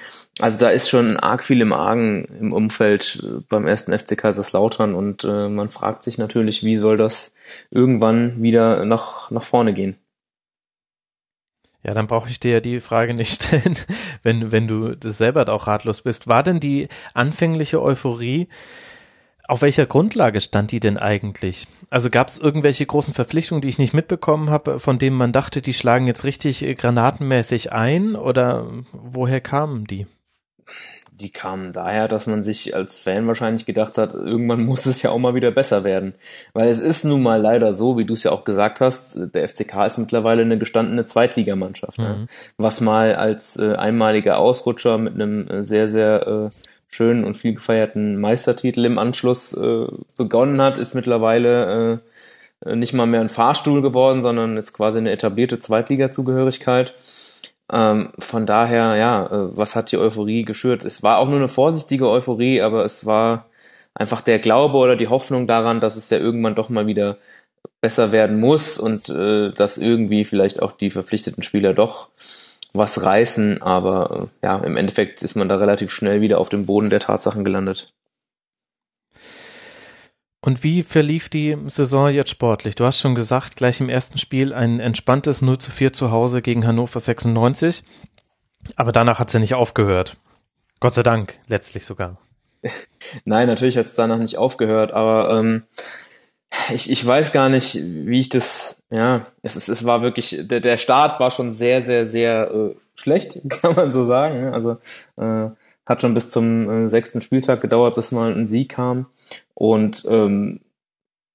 Also da ist schon arg viel im Argen im Umfeld äh, beim ersten FC Kaiserslautern und äh, man fragt sich natürlich, wie soll das irgendwann wieder nach, nach vorne gehen. Ja, dann brauche ich dir ja die Frage nicht stellen, wenn, wenn du das selber auch ratlos bist. War denn die anfängliche Euphorie Auf welcher Grundlage stand die denn eigentlich? Also gab es irgendwelche großen Verpflichtungen, die ich nicht mitbekommen habe, von denen man dachte, die schlagen jetzt richtig äh, granatenmäßig ein oder woher kamen die? Die kamen daher, dass man sich als Fan wahrscheinlich gedacht hat, irgendwann muss es ja auch mal wieder besser werden. Weil es ist nun mal leider so, wie du es ja auch gesagt hast, der FCK ist mittlerweile eine gestandene Zweitligamannschaft. Ne? Mhm. Ne? Was mal als äh, einmaliger Ausrutscher mit einem äh, sehr, sehr äh, schönen und viel gefeierten Meistertitel im Anschluss äh, begonnen hat, ist mittlerweile äh, nicht mal mehr ein Fahrstuhl geworden, sondern jetzt quasi eine etablierte Zweitliga-Zugehörigkeit. Ähm, von daher, ja, äh, was hat die Euphorie geschürt? Es war auch nur eine vorsichtige Euphorie, aber es war einfach der Glaube oder die Hoffnung daran, dass es ja irgendwann doch mal wieder besser werden muss und äh, dass irgendwie vielleicht auch die verpflichteten Spieler doch was reißen, aber äh, ja, im Endeffekt ist man da relativ schnell wieder auf dem Boden der Tatsachen gelandet. Und wie verlief die Saison jetzt sportlich? Du hast schon gesagt, gleich im ersten Spiel ein entspanntes 0 zu 4 zu Hause gegen Hannover 96. Aber danach hat es ja nicht aufgehört. Gott sei Dank, letztlich sogar. Nein, natürlich hat es danach nicht aufgehört, aber ähm, ich, ich weiß gar nicht, wie ich das, ja, es, ist, es war wirklich, der, der Start war schon sehr, sehr, sehr äh, schlecht, kann man so sagen. Ne? Also äh, hat schon bis zum äh, sechsten Spieltag gedauert, bis mal ein Sieg kam. Und ähm,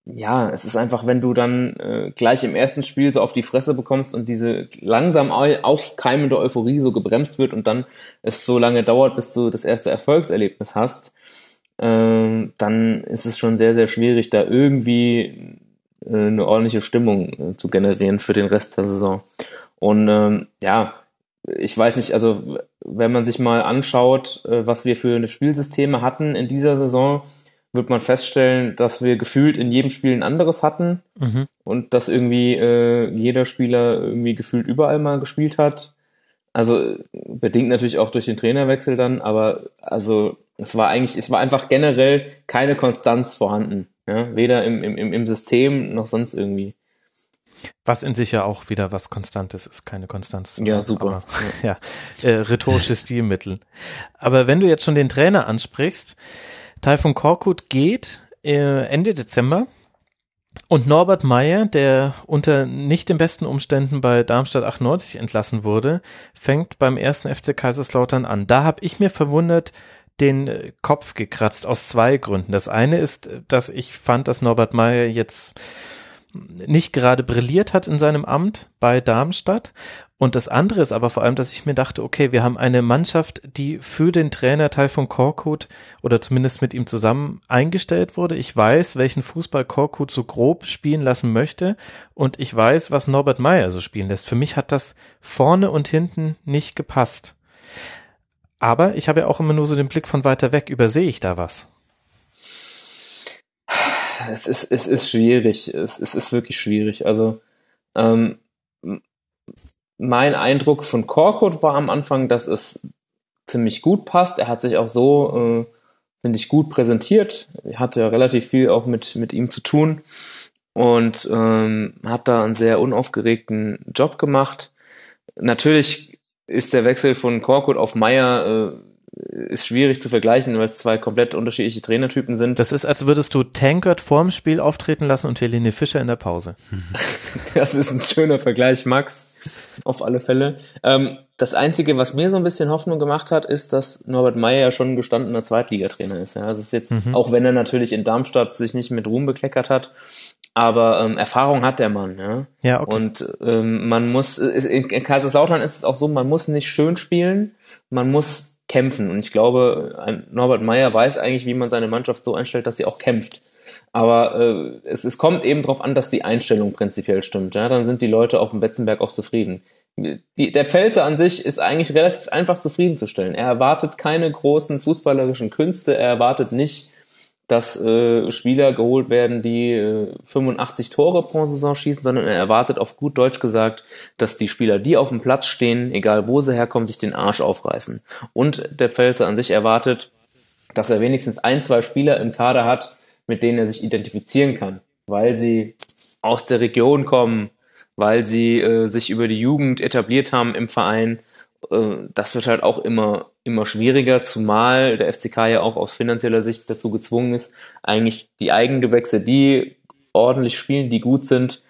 ja, es ist einfach, wenn du dann äh, gleich im ersten Spiel so auf die Fresse bekommst und diese langsam aufkeimende Euphorie so gebremst wird und dann es so lange dauert, bis du das erste Erfolgserlebnis hast, äh, dann ist es schon sehr, sehr schwierig, da irgendwie äh, eine ordentliche Stimmung äh, zu generieren für den Rest der Saison. Und ähm, ja, ich weiß nicht, also wenn man sich mal anschaut, äh, was wir für eine Spielsysteme hatten in dieser Saison, wird man feststellen, dass wir gefühlt in jedem Spiel ein anderes hatten mhm. und dass irgendwie äh, jeder Spieler irgendwie gefühlt überall mal gespielt hat. Also bedingt natürlich auch durch den Trainerwechsel dann, aber also es war eigentlich, es war einfach generell keine Konstanz vorhanden. Ja? Weder im, im, im System noch sonst irgendwie. Was in sich ja auch wieder was Konstantes ist, keine Konstanz. Ja, super. Aber, ja, äh, rhetorische Stilmittel. Aber wenn du jetzt schon den Trainer ansprichst, Taifun Korkut geht äh, Ende Dezember und Norbert Meyer, der unter nicht den besten Umständen bei Darmstadt 98 entlassen wurde, fängt beim ersten FC Kaiserslautern an. Da habe ich mir verwundert, den äh, Kopf gekratzt aus zwei Gründen. Das eine ist, dass ich fand, dass Norbert Meyer jetzt nicht gerade brilliert hat in seinem Amt bei Darmstadt. Und das andere ist aber vor allem, dass ich mir dachte, okay, wir haben eine Mannschaft, die für den Trainer Taifun Korkut oder zumindest mit ihm zusammen eingestellt wurde. Ich weiß, welchen Fußball Korkut so grob spielen lassen möchte und ich weiß, was Norbert Meyer so spielen lässt. Für mich hat das vorne und hinten nicht gepasst. Aber ich habe ja auch immer nur so den Blick von weiter weg. Übersehe ich da was? Es ist, es ist schwierig. Es, es ist wirklich schwierig. Also, ähm, mein Eindruck von Korkut war am Anfang, dass es ziemlich gut passt. Er hat sich auch so, äh, finde ich, gut präsentiert. Er hatte ja relativ viel auch mit, mit ihm zu tun und ähm, hat da einen sehr unaufgeregten Job gemacht. Natürlich ist der Wechsel von Korkut auf Meier äh, ist schwierig zu vergleichen, weil es zwei komplett unterschiedliche Trainertypen sind. Das ist, als würdest du Tankert vorm Spiel auftreten lassen und Helene Fischer in der Pause. das ist ein schöner Vergleich, Max. Auf alle Fälle. Ähm, das Einzige, was mir so ein bisschen Hoffnung gemacht hat, ist, dass Norbert Meyer ja schon ein gestandener Zweitligatrainer ist. Ja, das ist jetzt, mhm. auch wenn er natürlich in Darmstadt sich nicht mit Ruhm bekleckert hat, aber ähm, Erfahrung hat der Mann, ja. Ja, okay. Und ähm, man muss, in Kaiserslautern ist es auch so, man muss nicht schön spielen, man muss kämpfen. Und ich glaube, Norbert Meyer weiß eigentlich, wie man seine Mannschaft so einstellt, dass sie auch kämpft. Aber äh, es, es kommt eben darauf an, dass die Einstellung prinzipiell stimmt. Ja? Dann sind die Leute auf dem Betzenberg auch zufrieden. Die, der Pfälzer an sich ist eigentlich relativ einfach zufriedenzustellen. Er erwartet keine großen fußballerischen Künste. Er erwartet nicht dass äh, Spieler geholt werden, die äh, 85 Tore pro Saison schießen, sondern er erwartet auf gut Deutsch gesagt, dass die Spieler, die auf dem Platz stehen, egal wo sie herkommen, sich den Arsch aufreißen. Und der Pfälzer an sich erwartet, dass er wenigstens ein, zwei Spieler im Kader hat, mit denen er sich identifizieren kann, weil sie aus der Region kommen, weil sie äh, sich über die Jugend etabliert haben im Verein. Äh, das wird halt auch immer immer schwieriger, zumal der FCK ja auch aus finanzieller Sicht dazu gezwungen ist, eigentlich die Eigengewächse, die ordentlich spielen, die gut sind,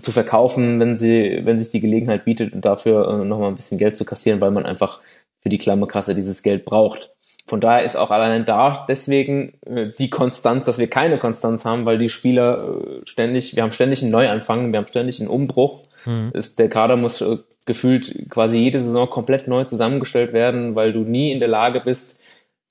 zu verkaufen, wenn sie, wenn sich die Gelegenheit bietet und dafür äh, nochmal ein bisschen Geld zu kassieren, weil man einfach für die Klammerkasse dieses Geld braucht. Von daher ist auch allein da deswegen äh, die Konstanz, dass wir keine Konstanz haben, weil die Spieler äh, ständig, wir haben ständig einen Neuanfang, wir haben ständig einen Umbruch. Mhm. Ist, der Kader muss äh, gefühlt quasi jede Saison komplett neu zusammengestellt werden, weil du nie in der Lage bist,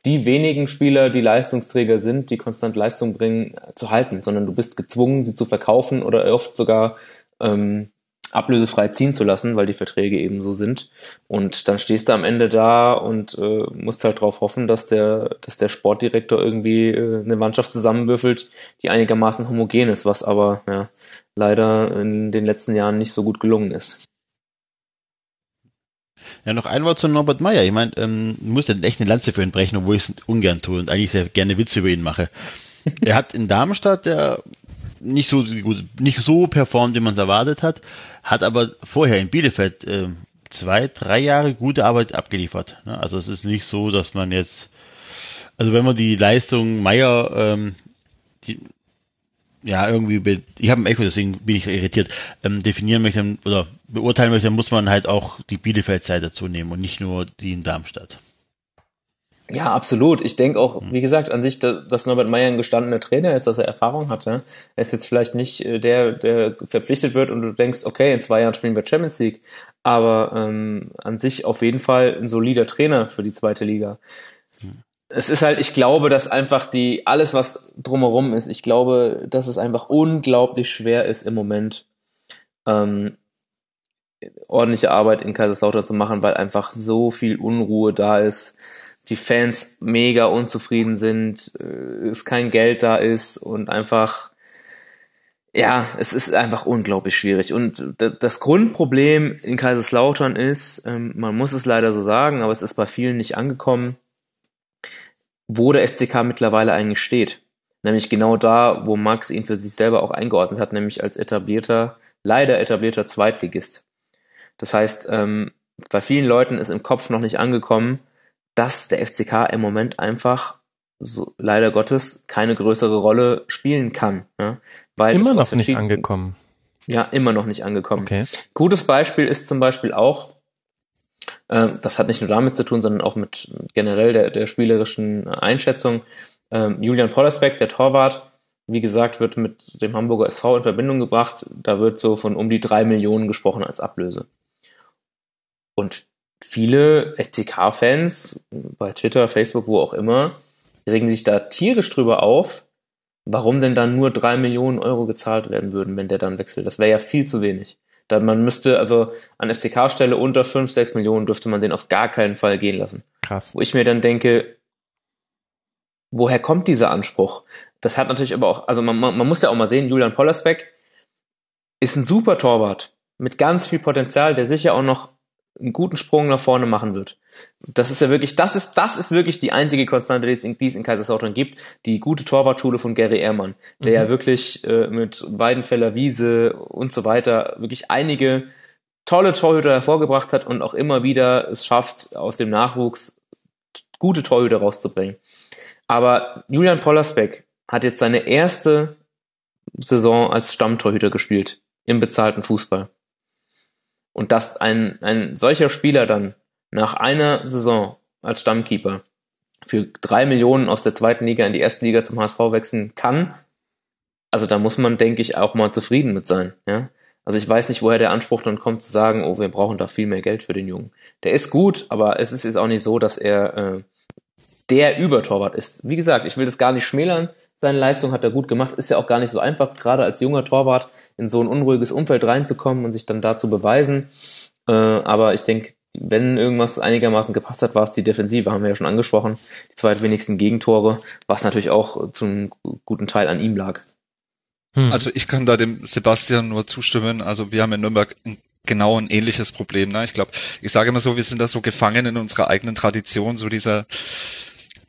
die wenigen Spieler, die Leistungsträger sind, die konstant Leistung bringen, zu halten, sondern du bist gezwungen, sie zu verkaufen oder oft sogar ähm, ablösefrei ziehen zu lassen, weil die Verträge eben so sind. Und dann stehst du am Ende da und äh, musst halt darauf hoffen, dass der, dass der Sportdirektor irgendwie äh, eine Mannschaft zusammenwürfelt, die einigermaßen homogen ist, was aber ja, leider in den letzten Jahren nicht so gut gelungen ist. Ja, noch ein Wort zu Norbert Meyer. Ich meine, ähm, muss ja echt eine Lanze für ihn brechen, obwohl ich es ungern tue und eigentlich sehr gerne Witze über ihn mache. er hat in Darmstadt ja nicht so gut, nicht so performt, wie man es erwartet hat, hat aber vorher in Bielefeld äh, zwei, drei Jahre gute Arbeit abgeliefert. Ne? Also es ist nicht so, dass man jetzt, also wenn man die Leistung Meier, ähm, die, ja, irgendwie, ich habe ein Echo, deswegen bin ich irritiert, ähm, definieren möchte oder beurteilen möchte, muss man halt auch die Bielefeld-Zeit dazu nehmen und nicht nur die in Darmstadt. Ja, absolut. Ich denke auch, wie gesagt, an sich, dass Norbert Meyer ein gestandener Trainer ist, dass er Erfahrung hatte. Er ist jetzt vielleicht nicht äh, der, der verpflichtet wird und du denkst, okay, in zwei Jahren spielen wir Champions League. Aber ähm, an sich auf jeden Fall ein solider Trainer für die zweite Liga. Es ist halt, ich glaube, dass einfach die, alles was drumherum ist, ich glaube, dass es einfach unglaublich schwer ist im Moment, ähm, ordentliche Arbeit in Kaiserslautern zu machen, weil einfach so viel Unruhe da ist die Fans mega unzufrieden sind, äh, es kein Geld da ist und einfach, ja, es ist einfach unglaublich schwierig. Und das Grundproblem in Kaiserslautern ist, ähm, man muss es leider so sagen, aber es ist bei vielen nicht angekommen, wo der FCK mittlerweile eigentlich steht. Nämlich genau da, wo Max ihn für sich selber auch eingeordnet hat, nämlich als etablierter, leider etablierter Zweitligist. Das heißt, ähm, bei vielen Leuten ist im Kopf noch nicht angekommen, dass der FCK im Moment einfach so, leider Gottes keine größere Rolle spielen kann. Ja? Weil immer noch nicht angekommen. Ja, immer noch nicht angekommen. Okay. Gutes Beispiel ist zum Beispiel auch, das hat nicht nur damit zu tun, sondern auch mit generell der, der spielerischen Einschätzung. Äh, Julian Pollersbeck, der Torwart, wie gesagt, wird mit dem Hamburger SV in Verbindung gebracht. Da wird so von um die drei Millionen gesprochen als Ablöse. Und viele FCK-Fans bei Twitter, Facebook, wo auch immer, regen sich da tierisch drüber auf, warum denn dann nur drei Millionen Euro gezahlt werden würden, wenn der dann wechselt. Das wäre ja viel zu wenig. Dann man müsste, also an FCK-Stelle unter fünf, sechs Millionen dürfte man den auf gar keinen Fall gehen lassen. Krass. Wo ich mir dann denke, woher kommt dieser Anspruch? Das hat natürlich aber auch, also man, man, man muss ja auch mal sehen, Julian Pollersbeck ist ein super Torwart mit ganz viel Potenzial, der sicher auch noch einen guten Sprung nach vorne machen wird. Das ist ja wirklich, das ist, das ist wirklich die einzige Konstante, die es in, die es in Kaiserslautern gibt. Die gute Torwartschule von Gary Ehrmann, der mhm. ja wirklich äh, mit Weidenfeller Wiese und so weiter wirklich einige tolle Torhüter hervorgebracht hat und auch immer wieder es schafft, aus dem Nachwuchs gute Torhüter rauszubringen. Aber Julian Pollersbeck hat jetzt seine erste Saison als Stammtorhüter gespielt im bezahlten Fußball. Und dass ein, ein solcher Spieler dann nach einer Saison als Stammkeeper für drei Millionen aus der zweiten Liga in die erste Liga zum HSV wechseln kann, also da muss man, denke ich, auch mal zufrieden mit sein. Ja? Also ich weiß nicht, woher der Anspruch dann kommt zu sagen, oh, wir brauchen da viel mehr Geld für den Jungen. Der ist gut, aber es ist jetzt auch nicht so, dass er äh, der Übertorwart ist. Wie gesagt, ich will das gar nicht schmälern. Seine Leistung hat er gut gemacht. Ist ja auch gar nicht so einfach, gerade als junger Torwart in so ein unruhiges Umfeld reinzukommen und sich dann da zu beweisen. Äh, aber ich denke, wenn irgendwas einigermaßen gepasst hat, war es die Defensive, haben wir ja schon angesprochen. Die zweitwenigsten Gegentore, was natürlich auch zum guten Teil an ihm lag. Hm. Also ich kann da dem Sebastian nur zustimmen. Also wir haben in Nürnberg ein, genau ein ähnliches Problem. Ne? Ich glaube, ich sage immer so, wir sind da so gefangen in unserer eigenen Tradition, so dieser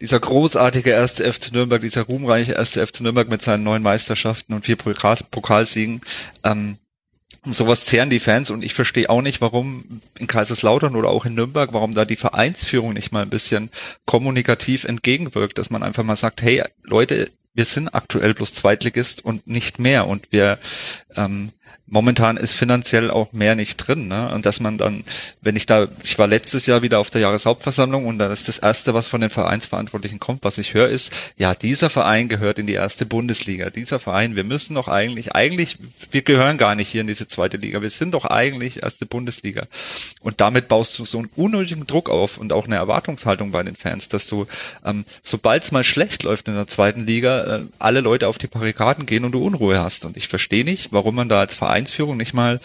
dieser großartige erste FC Nürnberg, dieser ruhmreiche erste FC Nürnberg mit seinen neun Meisterschaften und vier Pokalsiegen. Ähm, sowas zehren die Fans und ich verstehe auch nicht, warum in Kaiserslautern oder auch in Nürnberg, warum da die Vereinsführung nicht mal ein bisschen kommunikativ entgegenwirkt, dass man einfach mal sagt, hey Leute, wir sind aktuell bloß Zweitligist und nicht mehr und wir ähm, momentan ist finanziell auch mehr nicht drin. Ne? Und dass man dann, wenn ich da, ich war letztes Jahr wieder auf der Jahreshauptversammlung und dann ist das Erste, was von den Vereinsverantwortlichen kommt, was ich höre, ist, ja, dieser Verein gehört in die erste Bundesliga. Dieser Verein, wir müssen doch eigentlich, eigentlich, wir gehören gar nicht hier in diese zweite Liga. Wir sind doch eigentlich erste Bundesliga. Und damit baust du so einen unnötigen Druck auf und auch eine Erwartungshaltung bei den Fans, dass du, ähm, sobald es mal schlecht läuft in der zweiten Liga, äh, alle Leute auf die Barrikaden gehen und du Unruhe hast. Und ich verstehe nicht, warum man da als Verein Vereinsführung nicht mal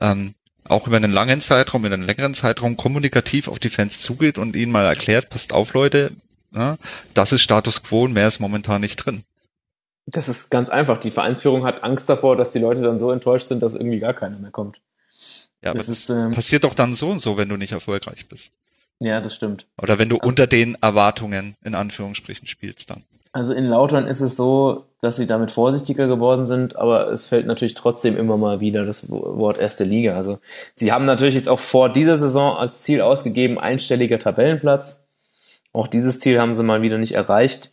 ähm, auch über einen langen Zeitraum, über einen längeren Zeitraum kommunikativ auf die Fans zugeht und ihnen mal erklärt, passt auf Leute, ja, das ist Status quo und mehr ist momentan nicht drin. Das ist ganz einfach. Die Vereinsführung hat Angst davor, dass die Leute dann so enttäuscht sind, dass irgendwie gar keiner mehr kommt. Ja, das aber ist, ähm, passiert doch dann so und so, wenn du nicht erfolgreich bist. Ja, das stimmt. Oder wenn du also, unter den Erwartungen in Anführungsstrichen spielst dann. Also in Lautern ist es so, dass sie damit vorsichtiger geworden sind, aber es fällt natürlich trotzdem immer mal wieder das Wort erste Liga. Also sie haben natürlich jetzt auch vor dieser Saison als Ziel ausgegeben, einstelliger Tabellenplatz. Auch dieses Ziel haben sie mal wieder nicht erreicht.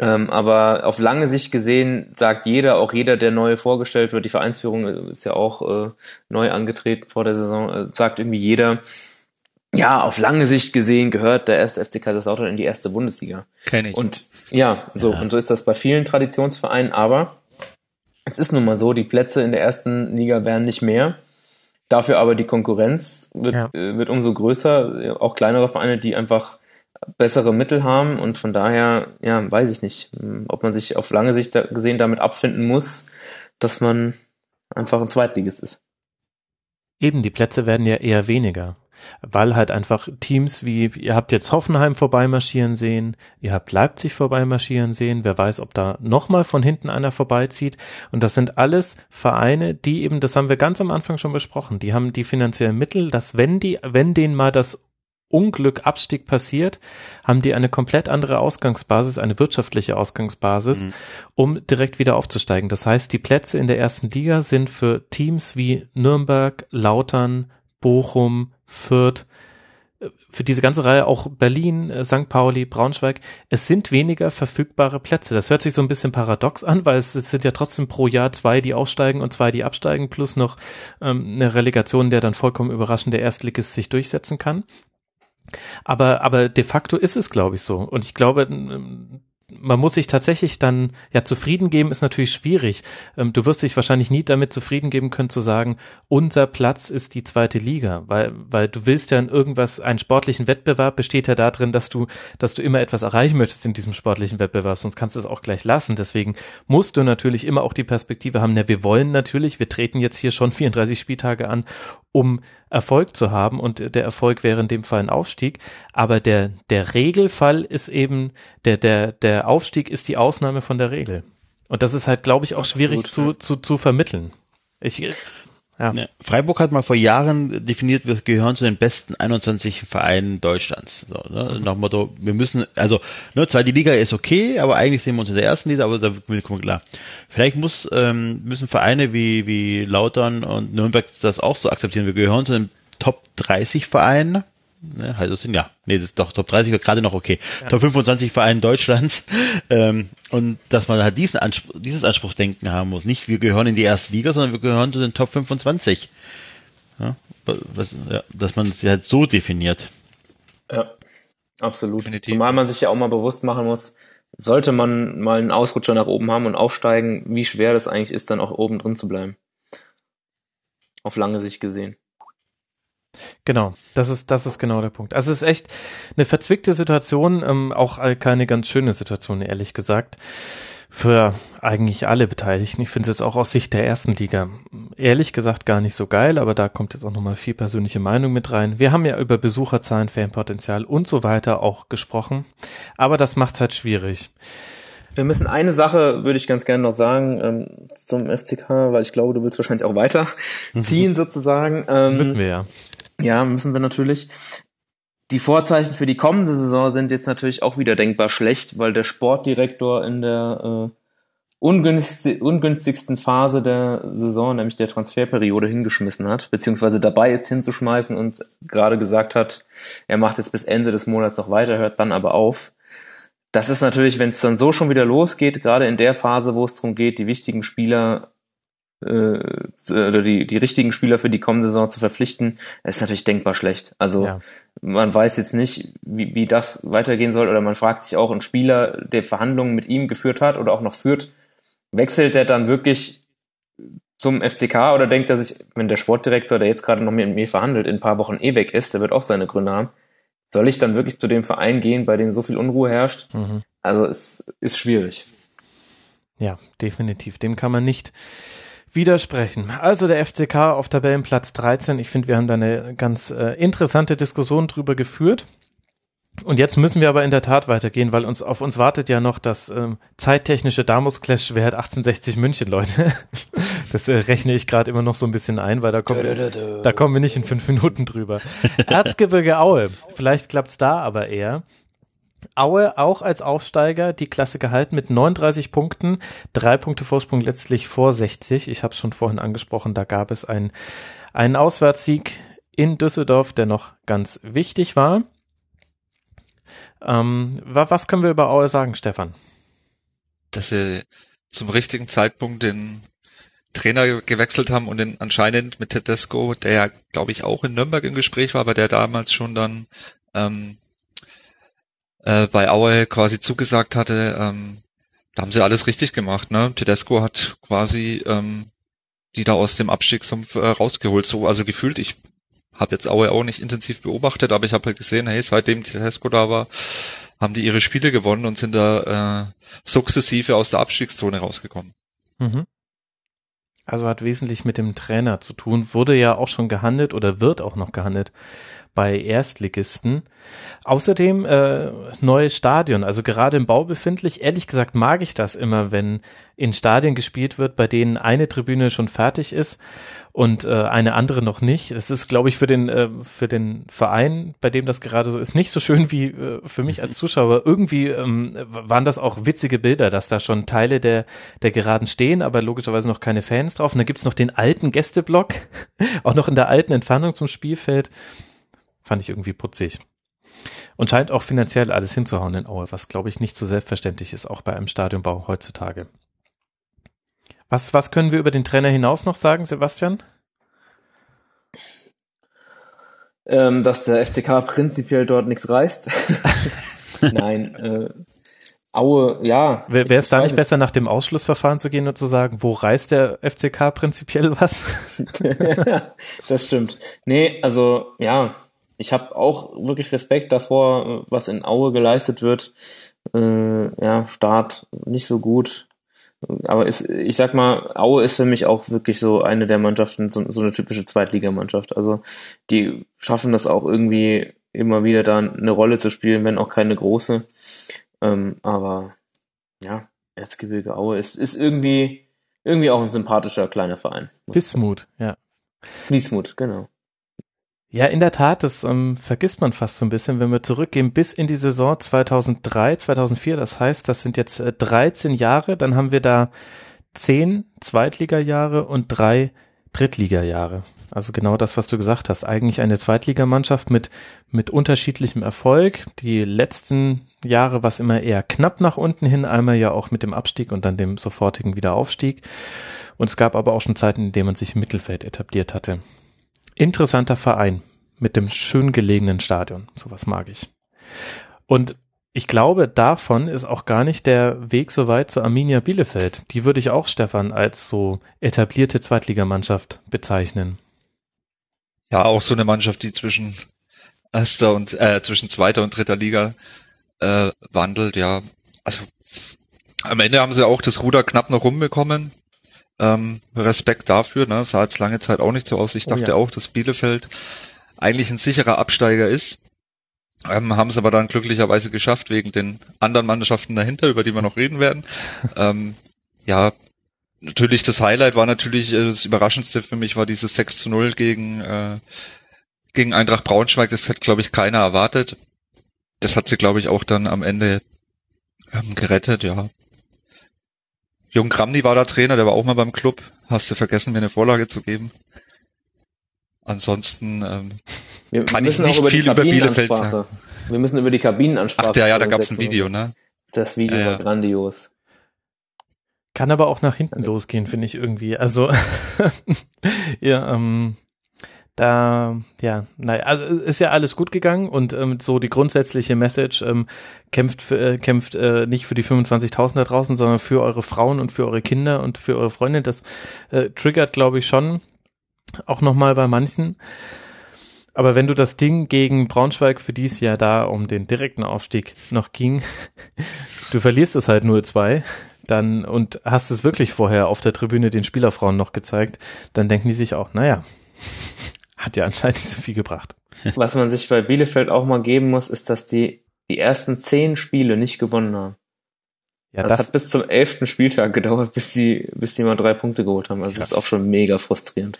Ähm, aber auf lange Sicht gesehen sagt jeder, auch jeder, der neu vorgestellt wird, die Vereinsführung ist ja auch äh, neu angetreten vor der Saison, äh, sagt irgendwie jeder, ja, auf lange Sicht gesehen gehört der erste FC Kaiserslautern in die erste Bundesliga. Kenn ich. Und ja, so, ja. und so ist das bei vielen Traditionsvereinen, aber es ist nun mal so, die Plätze in der ersten Liga werden nicht mehr. Dafür aber die Konkurrenz wird, ja. äh, wird umso größer, auch kleinere Vereine, die einfach bessere Mittel haben und von daher, ja, weiß ich nicht, ob man sich auf lange Sicht gesehen damit abfinden muss, dass man einfach ein Zweitligist ist. Eben, die Plätze werden ja eher weniger weil halt einfach Teams wie, ihr habt jetzt Hoffenheim vorbeimarschieren sehen, ihr habt Leipzig vorbeimarschieren sehen, wer weiß, ob da nochmal von hinten einer vorbeizieht. Und das sind alles Vereine, die eben, das haben wir ganz am Anfang schon besprochen, die haben die finanziellen Mittel, dass wenn die, wenn denen mal das Unglück, Abstieg passiert, haben die eine komplett andere Ausgangsbasis, eine wirtschaftliche Ausgangsbasis, mhm. um direkt wieder aufzusteigen. Das heißt, die Plätze in der ersten Liga sind für Teams wie Nürnberg, Lautern, Bochum, Fürth, äh, für diese ganze Reihe auch Berlin, äh, St. Pauli, Braunschweig, es sind weniger verfügbare Plätze. Das hört sich so ein bisschen paradox an, weil es, es sind ja trotzdem pro Jahr zwei, die aufsteigen und zwei, die absteigen, plus noch ähm, eine Relegation, der dann vollkommen überraschend der Erstligist sich durchsetzen kann. Aber, aber de facto ist es, glaube ich, so. Und ich glaube, man muss sich tatsächlich dann ja zufrieden geben, ist natürlich schwierig. Ähm, du wirst dich wahrscheinlich nie damit zufrieden geben können zu sagen, unser Platz ist die zweite Liga, weil weil du willst ja in irgendwas einen sportlichen Wettbewerb besteht ja darin, dass du dass du immer etwas erreichen möchtest in diesem sportlichen Wettbewerb, sonst kannst du es auch gleich lassen. Deswegen musst du natürlich immer auch die Perspektive haben, na wir wollen natürlich, wir treten jetzt hier schon 34 Spieltage an, um Erfolg zu haben und der Erfolg wäre in dem Fall ein Aufstieg. Aber der, der Regelfall ist eben, der, der, der Aufstieg ist die Ausnahme von der Regel. Und das ist halt, glaube ich, auch schwierig zu, zu, zu vermitteln. Ich, ja. Ne, Freiburg hat mal vor Jahren definiert, wir gehören zu den besten 21 Vereinen Deutschlands. So, ne? mhm. Nach dem Motto, wir müssen, also, ne, zwar die Liga ist okay, aber eigentlich sehen wir uns in der ersten Liga, aber da kommen klar. Vielleicht muss, ähm, müssen Vereine wie, wie Lautern und Nürnberg das auch so akzeptieren. Wir gehören zu den Top 30 Vereinen Ne, also sind ja, nee, das ist doch Top 30 gerade noch okay. Ja. Top 25 Verein Deutschlands. Ähm, und dass man halt diesen Anspruch, dieses Anspruchsdenken haben muss. Nicht, wir gehören in die erste Liga, sondern wir gehören zu den Top 25. Ja, was, ja, dass man sie halt so definiert. Ja, absolut. Definitiv. Zumal man sich ja auch mal bewusst machen muss, sollte man mal einen Ausrutscher nach oben haben und aufsteigen, wie schwer das eigentlich ist, dann auch oben drin zu bleiben. Auf lange Sicht gesehen. Genau, das ist, das ist genau der Punkt. Also es ist echt eine verzwickte Situation, ähm, auch keine ganz schöne Situation, ehrlich gesagt, für eigentlich alle Beteiligten. Ich finde es jetzt auch aus Sicht der ersten Liga ehrlich gesagt gar nicht so geil, aber da kommt jetzt auch nochmal viel persönliche Meinung mit rein. Wir haben ja über Besucherzahlen, Fanpotenzial und so weiter auch gesprochen, aber das macht halt schwierig. Wir müssen eine Sache, würde ich ganz gerne noch sagen, ähm, zum FCK, weil ich glaube, du willst wahrscheinlich auch weiter ziehen sozusagen. Ähm, müssen wir ja. Ja, müssen wir natürlich. Die Vorzeichen für die kommende Saison sind jetzt natürlich auch wieder denkbar schlecht, weil der Sportdirektor in der ungünstig, ungünstigsten Phase der Saison, nämlich der Transferperiode, hingeschmissen hat, beziehungsweise dabei ist hinzuschmeißen und gerade gesagt hat, er macht es bis Ende des Monats noch weiter, hört dann aber auf. Das ist natürlich, wenn es dann so schon wieder losgeht, gerade in der Phase, wo es darum geht, die wichtigen Spieler äh, oder die, die richtigen Spieler für die kommende Saison zu verpflichten, ist natürlich denkbar schlecht. Also ja. man weiß jetzt nicht, wie, wie das weitergehen soll, oder man fragt sich auch, ein Spieler, der Verhandlungen mit ihm geführt hat oder auch noch führt, wechselt er dann wirklich zum FCK oder denkt er sich, wenn der Sportdirektor, der jetzt gerade noch mit mir verhandelt, in ein paar Wochen eh weg ist, der wird auch seine Gründe haben, soll ich dann wirklich zu dem Verein gehen, bei dem so viel Unruhe herrscht? Mhm. Also es ist schwierig. Ja, definitiv. Dem kann man nicht widersprechen. Also der FCK auf Tabellenplatz 13. Ich finde, wir haben da eine ganz äh, interessante Diskussion drüber geführt. Und jetzt müssen wir aber in der Tat weitergehen, weil uns auf uns wartet ja noch das ähm, zeittechnische Damus-Clash Wert 1860 München, Leute. Das äh, rechne ich gerade immer noch so ein bisschen ein, weil da kommen, wir, da kommen wir nicht in fünf Minuten drüber. Erzgebirge Aue, vielleicht klappt's da aber eher. Aue auch als Aufsteiger die Klasse gehalten mit 39 Punkten, drei Punkte Vorsprung letztlich vor 60. Ich habe es schon vorhin angesprochen, da gab es einen, einen Auswärtssieg in Düsseldorf, der noch ganz wichtig war. Ähm, was können wir über Aue sagen, Stefan? Dass sie zum richtigen Zeitpunkt den Trainer gewechselt haben und den anscheinend mit Tedesco, der ja, glaube ich, auch in Nürnberg im Gespräch war, aber der damals schon dann ähm, äh, bei Aue quasi zugesagt hatte, ähm, da haben sie alles richtig gemacht. Ne? Tedesco hat quasi ähm, die da aus dem Abstiegssumpf äh, rausgeholt. So, also gefühlt, ich habe jetzt Aue auch nicht intensiv beobachtet, aber ich habe halt gesehen, hey, seitdem Tedesco da war, haben die ihre Spiele gewonnen und sind da äh, sukzessive aus der Abstiegszone rausgekommen. Mhm. Also hat wesentlich mit dem Trainer zu tun, wurde ja auch schon gehandelt oder wird auch noch gehandelt bei Erstligisten. Außerdem äh, neues Stadion, also gerade im Bau befindlich. Ehrlich gesagt mag ich das immer, wenn in Stadien gespielt wird, bei denen eine Tribüne schon fertig ist und äh, eine andere noch nicht. Das ist, glaube ich, für den äh, für den Verein, bei dem das gerade so ist, nicht so schön wie äh, für mich als Zuschauer. Irgendwie ähm, waren das auch witzige Bilder, dass da schon Teile der der Geraden stehen, aber logischerweise noch keine Fans drauf. Und da gibt's noch den alten Gästeblock, auch noch in der alten Entfernung zum Spielfeld. Fand ich irgendwie putzig. Und scheint auch finanziell alles hinzuhauen in Aue, was glaube ich nicht so selbstverständlich ist, auch bei einem Stadionbau heutzutage. Was, was können wir über den Trainer hinaus noch sagen, Sebastian? Ähm, dass der FCK prinzipiell dort nichts reißt. Nein, äh, Aue, ja. Wäre es da nicht besser, nach dem Ausschlussverfahren zu gehen und zu sagen, wo reißt der FCK prinzipiell was? das stimmt. Nee, also ja, ich habe auch wirklich Respekt davor, was in Aue geleistet wird. Äh, ja, Start nicht so gut. Aber ist, ich sag mal, Aue ist für mich auch wirklich so eine der Mannschaften, so, so eine typische Zweitligamannschaft. Also die schaffen das auch irgendwie immer wieder da eine Rolle zu spielen, wenn auch keine große. Ähm, aber ja, Erzgebirge Aue ist, ist irgendwie, irgendwie auch ein sympathischer kleiner Verein. Bismut, ja. Bismut, genau. Ja, in der Tat, das ähm, vergisst man fast so ein bisschen, wenn wir zurückgehen bis in die Saison 2003, 2004. Das heißt, das sind jetzt äh, 13 Jahre. Dann haben wir da 10 Zweitligajahre und drei Drittligajahre. Also genau das, was du gesagt hast. Eigentlich eine Zweitligamannschaft mit, mit unterschiedlichem Erfolg. Die letzten Jahre war es immer eher knapp nach unten hin. Einmal ja auch mit dem Abstieg und dann dem sofortigen Wiederaufstieg. Und es gab aber auch schon Zeiten, in denen man sich im Mittelfeld etabliert hatte. Interessanter Verein mit dem schön gelegenen Stadion. Sowas mag ich. Und ich glaube, davon ist auch gar nicht der Weg so weit zu Arminia Bielefeld. Die würde ich auch, Stefan, als so etablierte Zweitligamannschaft bezeichnen. Ja, auch so eine Mannschaft, die zwischen erster und äh, zwischen zweiter und dritter Liga äh, wandelt, ja. Also am Ende haben sie auch das Ruder knapp noch rumbekommen. Ähm, Respekt dafür, ne? sah jetzt lange Zeit auch nicht so aus. Ich dachte oh ja. auch, dass Bielefeld eigentlich ein sicherer Absteiger ist. Ähm, haben es aber dann glücklicherweise geschafft, wegen den anderen Mannschaften dahinter, über die wir noch reden werden. ähm, ja, natürlich das Highlight war natürlich, äh, das Überraschendste für mich war dieses 6 zu 0 gegen, äh, gegen Eintracht Braunschweig. Das hat, glaube ich, keiner erwartet. Das hat sie, glaube ich, auch dann am Ende ähm, gerettet, ja Jung Kramny war der Trainer, der war auch mal beim Club. Hast du vergessen, mir eine Vorlage zu geben? Ansonsten ähm, Wir Kann müssen ich nicht über viel über Bielefeld Kabinenansprache. Wir müssen über die Kabinenansprache. ach ja, ja, da setzen. gab's ein Video, ne? Das Video Ja, ja. war grandios. Kann aber auch nach hinten losgehen, finde ich irgendwie. Also, ja, ähm, da, ja, naja, also ist ja alles gut gegangen und ähm, so die grundsätzliche Message ähm, kämpft für, äh, kämpft äh, nicht für die 25.000 da draußen, sondern für eure Frauen und für eure Kinder und für eure Freunde. Das äh, triggert, glaube ich, schon auch nochmal bei manchen. Aber wenn du das Ding gegen Braunschweig, für die es ja da um den direkten Aufstieg noch ging, du verlierst es halt 0-2, dann und hast es wirklich vorher auf der Tribüne den Spielerfrauen noch gezeigt, dann denken die sich auch, naja, hat ja anscheinend nicht so viel gebracht. Was man sich bei Bielefeld auch mal geben muss, ist, dass die die ersten zehn Spiele nicht gewonnen haben. Ja, das, das, hat bis zum elften Spieltag gedauert, bis die, bis die mal drei Punkte geholt haben. Also das ist auch schon mega frustrierend.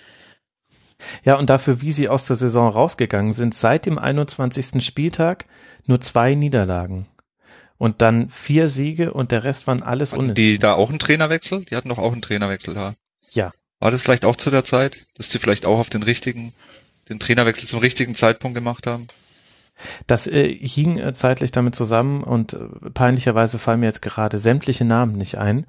Ja, und dafür, wie sie aus der Saison rausgegangen sind, seit dem 21. Spieltag nur zwei Niederlagen. Und dann vier Siege und der Rest waren alles Hatten unentschieden. die da auch einen Trainerwechsel? Die hatten doch auch einen Trainerwechsel da. Ja. War das vielleicht auch zu der Zeit, dass die vielleicht auch auf den richtigen, den Trainerwechsel zum richtigen Zeitpunkt gemacht haben? Das äh, hing äh, zeitlich damit zusammen und äh, peinlicherweise fallen mir jetzt gerade sämtliche Namen nicht ein.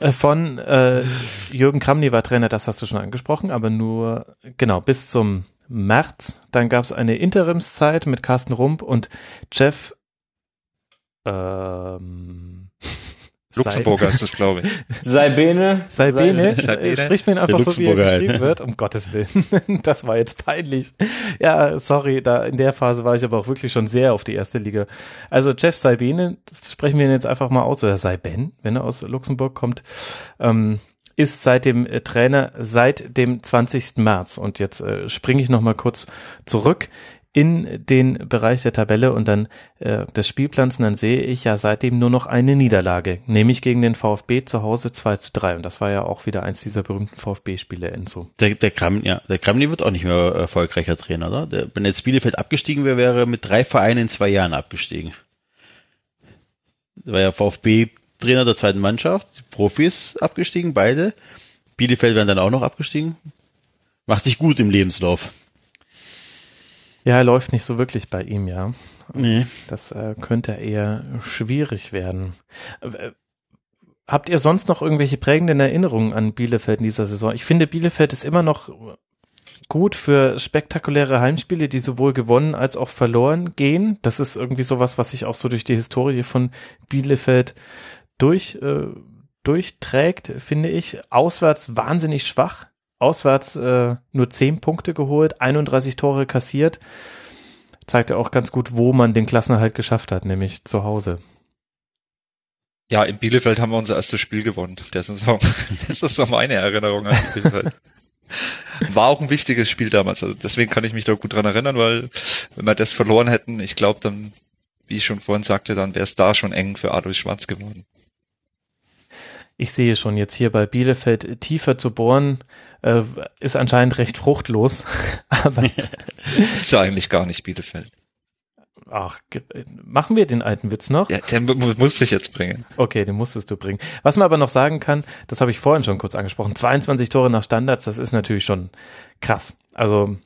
Äh, von äh, Jürgen Kramny war Trainer, das hast du schon angesprochen, aber nur genau bis zum März. Dann gab es eine Interimszeit mit Carsten Rump und Jeff ähm, Luxemburger ist das, glaube ich. Seibene, Seibene. sprich mir ihn einfach so, wie er halt, geschrieben ne? wird, um Gottes Willen. Das war jetzt peinlich. Ja, sorry, da in der Phase war ich aber auch wirklich schon sehr auf die erste Liga. Also Jeff Seibene, sprechen wir ihn jetzt einfach mal aus, oder Seiben, wenn er aus Luxemburg kommt, ähm, ist seit dem äh, Trainer seit dem 20. März. Und jetzt äh, springe ich nochmal kurz zurück in den Bereich der Tabelle und dann äh, des Spielplans, und dann sehe ich ja seitdem nur noch eine Niederlage, nämlich gegen den VfB zu Hause 2 zu 3. Und das war ja auch wieder eins dieser berühmten VfB-Spiele, Enzo. Der, der Kram, ja, der Kramny wird auch nicht mehr erfolgreicher Trainer, oder? Der, wenn jetzt Bielefeld abgestiegen wäre, wäre mit drei Vereinen in zwei Jahren abgestiegen. Der war ja VfB-Trainer der zweiten Mannschaft, die Profis abgestiegen, beide. Bielefeld wären dann auch noch abgestiegen. Macht sich gut im Lebenslauf. Ja, er läuft nicht so wirklich bei ihm, ja. Nee. Das äh, könnte eher schwierig werden. Äh, Habt ihr sonst noch irgendwelche prägenden Erinnerungen an Bielefeld in dieser Saison? Ich finde, Bielefeld ist immer noch gut für spektakuläre Heimspiele, die sowohl gewonnen als auch verloren gehen. Das ist irgendwie sowas, was sich auch so durch die Historie von Bielefeld durch, äh, durchträgt, finde ich. Auswärts wahnsinnig schwach. Auswärts äh, nur 10 Punkte geholt, 31 Tore kassiert. Zeigt ja auch ganz gut, wo man den Klassenerhalt geschafft hat, nämlich zu Hause. Ja, in Bielefeld haben wir unser erstes Spiel gewonnen der Saison. Das ist so meine Erinnerung an Bielefeld. War auch ein wichtiges Spiel damals. Also deswegen kann ich mich da gut dran erinnern, weil wenn wir das verloren hätten, ich glaube dann, wie ich schon vorhin sagte, dann wäre es da schon eng für Adolf Schwarz geworden. Ich sehe schon jetzt hier bei Bielefeld tiefer zu bohren, äh, ist anscheinend recht fruchtlos. Aber Ist ja eigentlich gar nicht Bielefeld. ach, machen wir den alten Witz noch? Ja, den mu- muss ich jetzt bringen. Okay, den musstest du bringen. Was man aber noch sagen kann, das habe ich vorhin schon kurz angesprochen, 22 Tore nach Standards, das ist natürlich schon krass. Also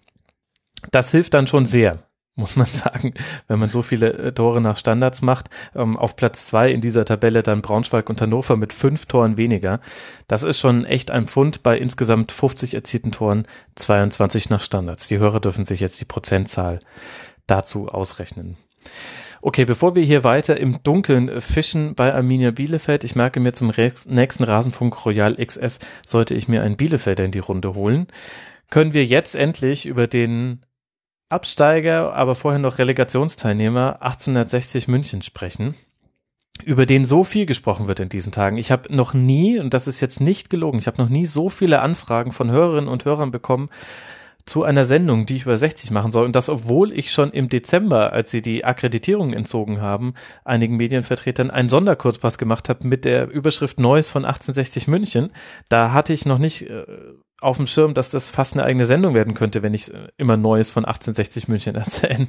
das hilft dann schon sehr, muss man sagen, wenn man so viele äh, Tore nach Standards macht. Ähm, auf Platz zwei in dieser Tabelle dann Braunschweig und Hannover mit fünf Toren weniger. Das ist schon echt ein Pfund bei insgesamt 50 erzielten Toren, 22 nach Standards. Die Hörer dürfen sich jetzt die Prozentzahl dazu ausrechnen. Okay, bevor wir hier weiter im Dunkeln fischen bei Arminia Bielefeld, ich merke mir zum nächsten Rasenfunk Royal XS sollte ich mir einen Bielefelder in die Runde holen, können wir jetzt endlich über den Absteiger, aber vorher noch Relegationsteilnehmer 1860 München sprechen, über den so viel gesprochen wird in diesen Tagen. Ich habe noch nie, und das ist jetzt nicht gelogen, ich habe noch nie so viele Anfragen von Hörerinnen und Hörern bekommen, zu einer Sendung, die ich über 60 machen soll. Und das, obwohl ich schon im Dezember, als sie die Akkreditierung entzogen haben, einigen Medienvertretern einen Sonderkurzpass gemacht habe mit der Überschrift Neues von 1860 München. Da hatte ich noch nicht äh, auf dem Schirm, dass das fast eine eigene Sendung werden könnte, wenn ich äh, immer Neues von 1860 München erzählen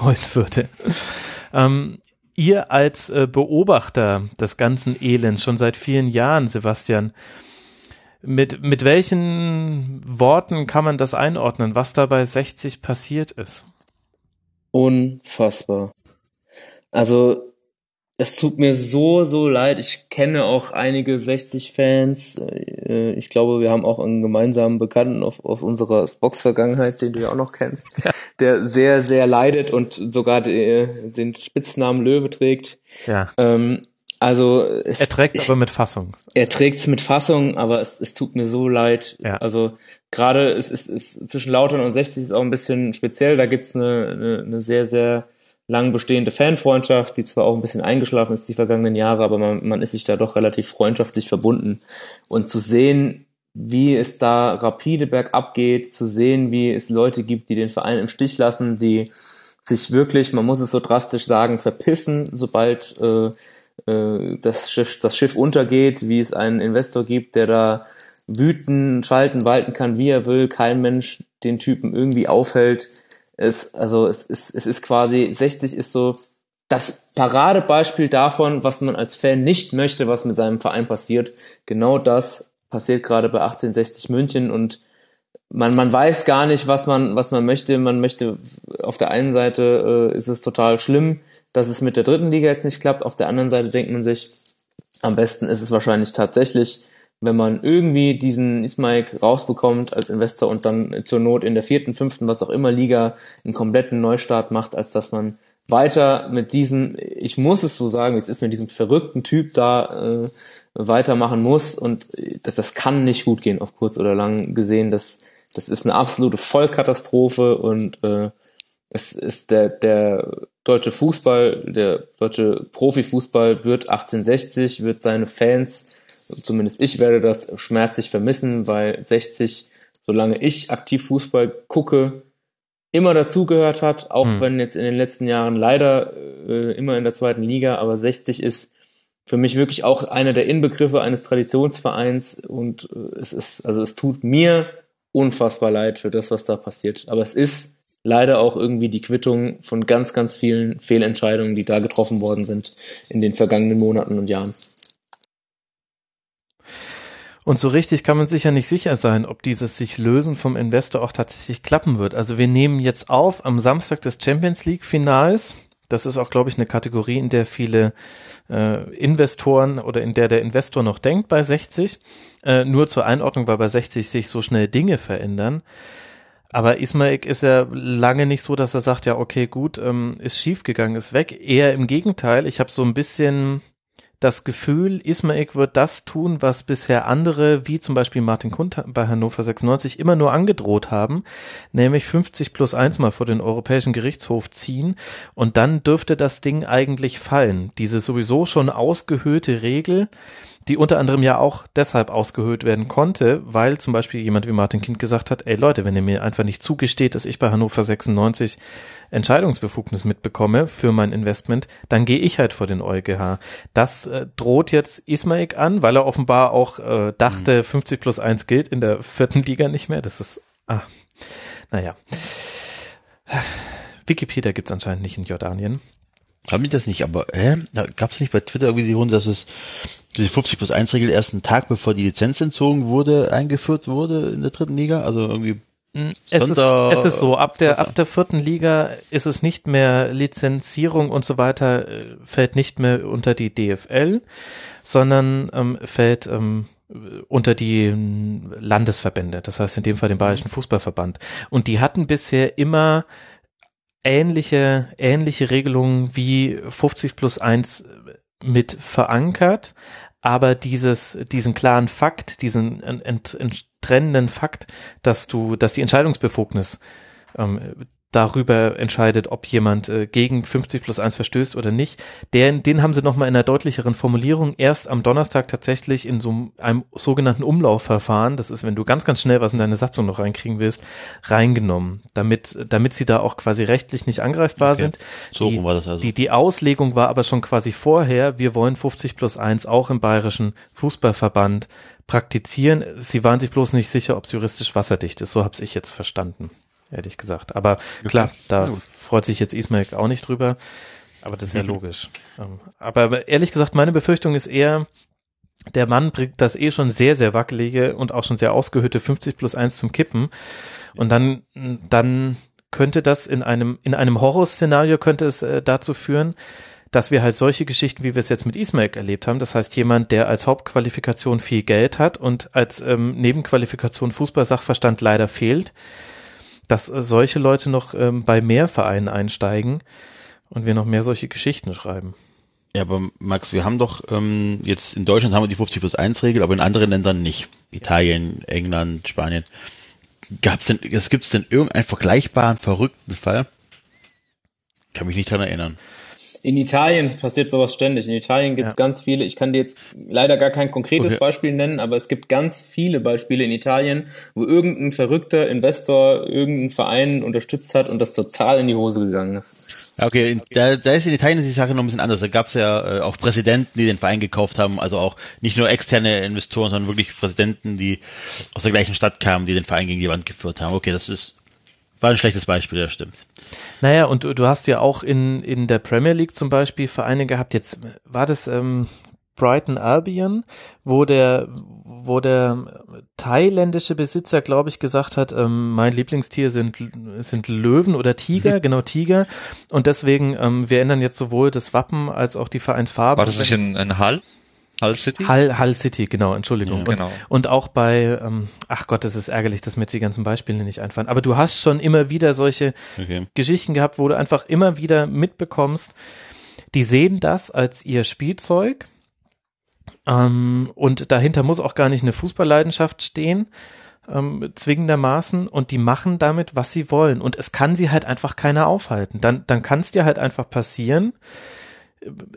wollen würde. Ähm, ihr als äh, Beobachter des ganzen Elends schon seit vielen Jahren, Sebastian, mit, mit welchen Worten kann man das einordnen, was da bei 60 passiert ist? Unfassbar. Also es tut mir so, so leid. Ich kenne auch einige 60-Fans. Äh, ich glaube, wir haben auch einen gemeinsamen Bekannten auf, aus unserer Box-Vergangenheit, den du ja auch noch kennst, der sehr, sehr leidet und sogar den Spitznamen Löwe trägt. Ja. Ähm, also es, er trägt aber mit Fassung. Er trägt es mit Fassung, aber es, es tut mir so leid. Ja. Also gerade es ist, ist zwischen Lautern und 60 ist auch ein bisschen speziell. Da gibt's eine, eine, eine sehr, sehr lang bestehende Fanfreundschaft, die zwar auch ein bisschen eingeschlafen ist die vergangenen Jahre, aber man, man ist sich da doch relativ freundschaftlich verbunden. Und zu sehen, wie es da rapide bergab geht, zu sehen, wie es Leute gibt, die den Verein im Stich lassen, die sich wirklich, man muss es so drastisch sagen, verpissen, sobald äh, äh, das, Schiff, das Schiff untergeht, wie es einen Investor gibt, der da wüten, schalten, walten kann, wie er will, kein Mensch den Typen irgendwie aufhält. Es, also es ist, es ist quasi, 60 ist so das Paradebeispiel davon, was man als Fan nicht möchte, was mit seinem Verein passiert. Genau das passiert gerade bei 1860 München und man, man weiß gar nicht, was man, was man möchte. Man möchte, auf der einen Seite äh, ist es total schlimm, dass es mit der dritten Liga jetzt nicht klappt. Auf der anderen Seite denkt man sich, am besten ist es wahrscheinlich tatsächlich, wenn man irgendwie diesen Ismail rausbekommt als Investor und dann zur Not in der vierten, fünften, was auch immer Liga einen kompletten Neustart macht, als dass man weiter mit diesem, ich muss es so sagen, es ist mit diesem verrückten Typ da äh, weitermachen muss und das, das kann nicht gut gehen auf kurz oder lang gesehen. Das, das ist eine absolute Vollkatastrophe und äh, es ist der, der deutsche Fußball, der deutsche Profifußball wird 1860, wird seine Fans, zumindest ich werde das schmerzlich vermissen, weil 60, solange ich aktiv Fußball gucke, immer dazugehört hat, auch mhm. wenn jetzt in den letzten Jahren leider äh, immer in der zweiten Liga, aber 60 ist für mich wirklich auch einer der Inbegriffe eines Traditionsvereins und äh, es ist, also es tut mir unfassbar leid für das, was da passiert. Aber es ist leider auch irgendwie die Quittung von ganz, ganz vielen Fehlentscheidungen, die da getroffen worden sind in den vergangenen Monaten und Jahren. Und so richtig kann man sich ja nicht sicher sein, ob dieses sich lösen vom Investor auch tatsächlich klappen wird. Also wir nehmen jetzt auf am Samstag des Champions League Finals. Das ist auch, glaube ich, eine Kategorie, in der viele äh, Investoren oder in der der Investor noch denkt bei 60. Äh, nur zur Einordnung, weil bei 60 sich so schnell Dinge verändern. Aber Ismaik ist ja lange nicht so, dass er sagt, ja, okay, gut, ähm, ist schiefgegangen, ist weg. Eher im Gegenteil. Ich habe so ein bisschen das Gefühl, Ismaik wird das tun, was bisher andere, wie zum Beispiel Martin Kund bei Hannover 96, immer nur angedroht haben, nämlich 50 plus 1 mal vor den Europäischen Gerichtshof ziehen und dann dürfte das Ding eigentlich fallen. Diese sowieso schon ausgehöhlte Regel, die unter anderem ja auch deshalb ausgehöhlt werden konnte, weil zum Beispiel jemand wie Martin Kind gesagt hat, ey Leute, wenn ihr mir einfach nicht zugesteht, dass ich bei Hannover 96 Entscheidungsbefugnis mitbekomme für mein Investment, dann gehe ich halt vor den EuGH. Das äh, droht jetzt Ismaik an, weil er offenbar auch äh, dachte, mhm. 50 plus 1 gilt in der vierten Liga nicht mehr. Das ist, ah, naja. Wikipedia gibt's anscheinend nicht in Jordanien. Haben die das nicht, aber hä? Da gab es nicht bei Twitter irgendwie die Runde, dass es die 50 plus 1 Regel erst einen Tag bevor die Lizenz entzogen wurde, eingeführt wurde in der dritten Liga? Also irgendwie hm, es ist, es ist so, ab der, ab der vierten Liga ist es nicht mehr Lizenzierung und so weiter, äh, fällt nicht mehr unter die DFL, sondern ähm, fällt ähm, unter die hm, Landesverbände, das heißt in dem Fall den Bayerischen Fußballverband. Und die hatten bisher immer ähnliche, ähnliche Regelungen wie 50 plus 1 mit verankert, aber dieses, diesen klaren Fakt, diesen ent, ent, trennenden Fakt, dass du, dass die Entscheidungsbefugnis ähm, darüber entscheidet, ob jemand äh, gegen 50 plus 1 verstößt oder nicht. Den, den haben sie nochmal in einer deutlicheren Formulierung erst am Donnerstag tatsächlich in so einem sogenannten Umlaufverfahren, das ist, wenn du ganz, ganz schnell was in deine Satzung noch reinkriegen willst, reingenommen, damit, damit sie da auch quasi rechtlich nicht angreifbar okay. sind. So die, war das also. Die, die Auslegung war aber schon quasi vorher, wir wollen 50 plus 1 auch im bayerischen Fußballverband praktizieren. Sie waren sich bloß nicht sicher, ob es juristisch wasserdicht ist. So habe ich jetzt verstanden ehrlich gesagt. Aber klar, da freut sich jetzt Ismail auch nicht drüber. Aber das ist ja logisch. Ähm, aber ehrlich gesagt, meine Befürchtung ist eher, der Mann bringt das eh schon sehr, sehr wackelige und auch schon sehr ausgehöhte 50 plus 1 zum Kippen. Und dann, dann könnte das in einem, in einem Horrorszenario könnte es äh, dazu führen, dass wir halt solche Geschichten, wie wir es jetzt mit Ismail erlebt haben, das heißt jemand, der als Hauptqualifikation viel Geld hat und als ähm, Nebenqualifikation Fußballsachverstand leider fehlt, dass solche Leute noch ähm, bei mehr Vereinen einsteigen und wir noch mehr solche Geschichten schreiben. Ja, aber Max, wir haben doch ähm, jetzt in Deutschland haben wir die 50 plus 1 Regel, aber in anderen Ländern nicht. Italien, England, Spanien. Gab's denn, gibt's denn irgendeinen vergleichbaren verrückten Fall? Kann mich nicht dran erinnern. In Italien passiert sowas ständig. In Italien gibt es ja. ganz viele, ich kann dir jetzt leider gar kein konkretes okay. Beispiel nennen, aber es gibt ganz viele Beispiele in Italien, wo irgendein verrückter Investor irgendeinen Verein unterstützt hat und das total in die Hose gegangen ist. Okay, da, da ist in Italien die Sache noch ein bisschen anders. Da gab es ja äh, auch Präsidenten, die den Verein gekauft haben, also auch nicht nur externe Investoren, sondern wirklich Präsidenten, die aus der gleichen Stadt kamen, die den Verein gegen die Wand geführt haben. Okay, das ist war ein schlechtes Beispiel, das stimmt. Naja, und du, du hast ja auch in, in der Premier League zum Beispiel Vereine gehabt, jetzt war das ähm, Brighton Albion, wo der, wo der thailändische Besitzer, glaube ich, gesagt hat, ähm, mein Lieblingstier sind, sind Löwen oder Tiger, genau Tiger. Und deswegen, ähm, wir ändern jetzt sowohl das Wappen als auch die Vereinsfarbe. War das nicht in, in Hall? Hull City? Hull, Hull City, genau, Entschuldigung. Ja, genau. Und, und auch bei, ähm, ach Gott, das ist ärgerlich, dass mir die ganzen Beispiele nicht einfallen. Aber du hast schon immer wieder solche okay. Geschichten gehabt, wo du einfach immer wieder mitbekommst, die sehen das als ihr Spielzeug. Ähm, und dahinter muss auch gar nicht eine Fußballleidenschaft stehen, ähm, zwingendermaßen. Und die machen damit, was sie wollen. Und es kann sie halt einfach keiner aufhalten. Dann, dann kann es dir halt einfach passieren,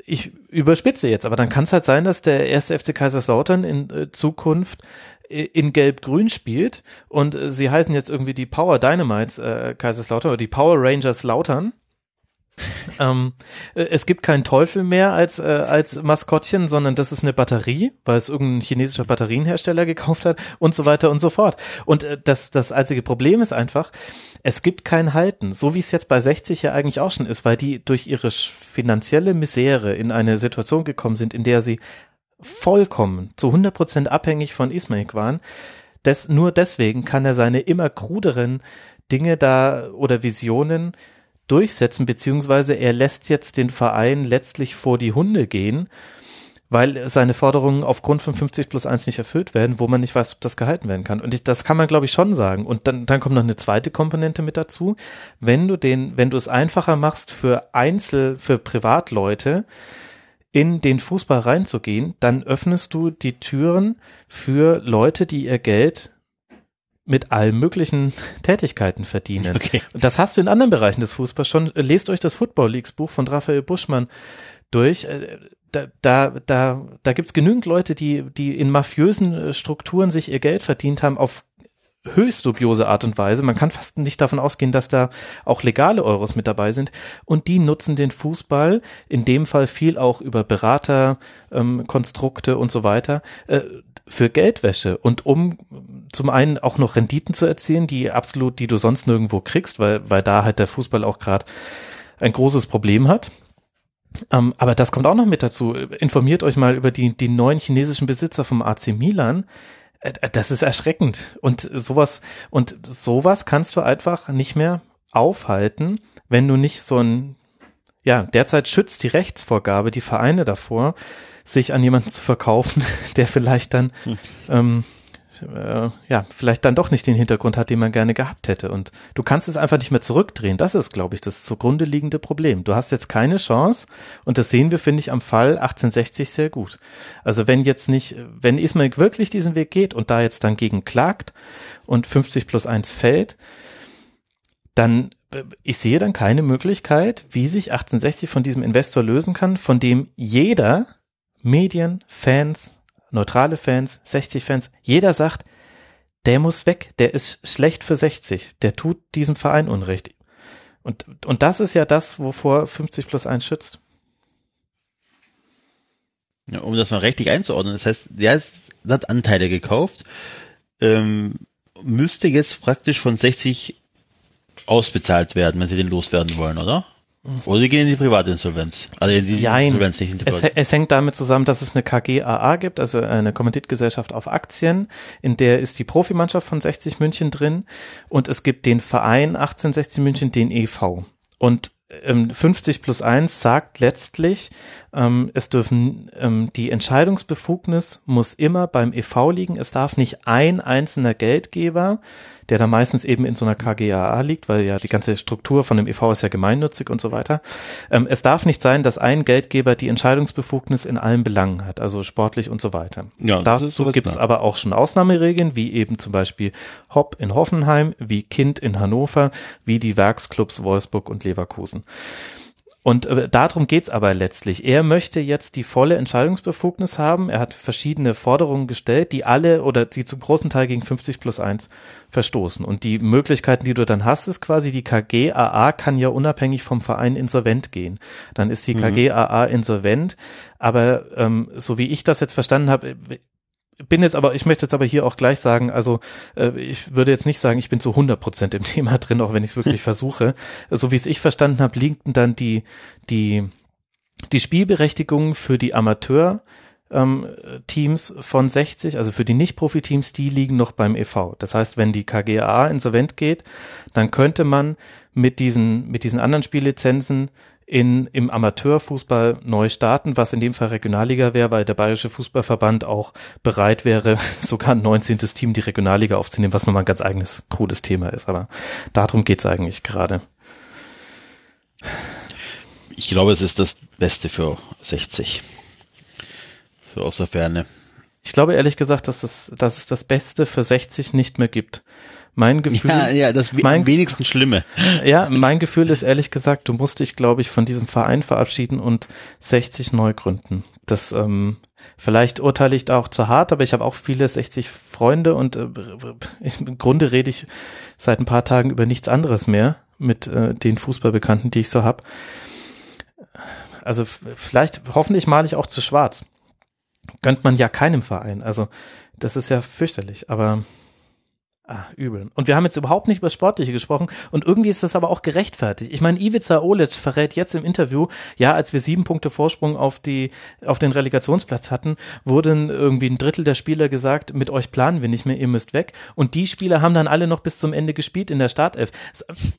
ich überspitze jetzt, aber dann kann es halt sein, dass der erste FC Kaiserslautern in äh, Zukunft in Gelb-Grün spielt und äh, sie heißen jetzt irgendwie die Power Dynamites äh, Kaiserslautern oder die Power Rangers Lautern ähm, äh, es gibt keinen Teufel mehr als, äh, als Maskottchen, sondern das ist eine Batterie, weil es irgendein chinesischer Batterienhersteller gekauft hat und so weiter und so fort. Und äh, das, das einzige Problem ist einfach, es gibt kein Halten, so wie es jetzt bei 60 ja eigentlich auch schon ist, weil die durch ihre finanzielle Misere in eine Situation gekommen sind, in der sie vollkommen zu 100 Prozent abhängig von Ismail waren. Des, nur deswegen kann er seine immer kruderen Dinge da oder Visionen durchsetzen, beziehungsweise er lässt jetzt den Verein letztlich vor die Hunde gehen, weil seine Forderungen aufgrund von 50 plus 1 nicht erfüllt werden, wo man nicht weiß, ob das gehalten werden kann. Und ich, das kann man, glaube ich, schon sagen. Und dann, dann kommt noch eine zweite Komponente mit dazu. Wenn du den, wenn du es einfacher machst für Einzel, für Privatleute, in den Fußball reinzugehen, dann öffnest du die Türen für Leute, die ihr Geld mit allen möglichen Tätigkeiten verdienen. Okay. Und das hast du in anderen Bereichen des Fußballs schon. Lest euch das Football Leagues Buch von Raphael Buschmann durch. Äh, da, da, da, da gibt's genügend Leute, die, die in mafiösen äh, Strukturen sich ihr Geld verdient haben auf höchst dubiose Art und Weise. Man kann fast nicht davon ausgehen, dass da auch legale Euros mit dabei sind. Und die nutzen den Fußball, in dem Fall viel auch über Beraterkonstrukte ähm, und so weiter, äh, für Geldwäsche und um zum einen auch noch Renditen zu erzielen, die absolut, die du sonst nirgendwo kriegst, weil, weil da halt der Fußball auch gerade ein großes Problem hat. Ähm, aber das kommt auch noch mit dazu. Informiert euch mal über die, die neuen chinesischen Besitzer vom AC Milan. Äh, äh, das ist erschreckend. Und sowas, und sowas kannst du einfach nicht mehr aufhalten, wenn du nicht so ein, ja, derzeit schützt die Rechtsvorgabe die Vereine davor, sich an jemanden zu verkaufen, der vielleicht dann hm. ähm, äh, ja, vielleicht dann doch nicht den Hintergrund hat, den man gerne gehabt hätte. Und du kannst es einfach nicht mehr zurückdrehen. Das ist, glaube ich, das zugrunde liegende Problem. Du hast jetzt keine Chance und das sehen wir, finde ich, am Fall 1860 sehr gut. Also wenn jetzt nicht, wenn Ismail wirklich diesen Weg geht und da jetzt dann gegen klagt und 50 plus 1 fällt, dann äh, ich sehe dann keine Möglichkeit, wie sich 1860 von diesem Investor lösen kann, von dem jeder Medien, Fans, neutrale Fans, 60 Fans, jeder sagt, der muss weg, der ist schlecht für 60, der tut diesem Verein Unrecht. Und, und das ist ja das, wovor 50 plus 1 schützt. Ja, um das mal richtig einzuordnen, das heißt, der hat Anteile gekauft, ähm, müsste jetzt praktisch von 60 ausbezahlt werden, wenn sie den loswerden wollen, oder? Oder die gehen in die Privatinsolvenz. Also in die Jein. Insolvenz, nicht in die Es, es hängt damit zusammen, dass es eine KGAA gibt, also eine Kommanditgesellschaft auf Aktien, in der ist die Profimannschaft von 60 München drin und es gibt den Verein 1860 München, den EV. Und ähm, 50 plus 1 sagt letztlich, ähm, es dürfen ähm, die Entscheidungsbefugnis muss immer beim EV liegen. Es darf nicht ein einzelner Geldgeber, der da meistens eben in so einer KGAA liegt, weil ja die ganze Struktur von dem EV ist ja gemeinnützig und so weiter. Ähm, es darf nicht sein, dass ein Geldgeber die Entscheidungsbefugnis in allen Belangen hat, also sportlich und so weiter. Ja, Dazu gibt es aber auch schon Ausnahmeregeln, wie eben zum Beispiel Hopp in Hoffenheim, wie Kind in Hannover, wie die Werksclubs Wolfsburg und Leverkusen. Und äh, darum geht's aber letztlich. Er möchte jetzt die volle Entscheidungsbefugnis haben. Er hat verschiedene Forderungen gestellt, die alle oder die zum großen Teil gegen 50 plus 1 verstoßen. Und die Möglichkeiten, die du dann hast, ist quasi, die KGAA kann ja unabhängig vom Verein insolvent gehen. Dann ist die KGAA insolvent. Aber ähm, so wie ich das jetzt verstanden habe, bin jetzt aber, ich möchte jetzt aber hier auch gleich sagen, also äh, ich würde jetzt nicht sagen, ich bin zu 100 Prozent im Thema drin, auch wenn ich es wirklich versuche. So wie es ich verstanden habe, liegen dann die, die, die Spielberechtigungen für die Amateur ähm, Teams von 60, also für die Nicht-Profi-Teams, die liegen noch beim EV. Das heißt, wenn die KGA insolvent geht, dann könnte man mit diesen, mit diesen anderen Spiellizenzen in, im Amateurfußball neu starten, was in dem Fall Regionalliga wäre, weil der Bayerische Fußballverband auch bereit wäre, sogar ein 19. Team die Regionalliga aufzunehmen, was nochmal ein ganz eigenes, krudes Thema ist. Aber darum geht's eigentlich gerade. Ich glaube, es ist das Beste für 60. So aus der Ferne. Ich glaube ehrlich gesagt, dass es, dass es das Beste für 60 nicht mehr gibt. Mein Gefühl, Ja, ja, das mein- am wenigsten Schlimme. ja, mein Gefühl ist ehrlich gesagt, du musst dich, glaube ich, von diesem Verein verabschieden und 60 neu gründen. Das, ähm, vielleicht urteile ich da auch zu hart, aber ich habe auch viele 60 Freunde und äh, im Grunde rede ich seit ein paar Tagen über nichts anderes mehr mit äh, den Fußballbekannten, die ich so hab. Also vielleicht, hoffentlich male ich auch zu schwarz. Gönnt man ja keinem Verein. Also das ist ja fürchterlich, aber Ah, übel. Und wir haben jetzt überhaupt nicht über Sportliche gesprochen und irgendwie ist das aber auch gerechtfertigt. Ich meine, Ivica Olic verrät jetzt im Interview, ja, als wir sieben Punkte Vorsprung auf die, auf den Relegationsplatz hatten, wurden irgendwie ein Drittel der Spieler gesagt, mit euch planen wir nicht mehr, ihr müsst weg. Und die Spieler haben dann alle noch bis zum Ende gespielt in der Startelf.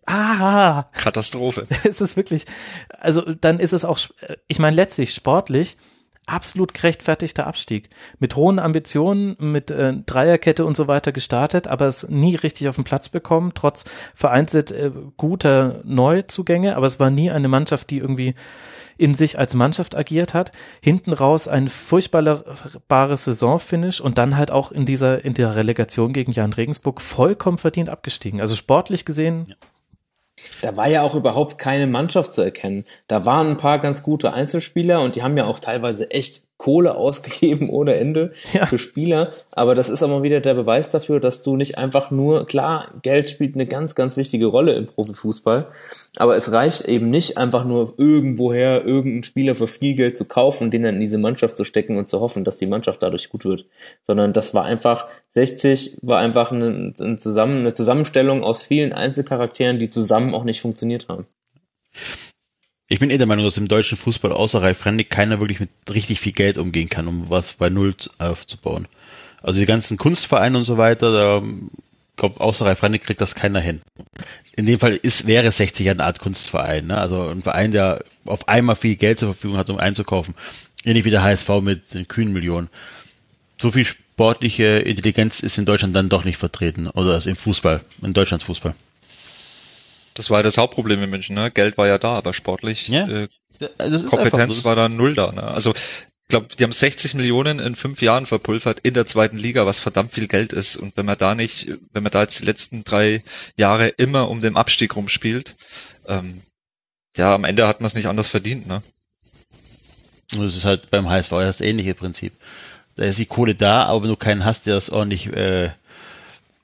Ah, Katastrophe. es ist wirklich, also dann ist es auch, ich meine, letztlich sportlich absolut gerechtfertigter Abstieg. Mit hohen Ambitionen, mit äh, Dreierkette und so weiter gestartet, aber es nie richtig auf den Platz bekommen, trotz vereinzelt äh, guter Neuzugänge, aber es war nie eine Mannschaft, die irgendwie in sich als Mannschaft agiert hat. Hinten raus ein furchtbares Saisonfinish und dann halt auch in dieser, in der Relegation gegen Jan Regensburg vollkommen verdient abgestiegen. Also sportlich gesehen Da war ja auch überhaupt keine Mannschaft zu erkennen. Da waren ein paar ganz gute Einzelspieler und die haben ja auch teilweise echt Kohle ausgegeben ohne Ende Ja. für Spieler. Aber das ist aber wieder der Beweis dafür, dass du nicht einfach nur, klar, Geld spielt eine ganz, ganz wichtige Rolle im Profifußball. Aber es reicht eben nicht einfach nur irgendwoher irgendeinen Spieler für viel Geld zu kaufen und den dann in diese Mannschaft zu stecken und zu hoffen, dass die Mannschaft dadurch gut wird. Sondern das war einfach, 60 war einfach eine, eine, Zusammen, eine Zusammenstellung aus vielen Einzelcharakteren, die zusammen auch nicht funktioniert haben. Ich bin eh der Meinung, dass im deutschen Fußball außer Ralf Rennig keiner wirklich mit richtig viel Geld umgehen kann, um was bei Null zu- aufzubauen. Also die ganzen Kunstvereine und so weiter, da glaub, außer Ralf Rennig kriegt das keiner hin. In dem Fall ist, wäre 60 eine Art Kunstverein, ne? Also ein Verein, der auf einmal viel Geld zur Verfügung hat, um einzukaufen. Ähnlich wie der HSV mit den kühnen Millionen. So viel sportliche Intelligenz ist in Deutschland dann doch nicht vertreten. Oder also im Fußball, in Deutschlands Fußball. Das war ja das Hauptproblem in München. Ne? Geld war ja da, aber sportlich Ja. äh, ist Kompetenz so. war da null da. Ne? Also ich glaube, die haben 60 Millionen in fünf Jahren verpulvert in der zweiten Liga, was verdammt viel Geld ist. Und wenn man da nicht, wenn man da jetzt die letzten drei Jahre immer um den Abstieg rumspielt, ähm, ja, am Ende hat man es nicht anders verdient. Ne? Und das ist halt beim HSV das ähnliche Prinzip. Da ist die Kohle da, aber wenn du keinen hast, der das ordentlich äh,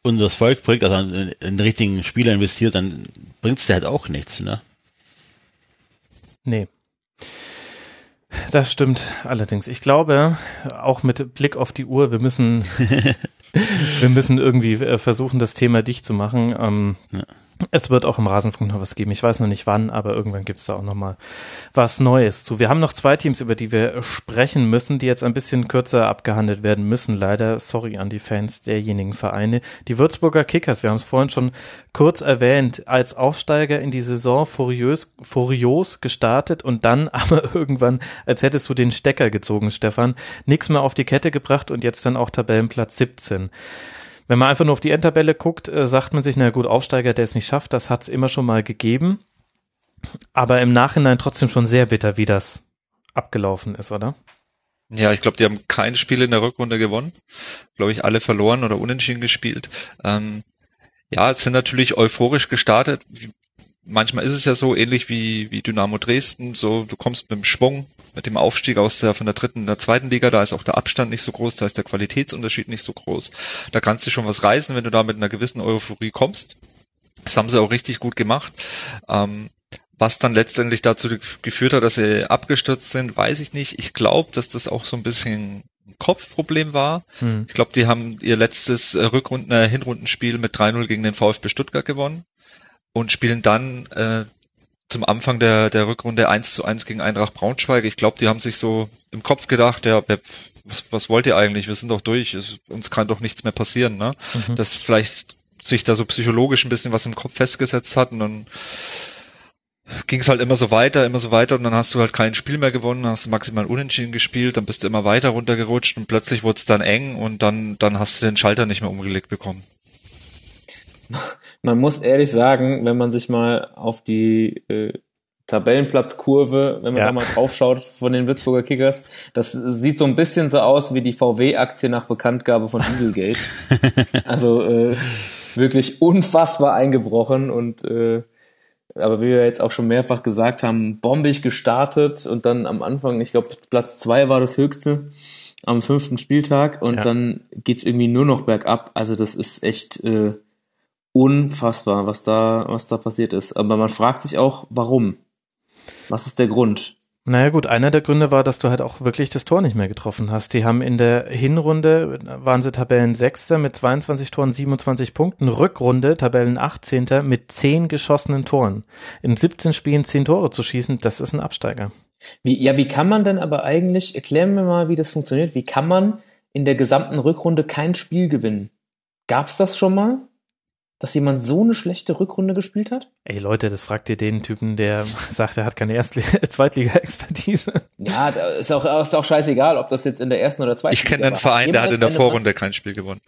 unter das Volk bringt, also einen, einen richtigen Spieler investiert, dann bringt's dir halt auch nichts. Ne? Nee. Das stimmt allerdings. Ich glaube, auch mit Blick auf die Uhr, wir müssen Wir müssen irgendwie äh, versuchen, das Thema dicht zu machen. Ähm, ja. Es wird auch im Rasenfunk noch was geben. Ich weiß noch nicht wann, aber irgendwann gibt es da auch noch mal was Neues zu. Wir haben noch zwei Teams, über die wir sprechen müssen, die jetzt ein bisschen kürzer abgehandelt werden müssen. Leider, sorry an die Fans derjenigen Vereine. Die Würzburger Kickers, wir haben es vorhin schon kurz erwähnt, als Aufsteiger in die Saison furios, furios gestartet und dann aber irgendwann, als hättest du den Stecker gezogen, Stefan, nichts mehr auf die Kette gebracht und jetzt dann auch Tabellenplatz 17. Wenn man einfach nur auf die Endtabelle guckt, äh, sagt man sich, na gut, Aufsteiger, der es nicht schafft, das hat es immer schon mal gegeben. Aber im Nachhinein trotzdem schon sehr bitter, wie das abgelaufen ist, oder? Ja, ich glaube, die haben kein Spiel in der Rückrunde gewonnen. Glaube ich, alle verloren oder unentschieden gespielt. Ähm, ja, es sind natürlich euphorisch gestartet, manchmal ist es ja so ähnlich wie, wie Dynamo Dresden, so du kommst mit dem Schwung, mit dem Aufstieg aus der von der dritten in der zweiten Liga, da ist auch der Abstand nicht so groß, da ist der Qualitätsunterschied nicht so groß. Da kannst du schon was reißen, wenn du da mit einer gewissen Euphorie kommst. Das haben sie auch richtig gut gemacht. Ähm, was dann letztendlich dazu geführt hat, dass sie abgestürzt sind, weiß ich nicht. Ich glaube, dass das auch so ein bisschen ein Kopfproblem war. Hm. Ich glaube, die haben ihr letztes Rückrunden, äh, Hinrundenspiel mit 3-0 gegen den VfB Stuttgart gewonnen und spielen dann äh, zum Anfang der, der Rückrunde 1 zu 1 gegen Eintracht Braunschweig. Ich glaube, die haben sich so im Kopf gedacht, ja, was, was wollt ihr eigentlich? Wir sind doch durch, es, uns kann doch nichts mehr passieren, ne? Mhm. Dass vielleicht sich da so psychologisch ein bisschen was im Kopf festgesetzt hat und dann ging es halt immer so weiter, immer so weiter und dann hast du halt kein Spiel mehr gewonnen, hast maximal unentschieden gespielt, dann bist du immer weiter runtergerutscht und plötzlich wurde es dann eng und dann, dann hast du den Schalter nicht mehr umgelegt bekommen man muss ehrlich sagen, wenn man sich mal auf die äh, Tabellenplatzkurve, wenn man ja. da mal draufschaut von den Würzburger Kickers, das sieht so ein bisschen so aus wie die VW-Aktie nach Bekanntgabe von Dieselgate. also äh, wirklich unfassbar eingebrochen und äh, aber wie wir jetzt auch schon mehrfach gesagt haben, bombig gestartet und dann am Anfang, ich glaube Platz zwei war das höchste am fünften Spieltag und ja. dann geht's irgendwie nur noch bergab. Also das ist echt äh, unfassbar, was da, was da passiert ist. Aber man fragt sich auch, warum? Was ist der Grund? Naja gut, einer der Gründe war, dass du halt auch wirklich das Tor nicht mehr getroffen hast. Die haben in der Hinrunde, waren sie Tabellen Sechster mit 22 Toren, 27 Punkten, Rückrunde Tabellen 18. mit 10 geschossenen Toren. In 17 Spielen 10 Tore zu schießen, das ist ein Absteiger. Wie, ja, wie kann man denn aber eigentlich, erklären wir mal, wie das funktioniert, wie kann man in der gesamten Rückrunde kein Spiel gewinnen? Gab's das schon mal? Dass jemand so eine schlechte Rückrunde gespielt hat? Ey Leute, das fragt ihr den Typen, der sagt, er hat keine Zweitliga-Expertise. Ja, ist auch, ist auch scheißegal, ob das jetzt in der ersten oder zweiten Ich kenne einen Verein, der hat in der Vorrunde kein Spiel gewonnen.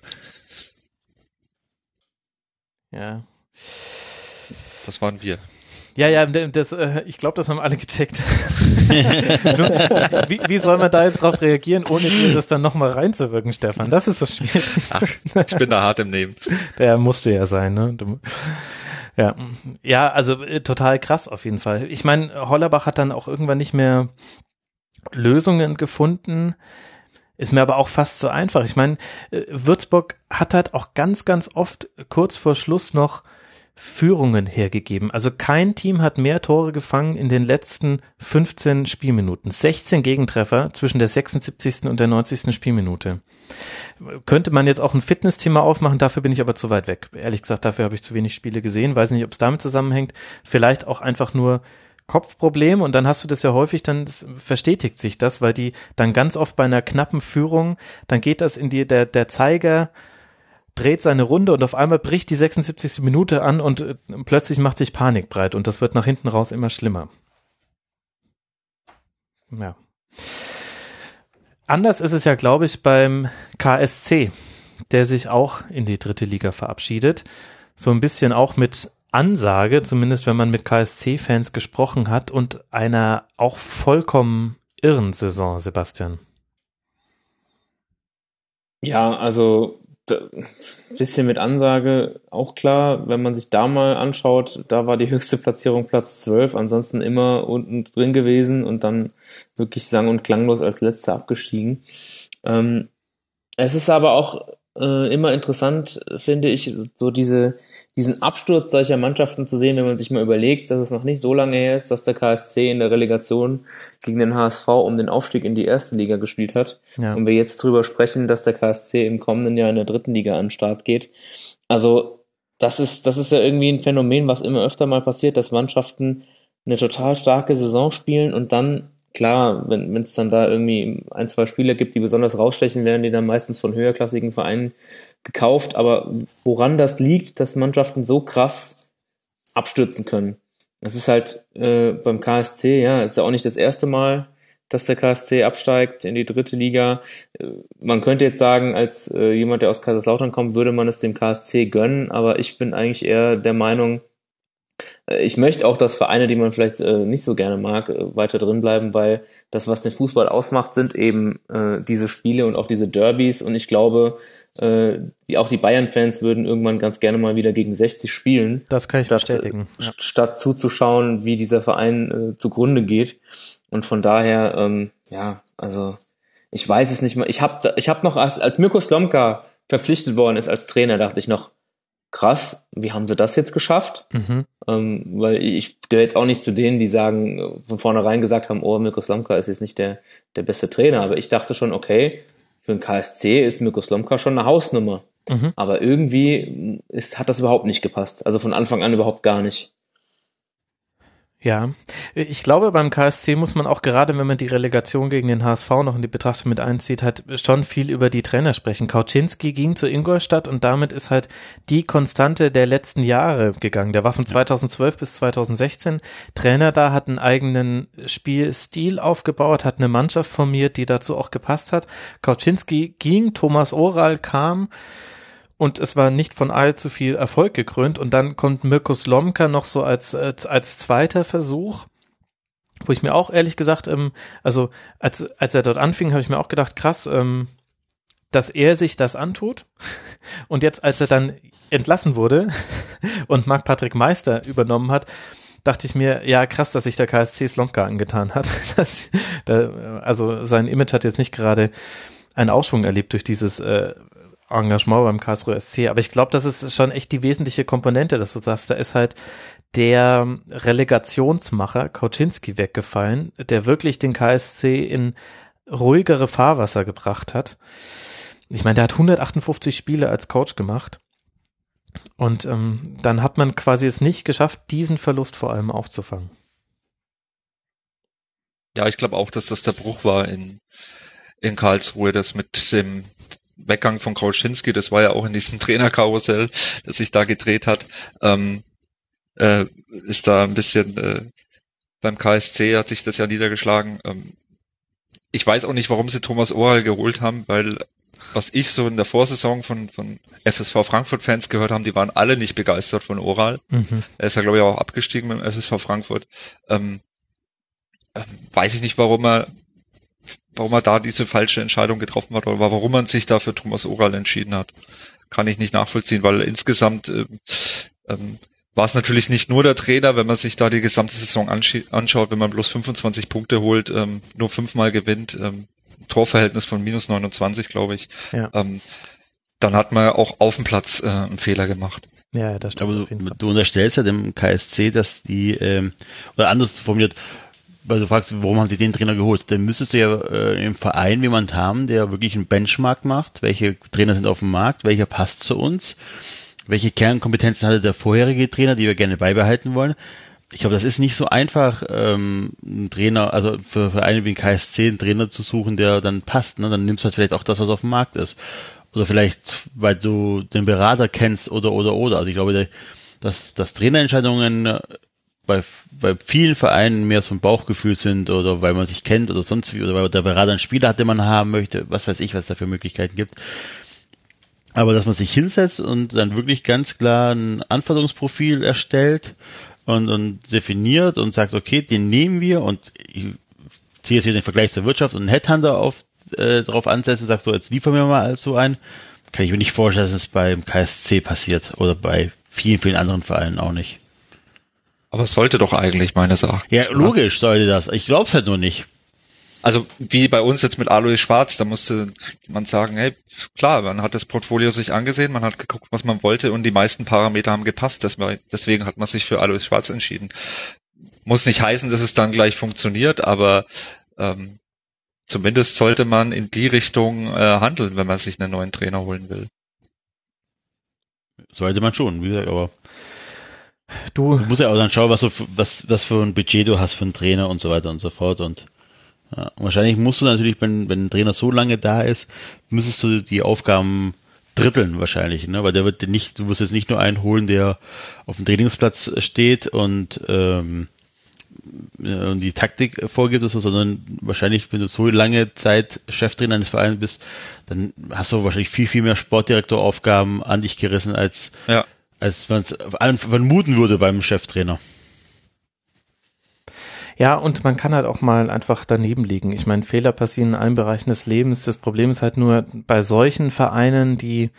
Ja. Das waren wir. Ja, ja, das, äh, ich glaube, das haben alle gecheckt. wie, wie soll man da jetzt drauf reagieren, ohne dir das dann nochmal reinzuwirken, Stefan? Das ist so schwierig. Ach, ich bin da hart im Nehmen. Der musste ja sein, ne? Du, ja, ja, also äh, total krass auf jeden Fall. Ich meine, Hollerbach hat dann auch irgendwann nicht mehr Lösungen gefunden. Ist mir aber auch fast so einfach. Ich meine, äh, Würzburg hat halt auch ganz, ganz oft kurz vor Schluss noch Führungen hergegeben. Also kein Team hat mehr Tore gefangen in den letzten 15 Spielminuten. 16 Gegentreffer zwischen der 76. und der 90. Spielminute. Könnte man jetzt auch ein Fitnessthema aufmachen, dafür bin ich aber zu weit weg. Ehrlich gesagt, dafür habe ich zu wenig Spiele gesehen. Weiß nicht, ob es damit zusammenhängt. Vielleicht auch einfach nur Kopfproblem und dann hast du das ja häufig, dann verstetigt sich das, weil die dann ganz oft bei einer knappen Führung, dann geht das in die, der, der Zeiger dreht seine Runde und auf einmal bricht die 76. Minute an und äh, plötzlich macht sich Panik breit und das wird nach hinten raus immer schlimmer. Ja. Anders ist es ja, glaube ich, beim KSC, der sich auch in die dritte Liga verabschiedet. So ein bisschen auch mit Ansage, zumindest wenn man mit KSC-Fans gesprochen hat und einer auch vollkommen irren Saison, Sebastian. Ja, also bisschen mit Ansage auch klar, wenn man sich da mal anschaut, da war die höchste Platzierung Platz 12, ansonsten immer unten drin gewesen und dann wirklich sang- und klanglos als letzter abgestiegen. Ähm, es ist aber auch äh, immer interessant, finde ich, so diese, diesen Absturz solcher Mannschaften zu sehen, wenn man sich mal überlegt, dass es noch nicht so lange her ist, dass der KSC in der Relegation gegen den HSV um den Aufstieg in die erste Liga gespielt hat. Ja. Und wir jetzt drüber sprechen, dass der KSC im kommenden Jahr in der dritten Liga an den Start geht. Also, das ist, das ist ja irgendwie ein Phänomen, was immer öfter mal passiert, dass Mannschaften eine total starke Saison spielen und dann klar, wenn es dann da irgendwie ein, zwei Spieler gibt, die besonders rausstechen, werden die dann meistens von höherklassigen Vereinen gekauft. Aber woran das liegt, dass Mannschaften so krass abstürzen können? Das ist halt äh, beim KSC, ja, ist ja auch nicht das erste Mal, dass der KSC absteigt in die dritte Liga. Äh, man könnte jetzt sagen, als äh, jemand, der aus Kaiserslautern kommt, würde man es dem KSC gönnen, aber ich bin eigentlich eher der Meinung, ich möchte auch, dass Vereine, die man vielleicht äh, nicht so gerne mag, äh, weiter drin bleiben, weil das, was den Fußball ausmacht, sind eben äh, diese Spiele und auch diese Derbys. Und ich glaube, äh, die, auch die Bayern-Fans würden irgendwann ganz gerne mal wieder gegen 60 spielen. Das kann ich statt, bestätigen. Ja. Statt zuzuschauen, wie dieser Verein äh, zugrunde geht. Und von daher, ähm, ja, also ich weiß es nicht mal. Ich habe ich hab noch, als, als Mirko Slomka verpflichtet worden ist als Trainer, dachte ich noch, krass, wie haben sie das jetzt geschafft? Mhm. Ähm, weil ich gehöre jetzt auch nicht zu denen, die sagen, von vornherein gesagt haben, oh, Mirko Slomka ist jetzt nicht der, der beste Trainer. Aber ich dachte schon, okay, für den KSC ist Mirko Slomka schon eine Hausnummer. Mhm. Aber irgendwie ist, hat das überhaupt nicht gepasst. Also von Anfang an überhaupt gar nicht. Ja, ich glaube, beim KSC muss man auch gerade, wenn man die Relegation gegen den HSV noch in die Betrachtung mit einzieht, halt schon viel über die Trainer sprechen. Kauczynski ging zu Ingolstadt und damit ist halt die Konstante der letzten Jahre gegangen. Der war von 2012 bis 2016 Trainer da, hat einen eigenen Spielstil aufgebaut, hat eine Mannschaft formiert, die dazu auch gepasst hat. Kauczynski ging, Thomas Oral kam, und es war nicht von allzu viel Erfolg gekrönt. Und dann kommt Mirko Slomka noch so als, als, als zweiter Versuch, wo ich mir auch ehrlich gesagt, ähm, also als, als er dort anfing, habe ich mir auch gedacht, krass, ähm, dass er sich das antut. Und jetzt, als er dann entlassen wurde und Marc-Patrick Meister übernommen hat, dachte ich mir, ja, krass, dass sich der KSC Slomka angetan hat. Das, da, also sein Image hat jetzt nicht gerade einen Aufschwung erlebt durch dieses äh, Engagement beim Karlsruher SC. Aber ich glaube, das ist schon echt die wesentliche Komponente, dass du sagst, da ist halt der Relegationsmacher Kauczynski weggefallen, der wirklich den KSC in ruhigere Fahrwasser gebracht hat. Ich meine, der hat 158 Spiele als Coach gemacht. Und ähm, dann hat man quasi es nicht geschafft, diesen Verlust vor allem aufzufangen. Ja, ich glaube auch, dass das der Bruch war in, in Karlsruhe, das mit dem Weggang von Krausczynski, das war ja auch in diesem Trainerkarussell, das sich da gedreht hat, ähm, äh, ist da ein bisschen äh, beim KSC hat sich das ja niedergeschlagen. Ähm, ich weiß auch nicht, warum sie Thomas Oral geholt haben, weil was ich so in der Vorsaison von, von FSV Frankfurt-Fans gehört haben, die waren alle nicht begeistert von Oral. Mhm. Er ist ja, glaube ich, auch abgestiegen mit dem FSV Frankfurt. Ähm, ähm, weiß ich nicht, warum er warum er da diese falsche Entscheidung getroffen hat oder warum man sich da für Thomas Oral entschieden hat, kann ich nicht nachvollziehen, weil insgesamt ähm, ähm, war es natürlich nicht nur der Trainer, wenn man sich da die gesamte Saison anschaut, wenn man bloß 25 Punkte holt, ähm, nur fünfmal gewinnt, ähm, Torverhältnis von minus 29, glaube ich, ja. ähm, dann hat man auch auf dem Platz äh, einen Fehler gemacht. Ja, das stimmt. Aber du, du unterstellst ja dem KSC, dass die, ähm, oder anders formuliert, weil du fragst, warum haben sie den Trainer geholt? Dann müsstest du ja äh, im Verein jemand haben, der wirklich einen Benchmark macht. Welche Trainer sind auf dem Markt? Welcher passt zu uns? Welche Kernkompetenzen hatte der vorherige Trainer, die wir gerne beibehalten wollen? Ich glaube, das ist nicht so einfach, ähm, einen Trainer, also für Vereine wie ein KSC einen Trainer zu suchen, der dann passt. Ne? Dann nimmst du halt vielleicht auch das, was auf dem Markt ist. Oder vielleicht, weil du den Berater kennst oder oder oder. Also ich glaube, dass, dass Trainerentscheidungen bei, bei vielen Vereinen mehr so ein Bauchgefühl sind oder weil man sich kennt oder sonst wie oder weil der Berater einen Spieler hat, den man haben möchte, was weiß ich, was da für Möglichkeiten gibt. Aber dass man sich hinsetzt und dann wirklich ganz klar ein Anforderungsprofil erstellt und, und definiert und sagt, okay, den nehmen wir und ich ziehe jetzt hier den Vergleich zur Wirtschaft und einen Headhunter auf, äh, darauf ansetzt und sagt, so, jetzt liefern wir mal so ein, kann ich mir nicht vorstellen, dass es beim KSC passiert oder bei vielen, vielen anderen Vereinen auch nicht. Aber es sollte doch eigentlich meines Erachtens. Ja, logisch sollte das. Ich glaub's halt nur nicht. Also wie bei uns jetzt mit Alois Schwarz, da musste man sagen, hey, klar, man hat das Portfolio sich angesehen, man hat geguckt, was man wollte und die meisten Parameter haben gepasst. Deswegen hat man sich für Alois Schwarz entschieden. Muss nicht heißen, dass es dann gleich funktioniert, aber ähm, zumindest sollte man in die Richtung äh, handeln, wenn man sich einen neuen Trainer holen will. Sollte man schon, wie gesagt, aber du, du musst ja auch dann schauen, was, du, was, was für ein Budget du hast für einen Trainer und so weiter und so fort und ja, wahrscheinlich musst du natürlich, wenn, wenn ein Trainer so lange da ist, müsstest du die Aufgaben dritteln wahrscheinlich, ne? Weil der wird nicht, du wirst jetzt nicht nur einen holen, der auf dem Trainingsplatz steht und ähm, und die Taktik vorgibt oder so, sondern wahrscheinlich, wenn du so lange Zeit Cheftrainer eines Vereins bist, dann hast du wahrscheinlich viel, viel mehr Sportdirektoraufgaben an dich gerissen, als, ja. Als man es vermuten würde beim Cheftrainer. Ja, und man kann halt auch mal einfach daneben liegen. Ich meine, Fehler passieren in allen Bereichen des Lebens. Das Problem ist halt nur bei solchen Vereinen, die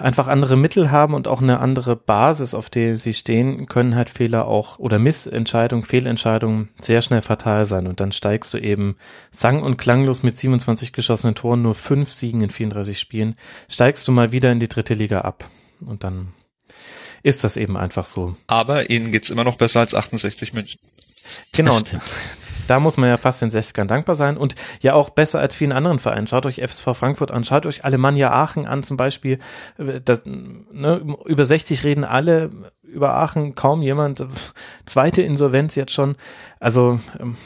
einfach andere Mittel haben und auch eine andere Basis, auf der sie stehen, können halt Fehler auch oder Missentscheidungen, Fehlentscheidungen sehr schnell fatal sein. Und dann steigst du eben sang- und klanglos mit 27 geschossenen Toren, nur fünf Siegen in 34 Spielen, steigst du mal wieder in die dritte Liga ab. Und dann ist das eben einfach so. Aber ihnen geht's immer noch besser als 68 München. Genau. Da muss man ja fast den 60ern dankbar sein und ja auch besser als vielen anderen Vereinen. Schaut euch FSV Frankfurt an, schaut euch Alemannia Aachen an zum Beispiel. Das, ne, über 60 reden alle, über Aachen kaum jemand. Zweite Insolvenz jetzt schon. Also ähm,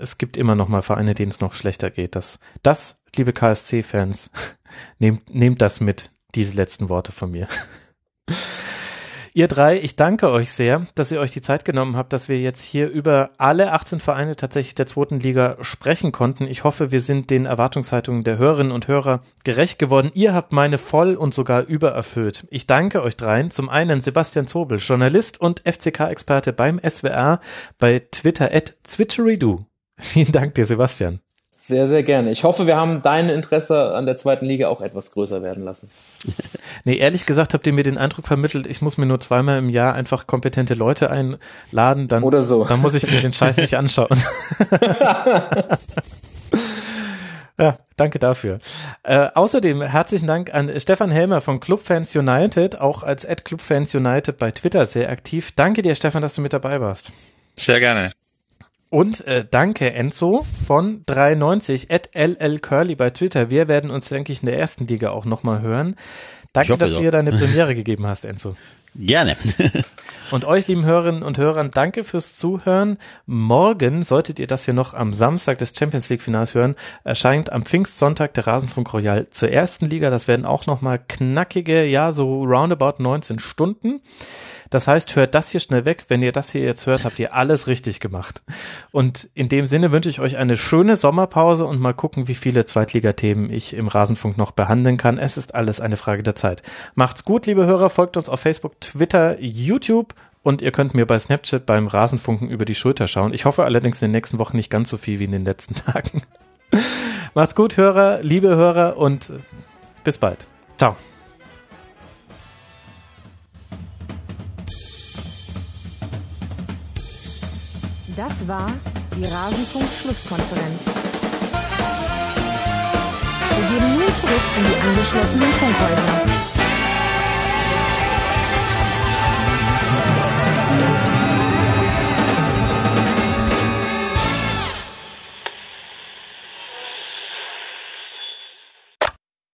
es gibt immer noch mal Vereine, denen es noch schlechter geht. Das, das liebe KSC-Fans, nehmt, nehmt das mit, diese letzten Worte von mir. Ihr drei, ich danke euch sehr, dass ihr euch die Zeit genommen habt, dass wir jetzt hier über alle 18 Vereine tatsächlich der zweiten Liga sprechen konnten. Ich hoffe, wir sind den Erwartungshaltungen der Hörerinnen und Hörer gerecht geworden. Ihr habt meine voll und sogar übererfüllt. Ich danke euch dreien. Zum einen Sebastian Zobel, Journalist und FCK-Experte beim SWR, bei Twitter at Zwitcheridoo. Vielen Dank dir, Sebastian. Sehr, sehr gerne. Ich hoffe, wir haben dein Interesse an der zweiten Liga auch etwas größer werden lassen. nee, ehrlich gesagt habt ihr mir den Eindruck vermittelt, ich muss mir nur zweimal im Jahr einfach kompetente Leute einladen, dann, Oder so. dann muss ich mir den Scheiß nicht anschauen. Ja, danke dafür. Äh, außerdem herzlichen Dank an Stefan Helmer von Clubfans United, auch als Ad Clubfans United bei Twitter sehr aktiv. Danke dir, Stefan, dass du mit dabei warst. Sehr gerne. Und äh, danke Enzo von 93 at LL Curly bei Twitter. Wir werden uns, denke ich, in der ersten Liga auch nochmal hören. Danke, dass du hier deine Premiere gegeben hast, Enzo. Gerne. und euch, lieben Hörerinnen und Hörern, danke fürs Zuhören. Morgen, solltet ihr das hier noch am Samstag des Champions League Finals hören, erscheint am Pfingstsonntag der Rasenfunk Royal zur ersten Liga. Das werden auch nochmal knackige, ja, so roundabout 19 Stunden. Das heißt, hört das hier schnell weg. Wenn ihr das hier jetzt hört, habt ihr alles richtig gemacht. Und in dem Sinne wünsche ich euch eine schöne Sommerpause und mal gucken, wie viele Zweitligathemen ich im Rasenfunk noch behandeln kann. Es ist alles eine Frage der Zeit. Macht's gut, liebe Hörer. Folgt uns auf Facebook, Twitter, YouTube. Und ihr könnt mir bei Snapchat beim Rasenfunken über die Schulter schauen. Ich hoffe allerdings in den nächsten Wochen nicht ganz so viel wie in den letzten Tagen. Macht's gut, Hörer, liebe Hörer und bis bald. Ciao. Das war die Rasenfunk-Schlusskonferenz. Wir gehen nun zurück in die angeschlossenen Funkhäuser.